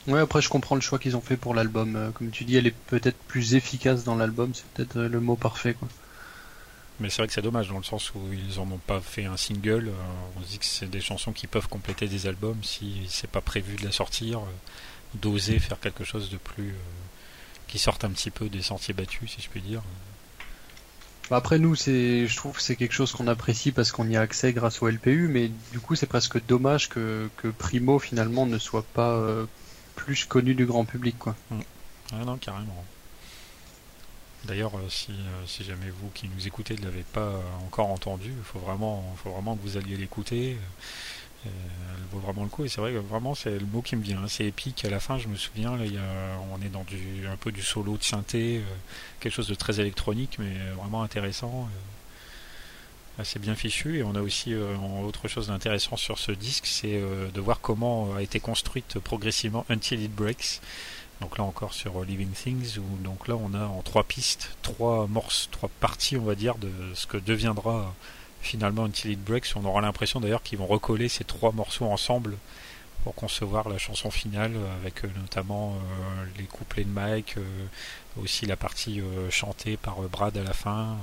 Ouais, après je comprends le choix qu'ils ont fait pour l'album. Euh, comme tu dis, elle est peut-être plus efficace dans l'album, c'est peut-être euh, le mot parfait. Quoi. Mais c'est vrai que c'est dommage dans le sens où ils en ont pas fait un single. Euh, on se dit que c'est des chansons qui peuvent compléter des albums si c'est pas prévu de la sortir, d'oser faire quelque chose de plus qui sorte un petit peu des sentiers battus, si je puis dire. Bah, après nous, c'est, je trouve que c'est quelque chose qu'on apprécie parce qu'on y a accès grâce au LPU, mais du coup c'est presque dommage que, que Primo finalement ne soit pas plus connu du grand public, quoi. Ah non, carrément. D'ailleurs, euh, si, euh, si jamais vous qui nous écoutez ne l'avez pas encore entendu, il faut vraiment, faut vraiment que vous alliez l'écouter. Euh, elle vaut vraiment le coup et c'est vrai que vraiment c'est le mot qui me vient. Hein. C'est épique. À la fin, je me souviens, là, y a, on est dans du, un peu du solo de synthé, quelque chose de très électronique, mais vraiment intéressant assez bien fichu et on a aussi euh, autre chose d'intéressant sur ce disque c'est euh, de voir comment a été construite progressivement Until It Breaks donc là encore sur euh, Living Things où donc là on a en trois pistes trois morceaux trois parties on va dire de ce que deviendra finalement Until It Breaks on aura l'impression d'ailleurs qu'ils vont recoller ces trois morceaux ensemble pour concevoir la chanson finale avec notamment les couplets de Mike aussi la partie chantée par Brad à la fin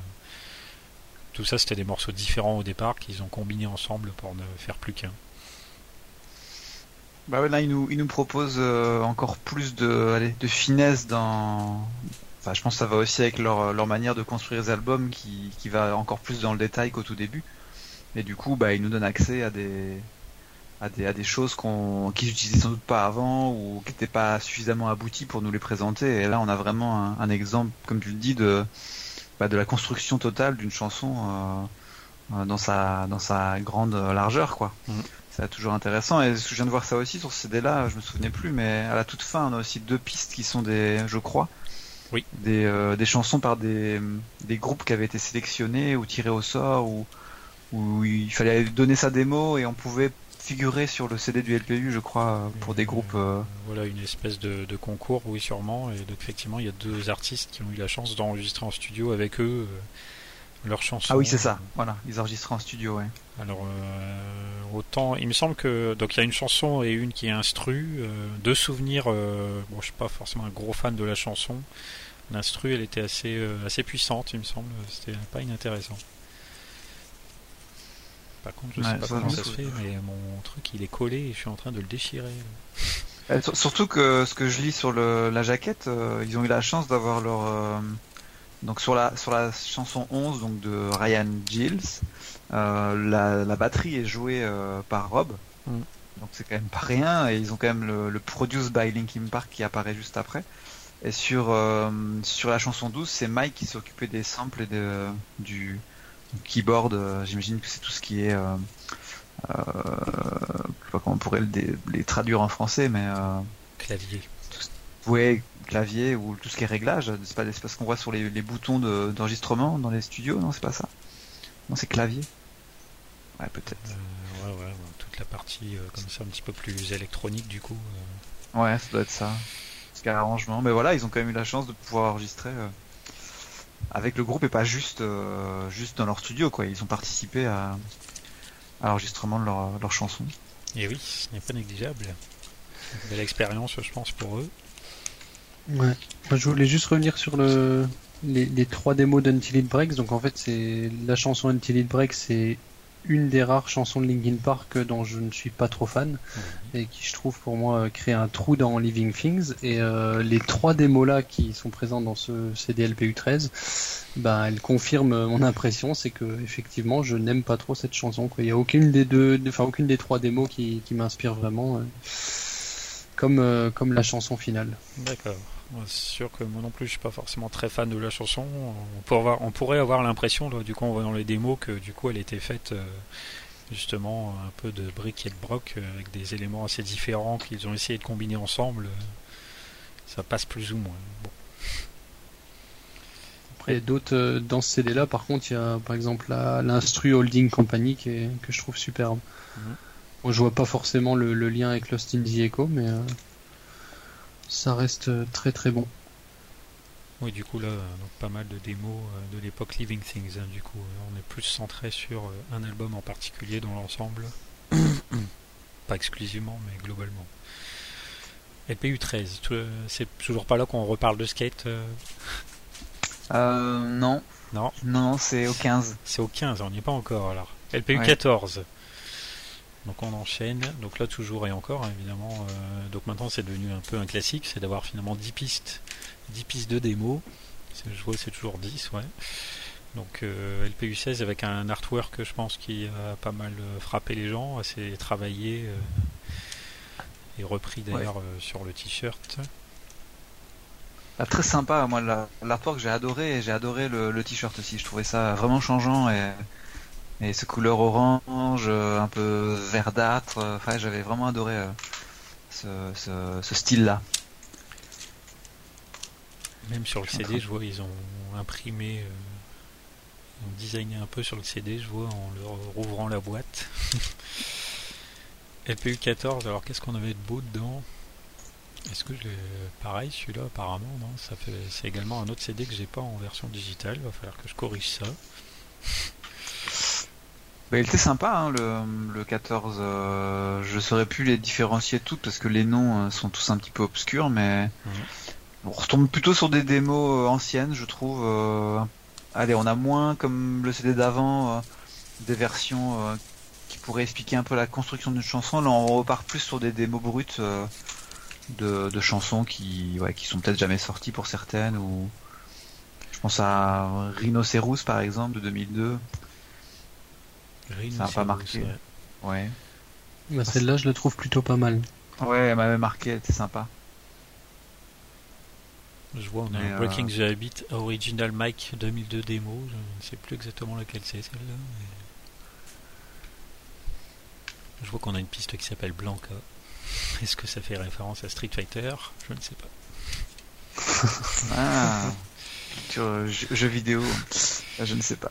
tout ça, c'était des morceaux différents au départ qu'ils ont combinés ensemble pour ne faire plus qu'un. Bah ouais, là, il nous proposent euh, encore plus de, allez, de finesse dans. Enfin, je pense que ça va aussi avec leur, leur manière de construire les albums qui, qui va encore plus dans le détail qu'au tout début. Et du coup, bah, ils nous donnent accès à des, à des, à des choses qu'on, qu'ils n'utilisaient sans doute pas avant ou qui n'étaient pas suffisamment abouties pour nous les présenter. Et là, on a vraiment un exemple, comme tu le dis, de, de la construction totale d'une chanson euh, euh, dans sa dans sa grande largeur quoi. Mm. C'est toujours intéressant et je viens de voir ça aussi sur ce CD là, je me souvenais plus mais à la toute fin on a aussi deux pistes qui sont des je crois oui. des, euh, des chansons par des, des groupes qui avaient été sélectionnés ou tirés au sort ou où il fallait donner sa démo et on pouvait figurer sur le CD du LPU, je crois, pour des groupes. Euh, voilà, une espèce de, concours, oui, sûrement. Et donc, effectivement, il y a deux artistes qui ont eu la chance d'enregistrer en studio avec eux euh, leurs chansons. Ah oui, c'est ça. Voilà, ils enregistrent en studio, ouais. Alors, euh, autant, il me semble que donc il y a une chanson et une qui est instru. deux souvenirs. bon, je suis pas forcément un gros fan de la chanson. L'instru, elle était assez assez puissante, il me semble. C'était pas inintéressant. Par contre, je sais pas comment ça se fait, mais mon truc il est collé et je suis en train de le déchirer. Euh, surtout que ce que je lis sur le, la jaquette, euh, ils ont eu la chance d'avoir leur euh, donc sur la sur la chanson 11 donc de Ryan Gilles, la, la, batterie est jouée par Rob. Mm. Donc c'est quand même pas rien et ils ont quand même le, le Produce by Linkin Park qui apparaît juste après. Et sur sur la chanson 12, c'est Mike qui s'est occupé des samples et de, du keyboard, euh, j'imagine que c'est tout ce qui est euh, euh, je sais pas comment on pourrait les traduire en français, mais clavier. Oui, clavier ou tout ce qui est réglage. C'est pas, pas ce qu'on voit sur les, boutons d'enregistrement dans les studios, non C'est pas ça? Non, c'est clavier. Ouais, peut-être. ouais, ouais, toute la partie comme ça, un petit peu plus électronique du coup. Ouais, ça doit être ça. Ce arrangement. Mais voilà, ils ont quand même eu la chance de pouvoir enregistrer avec le groupe et pas juste juste dans leur studio quoi. Ils ont participé à, à l'enregistrement de leur, leur chanson. Et oui, ce n'est pas négligeable. Belle expérience, je pense, pour eux. Ouais. je voulais juste revenir sur le, les, les trois démos d'Until It Breaks. Donc en fait, c'est la chanson Until It Breaks, c'est une des rares chansons de Linkin Park dont je ne suis pas trop fan et qui je trouve pour moi crée un trou dans Living Things. Et euh, les trois démos là qui sont présentes dans ce CDLPU 13 bah elles confirment mon impression. C'est que effectivement je n'aime pas trop cette chanson quoi. il y a aucune des deux enfin aucune des trois démos qui, qui m'inspire vraiment euh, comme euh, comme la chanson finale. D'accord c'est sûr que moi non plus je suis pas forcément très fan de la chanson. On pourrait avoir, on pourrait avoir l'impression, du coup en voyant les démos, que du coup elle était faite euh, justement un peu de briques et de broc euh, avec des éléments assez différents qu'ils ont essayé de combiner ensemble. Ça passe plus ou moins. Bon. Après d'autres euh, dans ce CD là, par contre il y a par exemple l'instru Holding Company qui que je trouve superbe. Mhm. je vois pas forcément le, lien avec Lost in the Echo, mais ça reste euh, très très bon. Oui, du coup, là, donc pas mal de démos euh, de l'époque Living Things. Hein, du coup, on est plus centré sur euh, un album en particulier dans l'ensemble. [coughs] pas exclusivement, mais globalement. LPU 13, c'est toujours pas là qu'on reparle de skate Euh, non. Non. Non, c'est au 15. C'est au 15, on n'y est pas encore alors. LPU 14. Donc on enchaîne. Donc là toujours et encore hein, évidemment. Euh, donc maintenant c'est devenu un peu un classique, c'est d'avoir finalement 10 pistes, 10 pistes de démo. Je vois c'est toujours 10, ouais. Donc euh, LPU 16 avec un artwork je pense qui a pas mal euh, frappé les gens, assez travaillé et repris d'ailleurs sur le t-shirt. Ah, très sympa, moi l'artwork j'ai adoré j'ai adoré le t-shirt aussi, je trouvais ça vraiment changeant et et ce couleur orange, euh, un peu verdâtre. Euh, enfin, j'avais vraiment adoré euh, ce, style-là. Même sur le CD, je vois, ils ont imprimé, ils ont designé un peu sur le CD, je vois, en leur rouvrant la boîte. [laughs] LPU 14, alors qu'est-ce qu'on avait de beau dedans? Est-ce que je l'ai. Pareil, celui-là, apparemment, non? Ça fait... C'est également un autre CD que j'ai pas en version digitale, il va falloir que je corrige ça. [laughs] Bah, il était sympa, hein, le, le 14. Euh, je saurais plus les différencier toutes parce que les noms euh, sont tous un petit peu obscurs, mais on retombe plutôt sur des démos euh, anciennes, je trouve. Allez, on a moins comme le CD d'avant des versions qui pourraient expliquer un peu la construction d'une chanson. Là, on repart plus sur des démos brutes de, de, chansons qui, ouais, qui sont peut-être jamais sorties pour certaines ou je pense à Rhinoceros par exemple de 2002 ça n'a pas marqué. Ouais. Bah, celle-là, je la trouve plutôt pas mal. Ouais, elle m'avait marqué, elle était sympa. Je vois, on a un Breaking the Habit Original Mike 2002 démo. Je ne sais plus exactement laquelle c'est celle-là. Je vois qu'on a une piste qui s'appelle Blanca. [laughs] Est-ce que ça fait référence à Street Fighter? Je ne sais pas. ah, sur jeu vidéo, je ne sais pas.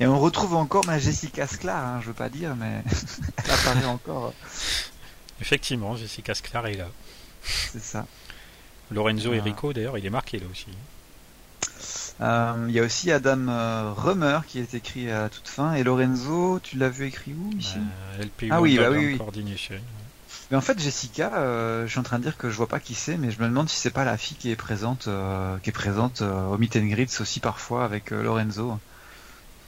Et on retrouve encore ma Jessica Sklar, hein, je veux pas dire, mais [laughs] elle apparaît encore. Effectivement, Jessica Sklar est là. C'est ça. Lorenzo Enrico, d'ailleurs, il est marqué là aussi. Euh, il y a aussi Adam euh, Rummer qui est écrit à toute fin. Et Lorenzo, tu l'as vu écrit où ici? Euh, Ah oui, bah oui, oui. Mais en fait, Jessica, je suis en train de dire que je vois pas qui c'est, mais je me demande si c'est pas la fille qui est présente, qui est présente au Meet and Greets aussi parfois avec Lorenzo.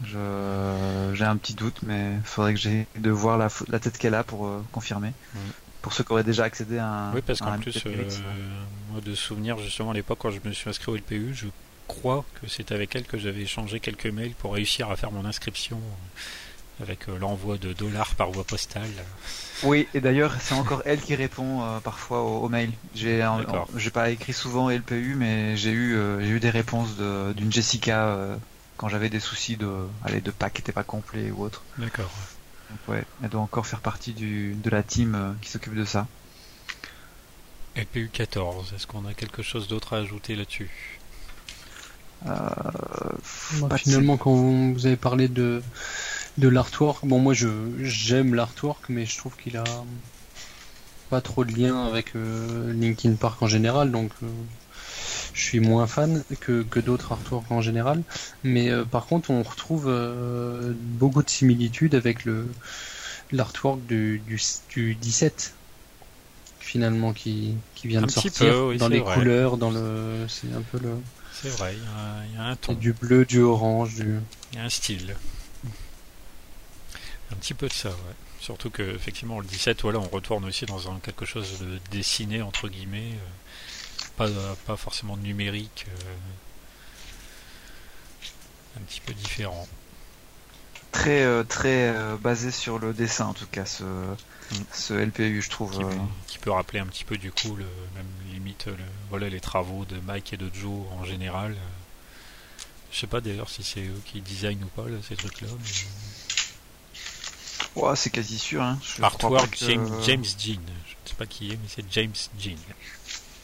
J'ai un petit doute, mais il faudrait que j'ai de voir la, la tête qu'elle a pour euh, confirmer. Pour ceux qui auraient déjà accédé à un. Oui, parce qu'en plus, euh, moi de souvenir justement à l'époque quand je me suis inscrit au LPU, je crois que c'est avec elle que j'avais échangé quelques mails pour réussir à faire mon inscription euh, avec l'envoi de dollars par voie postale. Oui, et d'ailleurs, c'est encore elle qui répond parfois aux, mails. J'ai j'ai pas écrit souvent LPU, mais j'ai eu j'ai eu des réponses d'une Jessica quand j'avais des soucis de, allez, de pack qui n'était pas complet ou autre. D'accord. ouais, elle doit encore faire partie du, de la team qui s'occupe de ça. LPU 14, est-ce qu'on a quelque chose d'autre à ajouter là-dessus? Bah, Finalement, quand vous avez parlé de, de l'artwork, bon, moi je j'aime l'artwork, mais je trouve qu'il a pas trop de lien avec euh, Linkin Park en général, donc euh, je suis moins fan que, que d'autres artworks en général. Mais euh, par contre, on retrouve beaucoup de similitudes avec le l'artwork du, du, du 17 finalement qui, qui vient de sortir dans les couleurs, dans le c'est un peu le c'est vrai, il y, a, un ton. Du bleu, du orange, du. Il y a un style. Un petit peu de ça, ouais. Surtout que effectivement le 17, voilà, on retourne aussi dans un, quelque chose de dessiné entre guillemets, euh, pas, pas forcément numérique, euh, un petit peu différent. Très euh, très basé sur le dessin en tout cas ce, mm. ce LPU je trouve. Qui, peut rappeler un petit peu du coup le même limite voilà les travaux de Mike et de Joe en général. Je sais pas d'ailleurs si c'est eux qui designent ou pas ces trucs là. Ouais, c'est quasi sûr. Hein. Artwork James, James Jean. Je ne sais pas qui est, mais c'est James Jean.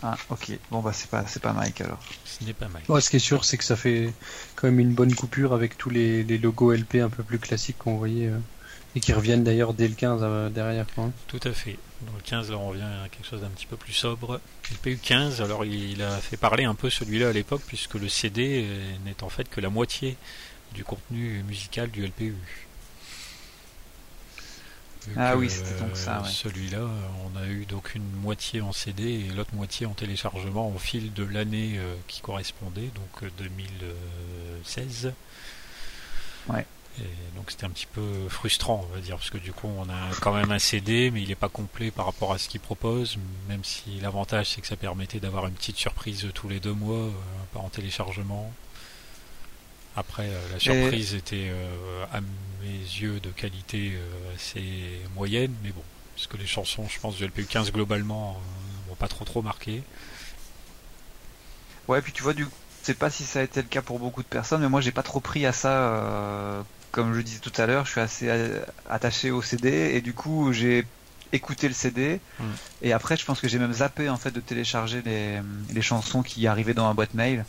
Ah, ok. Bon, bah, c'est pas, c'est pas Mike alors. Ce n'est pas Mike. Ouais, ce qui est sûr, c'est que ça fait quand même une bonne coupure avec tous les, les logos LP un peu plus classiques qu'on voyait. Euh, et qui reviennent d'ailleurs dès le 15 euh, derrière. Quoi. Hein. Tout à fait. Dans le 15, là, on revient à quelque chose d'un petit peu plus sobre. Le PU15, alors il a fait parler un peu celui-là à l'époque, puisque le CD n'est en fait que la moitié du contenu musical du LPU. Ah oui, c'était donc ça. Celui-là, on a eu donc une moitié en CD et l'autre moitié en téléchargement au fil de l'année euh, qui correspondait, donc 2016. Euh, ouais. Et donc c'était un petit peu frustrant, on va dire, parce que du coup on a quand même un CD, mais il n'est pas complet par rapport à ce qu'il propose, même si l'avantage c'est que ça permettait d'avoir une petite surprise tous les deux mois, euh, en téléchargement. Après, euh, la surprise était euh, à mes yeux de qualité euh, assez moyenne, mais bon, parce que les chansons, je pense, du LPU15 globalement m'ont pas trop trop marqué. Ouais, puis tu vois, du sais pas si ça a été le cas pour beaucoup de personnes, mais moi j'ai pas trop pris à ça. comme je disais tout à l'heure, je suis assez attaché au CD et du coup j'ai écouter le CD. Mm. Et après, je pense que j'ai même zappé en fait de télécharger les, les chansons qui arrivaient dans ma boîte mail.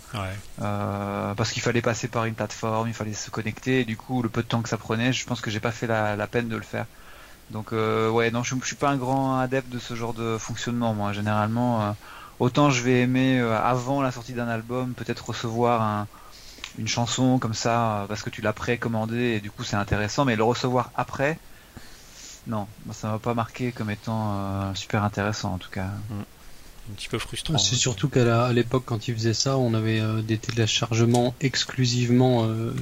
Euh, parce qu'il fallait passer par une plateforme, il fallait se connecter. Et du coup, le peu de temps que ça prenait, je pense que j'ai pas fait la, la, peine de le faire. Donc euh, ouais, non, je, je, suis pas un grand adepte de ce genre de fonctionnement. Moi, généralement, euh, autant je vais aimer avant la sortie d'un album, peut-être recevoir un, une chanson comme ça parce que tu l'as précommandé et du coup c'est intéressant, mais le recevoir après non, ça m'a pas marqué comme étant euh, super intéressant en tout cas. Mm. Un petit peu frustrant. C'est surtout qu'à l'époque, quand ils faisaient ça, on avait euh, des téléchargements exclusivement euh,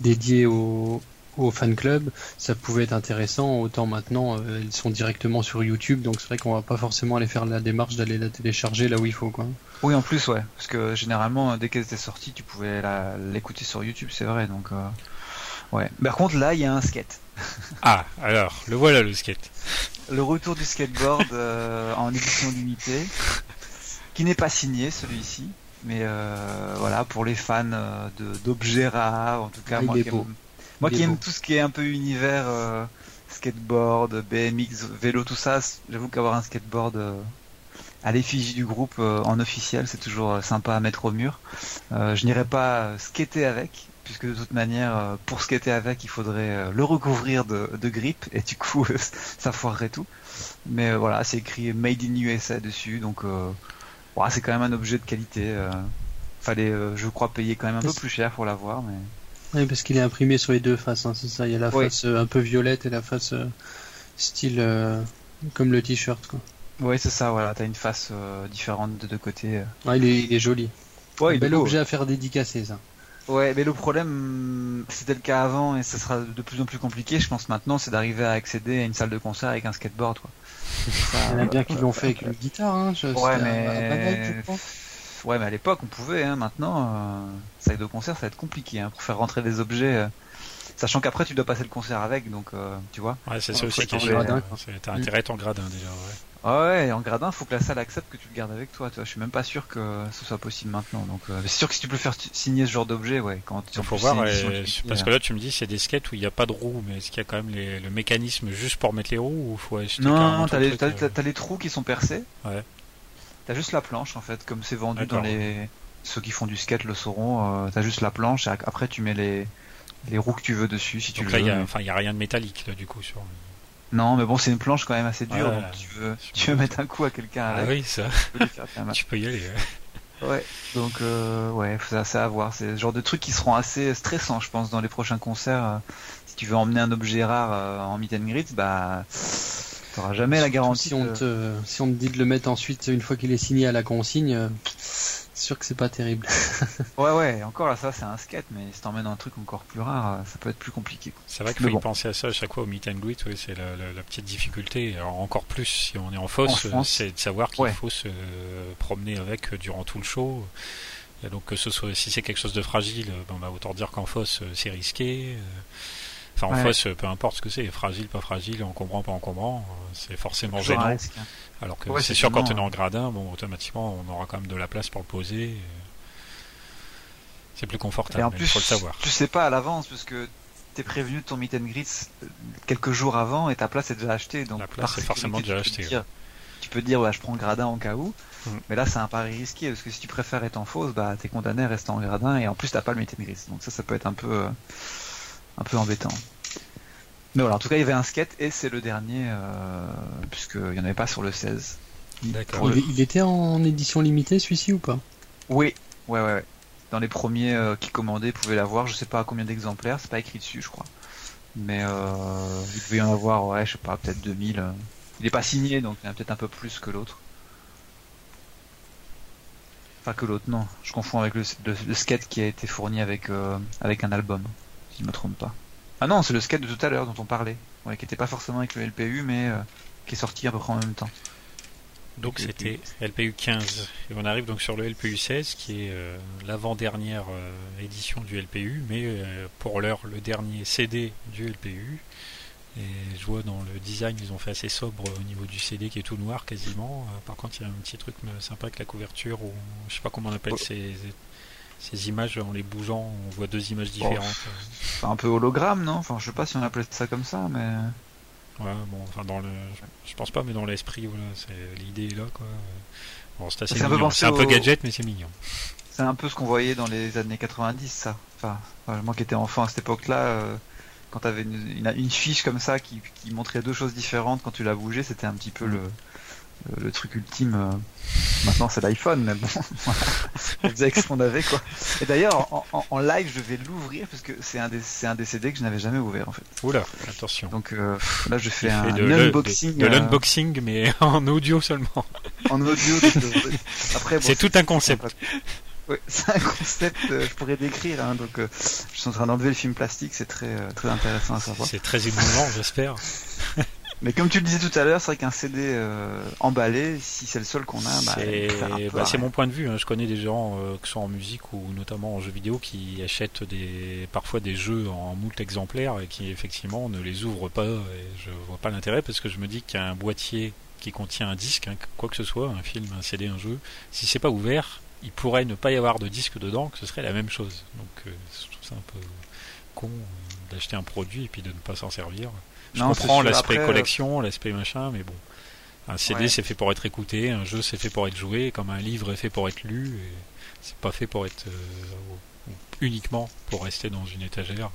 dédiés au, au fan club. Ça pouvait être intéressant. Autant maintenant, ils sont directement sur YouTube, donc c'est vrai qu'on va pas forcément aller faire la démarche d'aller la télécharger là où il faut, quoi. Oui, en plus, ouais, parce que généralement, dès qu'elle était sortie, tu pouvais l'écouter sur YouTube, c'est vrai. Donc, ouais. Par contre, là, il y a un skate. [laughs] ah, alors, le voilà le skate. Le retour du skateboard euh, en édition limitée, qui n'est pas signé celui-ci, mais euh, voilà, pour les fans euh, d'objets rares, en tout cas, moi, qui, aime, moi qui aime tout ce qui est un peu univers skateboard, BMX, vélo, tout ça, j'avoue qu'avoir un skateboard à l'effigie du groupe en officiel, c'est toujours sympa à mettre au mur. je n'irai pas skater avec, puisque de toute manière, euh, pour skater avec, il faudrait euh, le recouvrir de, de grippe, et du coup, [laughs] ça foirerait tout. Mais euh, voilà, c'est écrit Made in USA dessus, donc c'est quand même un objet de qualité. Fallait, je crois, payer quand même un peu plus cher pour l'avoir, mais... Oui, parce qu'il est imprimé sur les deux faces, hein, c'est ça. Il y a la face un peu violette et la face style comme le t-shirt, quoi. Oui, c'est ça, voilà, t'as une face différente de deux côtés. Ouais, il, est, il est joli. Ouais, un bel objet à faire dédicacer, ça. Ouais, mais le problème, c'était le cas avant et ça sera de plus en plus compliqué, je pense maintenant, c'est d'arriver à accéder à une salle de concert avec un skateboard, quoi. [laughs] Il y en a bien qui l'ont fait avec une guitare, hein. ouais, mais... ouais, mais à l'époque, on pouvait, hein. Maintenant, euh, salle de concert, ça va être compliqué, hein, pour faire rentrer des objets. Euh, Sachant qu'après tu dois passer le concert avec, donc tu vois. Ouais, c'est ça aussi qui est T'as intérêt ton gradin déjà, ouais. Ah ouais, en gradin, faut que la salle accepte que tu le gardes avec toi. toi. Je suis même pas sûr que ce soit possible maintenant. Donc, c'est sûr que si tu peux faire signer ce genre d'objet, ouais. Quand il faut voir, parce que là tu me dis c'est des skates où il n'y a pas de roues, mais est-ce qu'il y a quand même le mécanisme juste pour mettre les roues ou faut acheter Non, non, t'as les, les, trous qui sont percés. Ouais. T'as juste la planche en fait, comme c'est vendu dans les ceux qui font du skate le sauront. Euh, t'as juste la planche et après tu mets les les roues que tu veux dessus si tu donc veux. Là, enfin, il y a rien de métallique là du coup sur. Non, mais bon, c'est une planche quand même assez dure, donc tu veux, tu veux mettre un coup à quelqu'un. Ah oui, ça. [laughs] Tu peux, y aller. Ouais, donc euh, ouais, c'est à voir. C'est le genre de trucs qui seront assez stressants, je pense, dans les prochains concerts. Euh, si tu veux emmener un objet rare euh, en meet and greet, bah t'auras jamais la garantie. Si on, te, si on te dit de le mettre ensuite une fois qu'il est signé à la consigne, sûr que c'est pas terrible. [laughs] ouais, ouais, encore là, ça c'est un skate, mais si t'emmènes un truc encore plus rare, ça peut être plus compliqué. C'est vrai qu'il faut y penser à ça à chaque fois au meet and greet, c'est la, petite difficulté. Alors, encore plus si on est en fosse, c'est de savoir qu'il faut se promener avec durant tout le show. Et donc que ce soit si c'est quelque chose de fragile, ben, on va autant dire qu'en fosse c'est risqué. Enfin, en fosse, peu importe ce que c'est, fragile, pas fragile, encombrant, pas encombrant, c'est forcément gênant. Hein. Alors que c'est sûr, quand on est en gradin, bon, automatiquement, on aura quand même de la place pour le poser. C'est plus confortable, en plus, faut le savoir. Tu sais pas à l'avance, parce que t'es prévenu de ton meet and greet euh, quelques jours avant et ta place est déjà achetée. Donc la place est forcément déjà achetée. Tu peux dire, ouais, je prends le gradin en cas où. Mm. Mais là, c'est un pari risqué, parce que si tu préfères être en fausse, bah, t'es condamné à rester en gradin et en plus, t'as pas le meet and greet. Donc ça, ça peut être un peu, euh, un peu embêtant. Mais voilà, en tout cas, il y avait un skate et c'est le dernier, euh, puisqu'il n'y en avait pas sur le 16. D'accord. Il, était en édition limitée celui-ci ou pas? Oui, ouais, ouais, ouais. Dans les premiers euh, qui commandaient pouvaient l'avoir. Je sais pas à combien d'exemplaires, c'est pas écrit dessus, je crois. Mais euh, il devait y en avoir, ouais, je sais pas, peut-être 2000. Euh. Il n'est pas signé, donc il y en a peut-être un peu plus que l'autre. Enfin que l'autre, non. Je confonds avec le, le, skate qui a été fourni avec, euh, avec un album, si je me trompe pas. Ah non, c'est le skate de tout à l'heure dont on parlait, ouais, qui n'était pas forcément avec le LPU, mais euh, qui est sorti à peu près en même temps. Donc c'était LPU 15 et on arrive donc sur le LPU 16 qui est euh, l'avant-dernière euh, édition du LPU, mais pour l'heure le dernier CD du LPU. Et je vois dans le design ils ont fait assez sobre au niveau du CD qui est tout noir quasiment. par contre il y a un petit truc sympa avec la couverture ou je sais pas comment on appelle ces ces images en les bougeant, on voit deux images différentes. C'est un peu hologramme, non? Enfin, je sais pas si on appelait ça comme ça, mais. Ouais, bon, enfin dans le, je pense pas, mais dans l'esprit, voilà, c'est l'idée là, quoi. Bon, c'est assez mignon. C'est un peu gadget, mais c'est mignon. C'est un peu ce qu'on voyait dans les années 90, ça. Enfin, moi qui étais enfant à cette époque-là, euh, quand t'avais une, une, fiche comme ça qui, qui, montrait deux choses différentes quand tu la bougeais, c'était un petit peu le le, truc ultime. Euh, maintenant, c'est l'iPhone, mais bon, [laughs] on faisait ce qu'on avait, quoi. Et d'ailleurs, en, live, je vais l'ouvrir parce que c'est un des, un des CD que je n'avais jamais ouvert, en fait. Oula, attention. Donc euh, là, je fais un, unboxing. De, euh, l'unboxing, mais [laughs] en audio seulement. En audio. après, c'est tout un concept. Oui, c'est un concept, je pourrais décrire. Hein, donc, je suis en train d'enlever le film plastique, c'est très, très intéressant à savoir. C'est très émouvant, j'espère. [laughs] Mais comme tu le disais tout à l'heure, c'est vrai qu'un CD euh, emballé, si c'est le seul qu'on a, bah, bah, c'est mon point de vue. Hein. Je connais des gens, euh, que ce soit en musique ou notamment en jeux vidéo, qui achètent des, parfois des jeux en moult exemplaires et qui effectivement ne les ouvrent pas. Et je vois pas l'intérêt parce que je me dis qu'un boîtier qui contient un disque, hein, quoi que ce soit, un film, un CD, un jeu, si c'est pas ouvert, il pourrait ne pas y avoir de disque dedans, que ce serait la même chose. Donc euh, je trouve ça un peu con d'acheter un produit et puis de ne pas s'en servir. Je comprends l'aspect euh, collection, l'aspect machin, mais bon. Un CD c'est fait pour être écouté, un jeu c'est fait pour être joué, comme un livre est fait pour être lu, et c'est pas fait pour être euh, uniquement pour rester dans une étagère.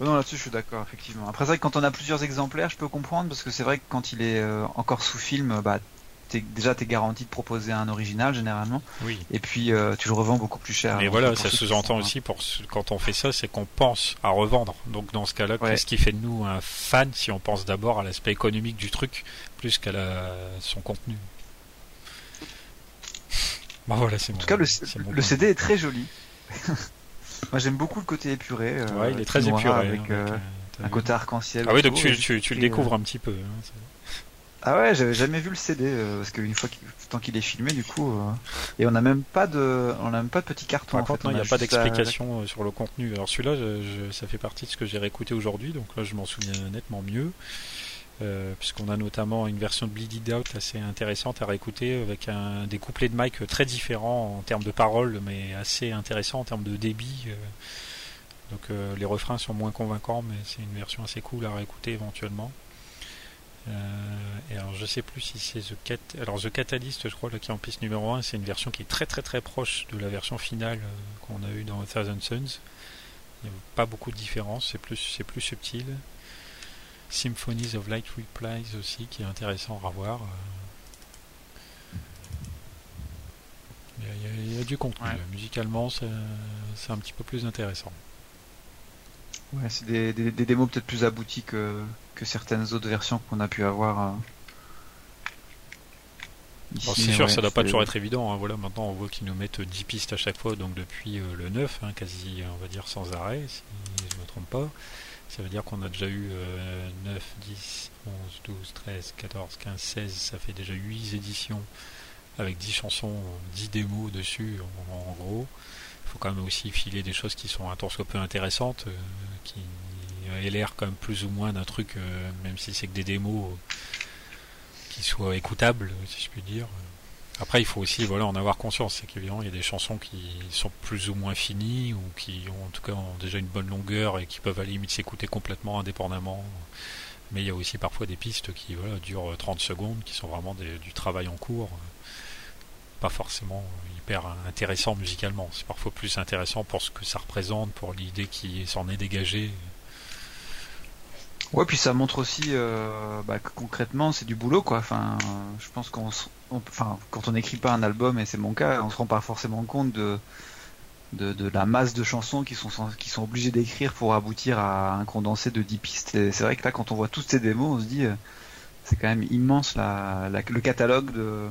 Non, là-dessus, je suis d'accord, effectivement. Après, c'est vrai que quand on a plusieurs exemplaires, je peux comprendre, parce que c'est vrai que quand il est euh, encore sous film, bah, déjà t'es garanti de proposer un original généralement. Oui. Et puis euh, tu le revends beaucoup plus cher. Mais voilà, ça sous-entend aussi pour quand on fait ça, c'est qu'on pense à revendre. Donc dans ce cas-là, qu'est-ce qui fait de nous un fan si on pense d'abord à l'aspect économique du truc plus qu'à son contenu? Bon voilà, c'est En tout cas, le, CD est très joli. [laughs] Moi j'aime beaucoup le côté épuré. Euh, ouais, il est très épuré avec, hein, euh, un côté arc-en-ciel. Ah oui, donc tu, tu, le découvres un petit peu. Hein, Ah ouais, j'avais jamais vu le CD euh, parce qu'une fois qu'il, tant qu'il est filmé, du coup, euh, et on n'a même pas de, on a même pas de petit carton. Par contre, il n'y a, pas d'explication euh, sur le contenu. Alors celui-là, ça fait partie de ce que j'ai réécouté aujourd'hui, donc là, je m'en souviens nettement mieux. puisqu'on a notamment une version de Bleed It Out assez intéressante à réécouter avec un, des couplets de Mike très différents en termes de paroles mais assez intéressants en termes de débit donc les refrains sont moins convaincants mais c'est une version assez cool à réécouter éventuellement euh, et alors je sais plus si c'est The Cat... alors The Catalyst, je crois, là, qui est en piste numéro 1, c'est une version qui est très très très proche de la version finale euh, qu'on a eu dans Thousand Suns. Il n'y a pas beaucoup de différence, c'est plus, c'est plus subtil. Symphonies of Light Replies aussi, qui est intéressant à revoir. Euh. Il y, a, du contenu. Musicalement, c'est un petit peu plus intéressant. Ouais, c'est des, des, des démos peut-être plus abouties que, que certaines autres versions qu'on a pu avoir. Euh, c'est sûr, ça doit pas toujours être évident. Hein. Voilà, maintenant on voit qu'ils nous mettent 10 pistes à chaque fois, donc depuis euh, le 9, hein, quasi, on va dire sans arrêt, si je me trompe pas. Ça veut dire qu'on a déjà eu 9, 10, 11, 12, 13, 14, 15, 16, ça fait déjà 8 éditions avec 10 chansons, 10 démos dessus en, gros. Faut quand même aussi filer des choses qui sont un tant soit peu intéressantes, euh, qui ait l'air quand même plus ou moins d'un truc, euh, même si c'est que des démos euh, qui soient écoutables, si je puis dire. Après, il faut aussi voilà, en avoir conscience. C'est qu'évidemment, il y a des chansons qui sont plus ou moins finies, ou qui ont en tout cas ont déjà une bonne longueur et qui peuvent à la limite s'écouter complètement indépendamment. Mais il y a aussi parfois des pistes qui voilà, durent 30 secondes, qui sont vraiment du travail en cours. Pas forcément hyper intéressant musicalement. C'est parfois plus intéressant pour ce que ça représente, pour l'idée qui s'en est dégagée. Ouais, puis ça montre aussi euh, bah, que concrètement c'est du boulot quoi. Enfin, je pense qu'on, enfin, quand on n'écrit pas un album et c'est mon cas, on se rend pas forcément compte de, de, la masse de chansons qui sont qui sont obligés d'écrire pour aboutir à un condensé de 10 pistes. C'est vrai que là, quand on voit toutes ces démos, on se dit euh, c'est quand même immense la, le catalogue de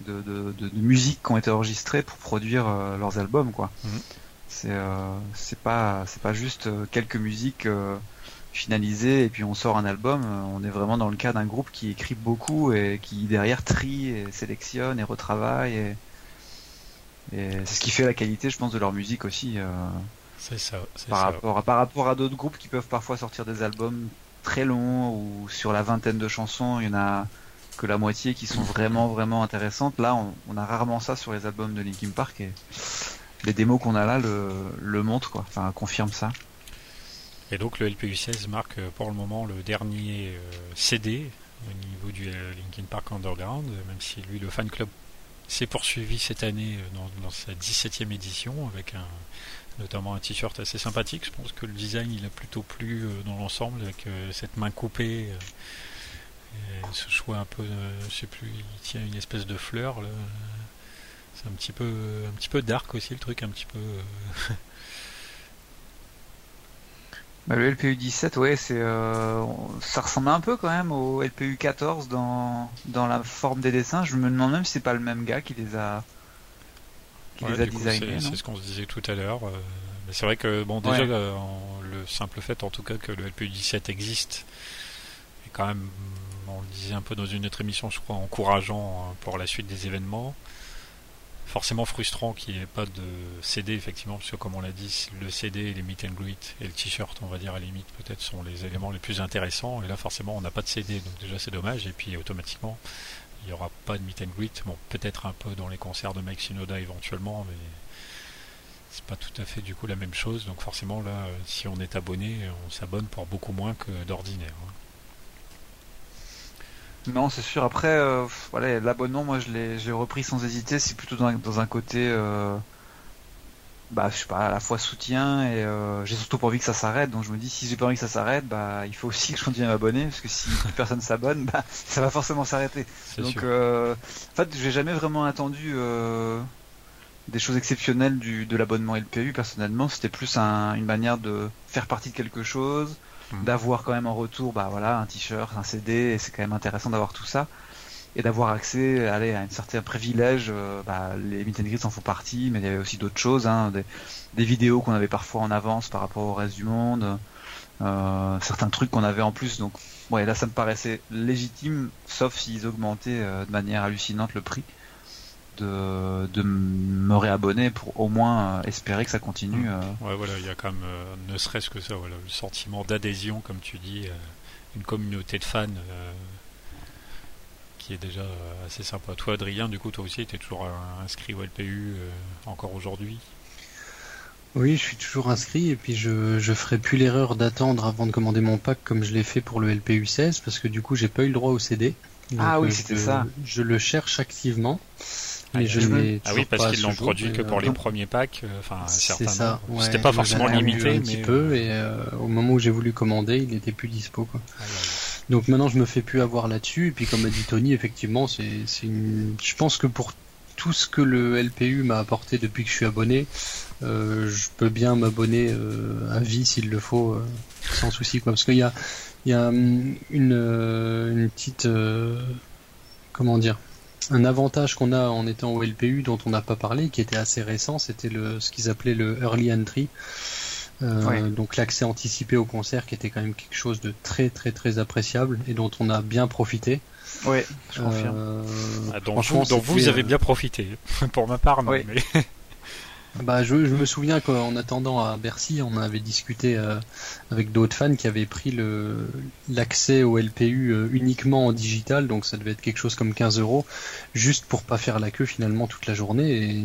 de, de, musiques qui ont été enregistrées pour produire euh, leurs albums quoi. Mhm. C'est c'est pas c'est pas juste quelques musiques finalisé et puis on sort un album, euh, on est vraiment dans le cas d'un groupe qui écrit beaucoup et qui derrière trie et sélectionne et retravaille et, c'est ce qui fait la qualité je pense de leur musique aussi euh, c'est ça par rapport à, par rapport à d'autres groupes qui peuvent parfois sortir des albums très longs ou sur la vingtaine de chansons il y en a que la moitié qui sont vraiment vraiment intéressantes là on, a rarement ça sur les albums de Linkin Park et les démos qu'on a là le, le montrent quoi enfin confirme ça et donc le LPU 16 marque euh, pour le moment le dernier euh, CD au niveau du euh, Linkin Park Underground, même si lui le fan club s'est poursuivi cette année dans, sa 17e édition avec notamment un t-shirt assez sympathique. Je pense que le design il a plutôt plu dans l'ensemble avec cette main coupée. Ce choix un peu, je sais plus, il tient une espèce de fleur. C'est un petit peu, un petit peu dark aussi le truc, un petit peu. [laughs] Bah, le LPU 17, ouais, c'est euh, ça ressemble un peu quand même au LPU 14 dans, dans la forme des dessins. Je me demande même si c'est pas le même gars qui les a qui les a designés. C'est ce qu'on se disait tout à l'heure. Euh, mais c'est vrai que bon déjà euh, le simple fait en tout cas que le LPU 17 existe est quand même on le disait un peu dans une autre émission je crois encourageant hein, pour la suite des événements. Forcément frustrant qu'il n'y ait pas de CD effectivement parce que comme on l'a dit le CD les meet and greet et le t-shirt on va dire à la limite peut-être sont les éléments les plus intéressants. Et là forcément on n'a pas de CD donc déjà c'est dommage. Et puis automatiquement il n'y aura pas de meet and greet. Bon peut-être un peu dans les concerts de Mike Shinoda éventuellement mais c'est pas tout à fait du coup la même chose. Donc forcément là si on est abonné on s'abonne pour beaucoup moins que d'ordinaire hein. Non, c'est sûr. Après, euh, voilà, l'abonnement, moi, je l'ai, repris sans hésiter. C'est plutôt dans, un côté, euh, bah, je sais pas, à la fois soutien et euh, j'ai surtout pas envie que ça s'arrête. Donc je me dis, si j'ai pas envie que ça s'arrête, bah, il faut aussi que je continue à m'abonner parce que si [laughs] personne s'abonne, bah, ça va forcément s'arrêter. Donc, en fait, j'ai jamais vraiment attendu des choses exceptionnelles du, de l'abonnement LPU. Personnellement, c'était plus une manière de faire partie de quelque chose Mm. d'avoir quand même en retour bah voilà un t-shirt, un CD, et c'est quand même intéressant d'avoir tout ça et d'avoir accès allez, à un certain privilège. Euh, bah, les meet and greets en font partie, mais il y avait aussi d'autres choses, hein, des, vidéos qu'on avait parfois en avance par rapport au reste du monde. certains trucs qu'on avait en plus. Donc, ouais, là, ça me paraissait légitime, sauf s'ils augmentaient de manière hallucinante le prix de, de me réabonner pour au moins espérer que ça continue. Ouais, voilà, il y a quand même, ne serait-ce que ça, voilà, le sentiment d'adhésion, comme tu dis, une communauté de fans qui est déjà euh, assez sympa. Toi, Adrien, du coup, toi aussi, tu es toujours inscrit au LPU euh, encore aujourd'hui? Oui, je suis toujours inscrit et puis je, je ferai plus l'erreur d'attendre avant de commander mon pack comme je l'ai fait pour le LPU 16 parce que du coup, j'ai pas eu le droit au CD. ah oui, euh, c'était ça. Je le cherche activement. Mais ah, ah oui, parce qu'ils l'ont produit que pour les premiers packs. Enfin, c'est ça. C'était pas forcément limité, un petit peu. Et au moment où j'ai voulu commander, il n'était plus dispo. Quoi. Ah, donc maintenant, je me fais plus avoir là-dessus. Et puis, comme a dit Tony, effectivement, c'est, une... je pense que pour tout ce que le LPU m'a apporté depuis que je suis abonné, euh, je peux bien m'abonner euh, à vie s'il le faut, euh, sans souci, quoi. Parce qu'il y a, il y a hum, une, une petite, comment dire, un avantage qu'on a en étant au LPU dont on n'a pas parlé, qui était assez récent, c'était le, ce qu'ils appelaient le early entry. Euh, donc l'accès anticipé au concert qui était quand même quelque chose de très très très appréciable et dont on a bien profité. Oui, je confirme. Euh, ah, donc vous, avez euh, bien profité. [laughs] Pour ma part, non. Mais... [laughs] bah, je, me souviens qu'en attendant à Bercy, on avait discuté avec d'autres fans qui avaient pris le l'accès au LPU uniquement en digital, donc ça devait être quelque chose comme 15 euros, juste pour pas faire la queue finalement toute la journée. Et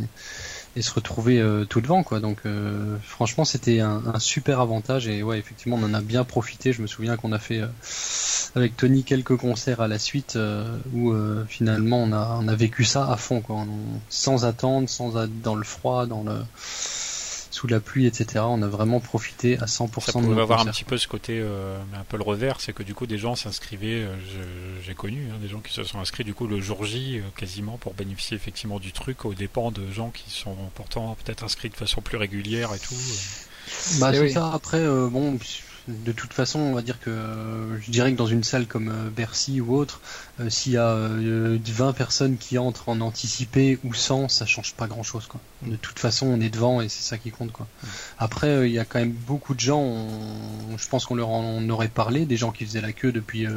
et se retrouver euh, tout devant quoi. Donc euh, franchement c'était un, super avantage et ouais effectivement on en a bien profité. Je me souviens qu'on a fait euh, avec Tony quelques concerts à la suite où finalement on a on a vécu ça à fond quoi, sans attendre, sans dans le froid, dans le sous la pluie, etc. On a vraiment profité à 100% ça pouvait avoir un petit peu ce côté, euh, un peu le revers, c'est que du coup des gens s'inscrivaient, euh, j'ai connu hein, des gens qui se sont inscrits du coup le jour J euh, quasiment pour bénéficier effectivement du truc, aux dépens de gens qui sont pourtant peut-être inscrits de façon plus régulière et tout. Bah c'est ça. Après, bon, de toute façon, on va dire que je dirais que dans une salle comme euh, Bercy ou autre, euh, s'il y a 20 euh, personnes qui entrent en anticipé ou sans, ça change pas grand chose. Quoi. De toute façon, on est devant et c'est ça qui compte. Quoi. Après, il y a quand même beaucoup de gens, je pense qu'on leur en aurait parlé, des gens qui faisaient la queue depuis,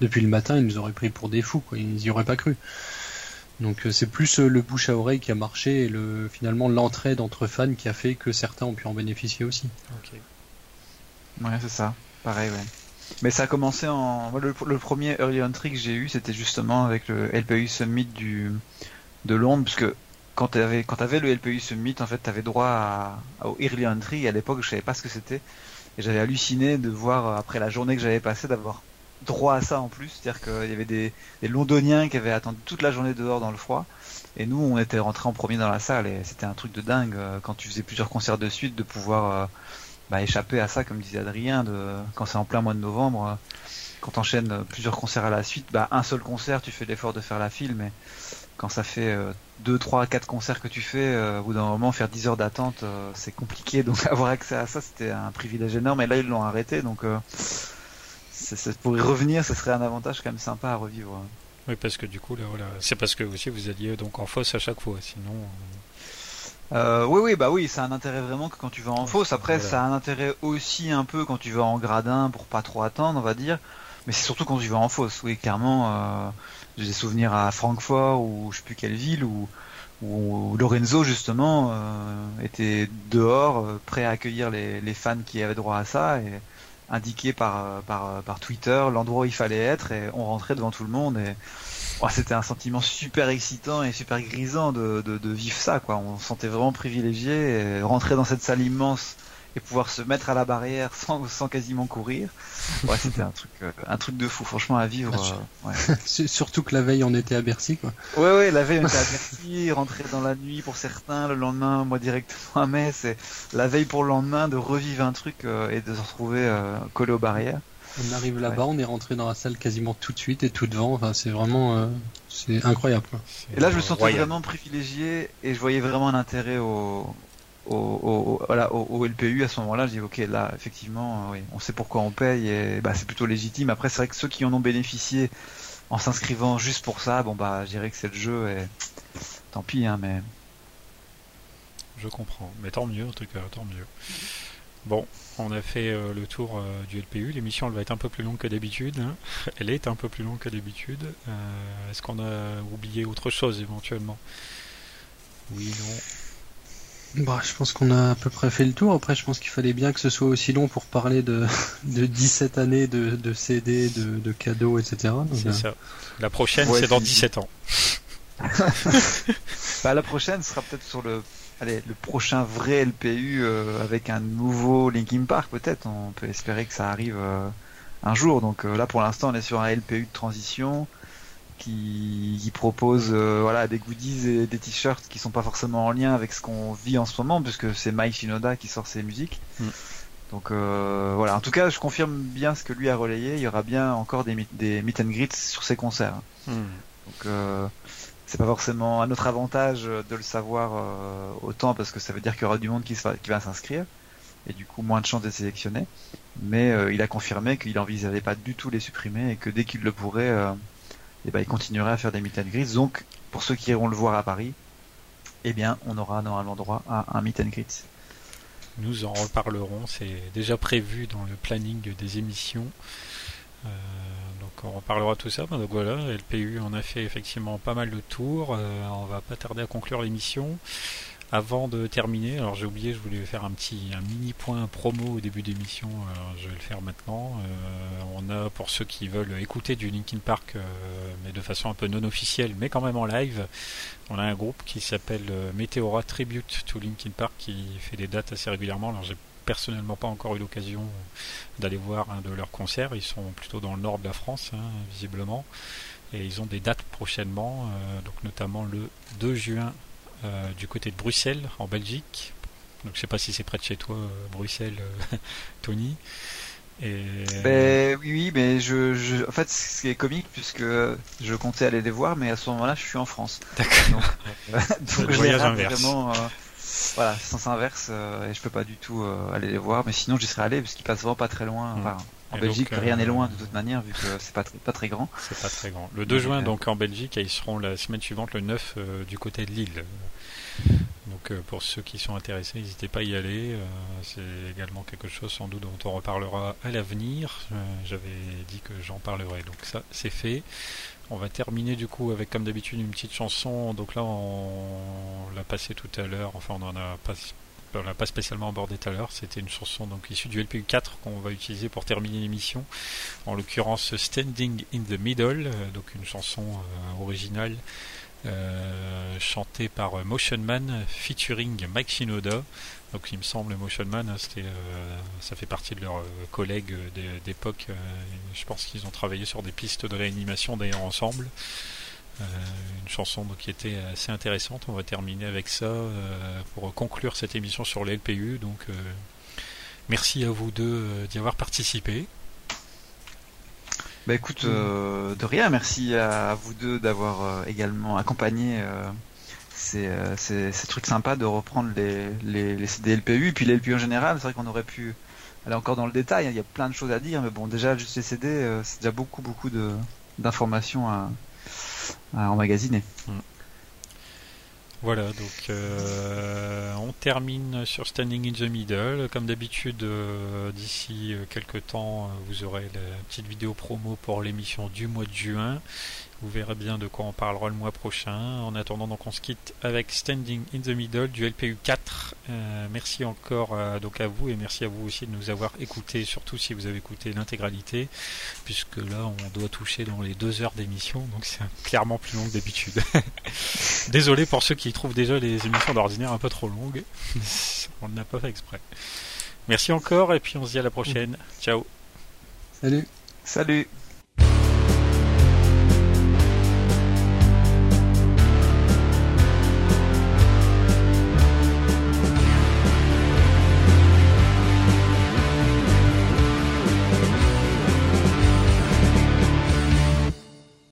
depuis le matin, ils nous auraient pris pour des fous, ils n'y auraient pas cru. Donc c'est plus le bouche à oreille qui a marché et le, finalement l'entraide entre fans qui a fait que certains ont pu en bénéficier aussi. Ouais, c'est ça. Pareil, ouais. Mais ça a commencé en. Le, premier early entry que j'ai eu, c'était justement avec le LPU Summit du, de Londres, parce que quand tu avais, quand avais le LPU Summit, en fait, tu avais droit à, au early entry, et à l'époque, je savais pas ce que c'était. Et j'avais halluciné de voir, après la journée que j'avais passée, d'avoir droit à ça en plus. C'est-à-dire qu'il y avait des, des, Londoniens qui avaient attendu toute la journée dehors dans le froid. Et nous, on était rentrés en premier dans la salle, et c'était un truc de dingue euh, quand tu faisais plusieurs concerts de suite de pouvoir. Euh, bah, échapper à ça, comme disait Adrien, quand c'est en plein mois de novembre, euh, quand t'enchaînes plusieurs concerts à la suite, bah, un seul concert, tu fais l'effort de faire la file, mais quand ça fait 2, 3, 4 concerts que tu fais, euh, au bout d'un moment, faire 10 heures d'attente, euh, c'est compliqué. [laughs] Donc avoir accès à ça, c'était un privilège énorme. Et là, ils l'ont arrêté. Donc pour y revenir, ce serait un avantage quand même sympa à revivre. Oui, parce que du coup, là, c'est parce que aussi vous alliez donc en fosse à chaque fois. Sinon, euh, oui, oui, bah oui, ça a un intérêt vraiment que quand tu vas en fosse. Après, ça a un intérêt aussi un peu quand tu vas en gradin pour pas trop attendre, on va dire. Mais c'est surtout quand tu vas en fosse. Oui, clairement, euh, j'ai des souvenirs à Francfort ou je sais plus quelle ville où, où Lorenzo justement euh, était dehors, euh, prêt à accueillir les, les, fans qui avaient droit à ça et indiqué par, par, par Twitter l'endroit où il fallait être et on rentrait devant tout le monde et c'était un sentiment super excitant et super grisant de, de, vivre ça, quoi. On se sentait vraiment privilégié, et rentrer dans cette salle immense et pouvoir se mettre à la barrière sans, sans quasiment courir. Ouais, c'était un truc, euh, un truc de fou, franchement, à vivre. Euh, ouais. [laughs] Surtout que la veille, on était à Bercy, quoi. Ouais, ouais, la veille, on était à [laughs] Bercy, rentrer dans la nuit pour certains, le lendemain, moi directement à Metz, et la veille pour le lendemain, de revivre un truc euh, et de se retrouver collé aux barrières. On arrive là-bas, on est rentré dans la salle quasiment tout de suite et tout devant. Enfin, c'est vraiment, euh, c'est incroyable. Et là, je me sentais vraiment privilégié et je voyais vraiment un intérêt au, au, voilà, au, LPU à ce moment-là. Je dis ok, là, effectivement, oui, on sait pourquoi on paye et bah, c'est plutôt légitime. Après, c'est vrai que ceux qui en ont bénéficié en s'inscrivant juste pour ça, bon bah, je dirais que c'est le jeu et tant pis, hein, mais. Je comprends, mais tant mieux en tout cas, tant mieux. Bon, on a fait euh, le tour euh, du LPU. L'émission elle va être un peu plus longue que d'habitude. Hein. [laughs] Elle est un peu plus longue que d'habitude. Euh, Est-ce qu'on a oublié autre chose éventuellement? Oui, non. Bah, je pense qu'on a à peu près fait le tour. Après, je pense qu'il fallait bien que ce soit aussi long pour parler de, [laughs] de 17 années de, de CD, de, de cadeaux, etc. C'est ça. La prochaine, Ouais, c'est dans c'est- 17 ans. [laughs] Bah, la prochaine sera peut-être sur le, allez, le prochain vrai LPU euh, avec un nouveau Linkin Park peut-être. On peut espérer que ça arrive euh, un jour. Donc euh, là pour l'instant on est sur un LPU de transition qui, qui propose voilà des goodies et des t-shirts qui sont pas forcément en lien avec ce qu'on vit en ce moment puisque c'est Mike Shinoda qui sort ses musiques. Mm. Donc euh, voilà, en tout cas je confirme bien ce que lui a relayé. Il y aura bien encore des, meet- des meet and greets sur ses concerts. Hmm. Donc euh, c'est pas forcément à notre avantage euh, de le savoir euh, autant parce que ça veut dire qu'il y aura du monde qui, qui va s'inscrire et du coup moins de chances d'être sélectionné. Mais euh, il a confirmé qu'il envisageait pas du tout les supprimer et que dès qu'il le pourrait, eh ben, il continuerait à faire des meet and. Donc pour ceux qui iront le voir à Paris, eh bien on aura normalement droit à un meet and greet. Nous en reparlerons. C'est déjà prévu dans le planning des émissions. On reparlera tout ça. Donc voilà, LPU on a fait effectivement pas mal de tours. Euh, on va pas tarder à conclure l'émission. Avant de terminer, alors j'ai oublié, je voulais faire un petit, un mini point promo au début d'émission. Je vais le faire maintenant. Euh, on a pour ceux qui veulent écouter du Linkin Park, euh, mais de façon un peu non officielle, mais quand même en live. On a un groupe qui s'appelle Meteora Tribute to Linkin Park qui fait des dates assez régulièrement. Alors j'ai personnellement pas encore eu l'occasion d'aller voir un de leurs concerts. Ils sont plutôt dans le nord de la France, hein, visiblement. Et ils ont des dates prochainement, euh, donc notamment le 2 juin euh, du côté de Bruxelles, en Belgique. Donc je sais pas si c'est près de chez toi, euh, Bruxelles, euh, [laughs] Tony. Et Ben oui, oui, mais je, je, en fait, ce qui est comique puisque je comptais aller les voir, mais à ce moment-là, je suis en France. D'accord. Donc, euh, [laughs] je voyage inverse. vraiment. Euh, voilà, sens inverse, euh, et je peux pas du tout euh, aller les voir, mais sinon j'y serais allé parce qu'ils passent vraiment pas très loin. Mm. Enfin, en Et Belgique, donc, rien euh, n'est loin de toute manière vu que c'est pas très, pas très grand. C'est pas très grand. Le 2 juin, donc en Belgique, et ils seront la semaine suivante, le 9, euh, du côté de Lille. Donc euh, pour ceux qui sont intéressés, n'hésitez pas à y aller. Euh, c'est également quelque chose sans doute dont on reparlera à l'avenir. Euh, J'avais dit que j'en parlerai, donc ça c'est fait. On va terminer du coup avec comme d'habitude une petite chanson. Donc là on, l'a passé tout à l'heure, enfin on en a pas spécialement abordé tout à l'heure, c'était une chanson donc issue du LPU 4 qu'on va utiliser pour terminer l'émission en l'occurrence Standing in the Middle, euh, donc une chanson euh, originale euh, chantée par Motion Man featuring Mike Shinoda. Donc il me semble Motion Man, hein, c'était, euh, ça fait partie de leurs euh, collègues euh, d'é- d'époque. je pense qu'ils ont travaillé sur des pistes de réanimation d'ailleurs ensemble. Une chanson donc, qui était assez intéressante. On va terminer avec ça pour conclure cette émission sur les LPU. Donc merci à vous deux d'y avoir participé. Bah écoute, de rien, merci à, vous deux d'avoir également accompagné euh, ces, euh, ces, ces trucs sympas de reprendre les, les, les CD LPU et puis les LPU en général. C'est vrai qu'on aurait pu aller encore dans le détail, hein, il y a plein de choses à dire, mais bon, déjà juste les CD, euh, c'est déjà beaucoup beaucoup de d'informations à, à emmagasiner. Voilà, donc euh, on termine sur Standing in the Middle. Comme d'habitude, d'ici quelques temps, vous aurez la petite vidéo promo pour l'émission du mois de juin. Vous verrez bien de quoi on parlera le mois prochain. En attendant, donc on se quitte avec Standing in the Middle du LPU 4. Euh, merci encore euh, donc à vous et merci à vous aussi de nous avoir écoutés, surtout si vous avez écouté l'intégralité, puisque là on doit toucher dans les deux heures d'émission, donc c'est clairement plus long que d'habitude. [laughs] Désolé pour ceux qui trouvent déjà les émissions d'ordinaire un peu trop longues. [laughs] on n'a pas fait exprès. Merci encore et puis on se dit à la prochaine. Ciao. Salut. Salut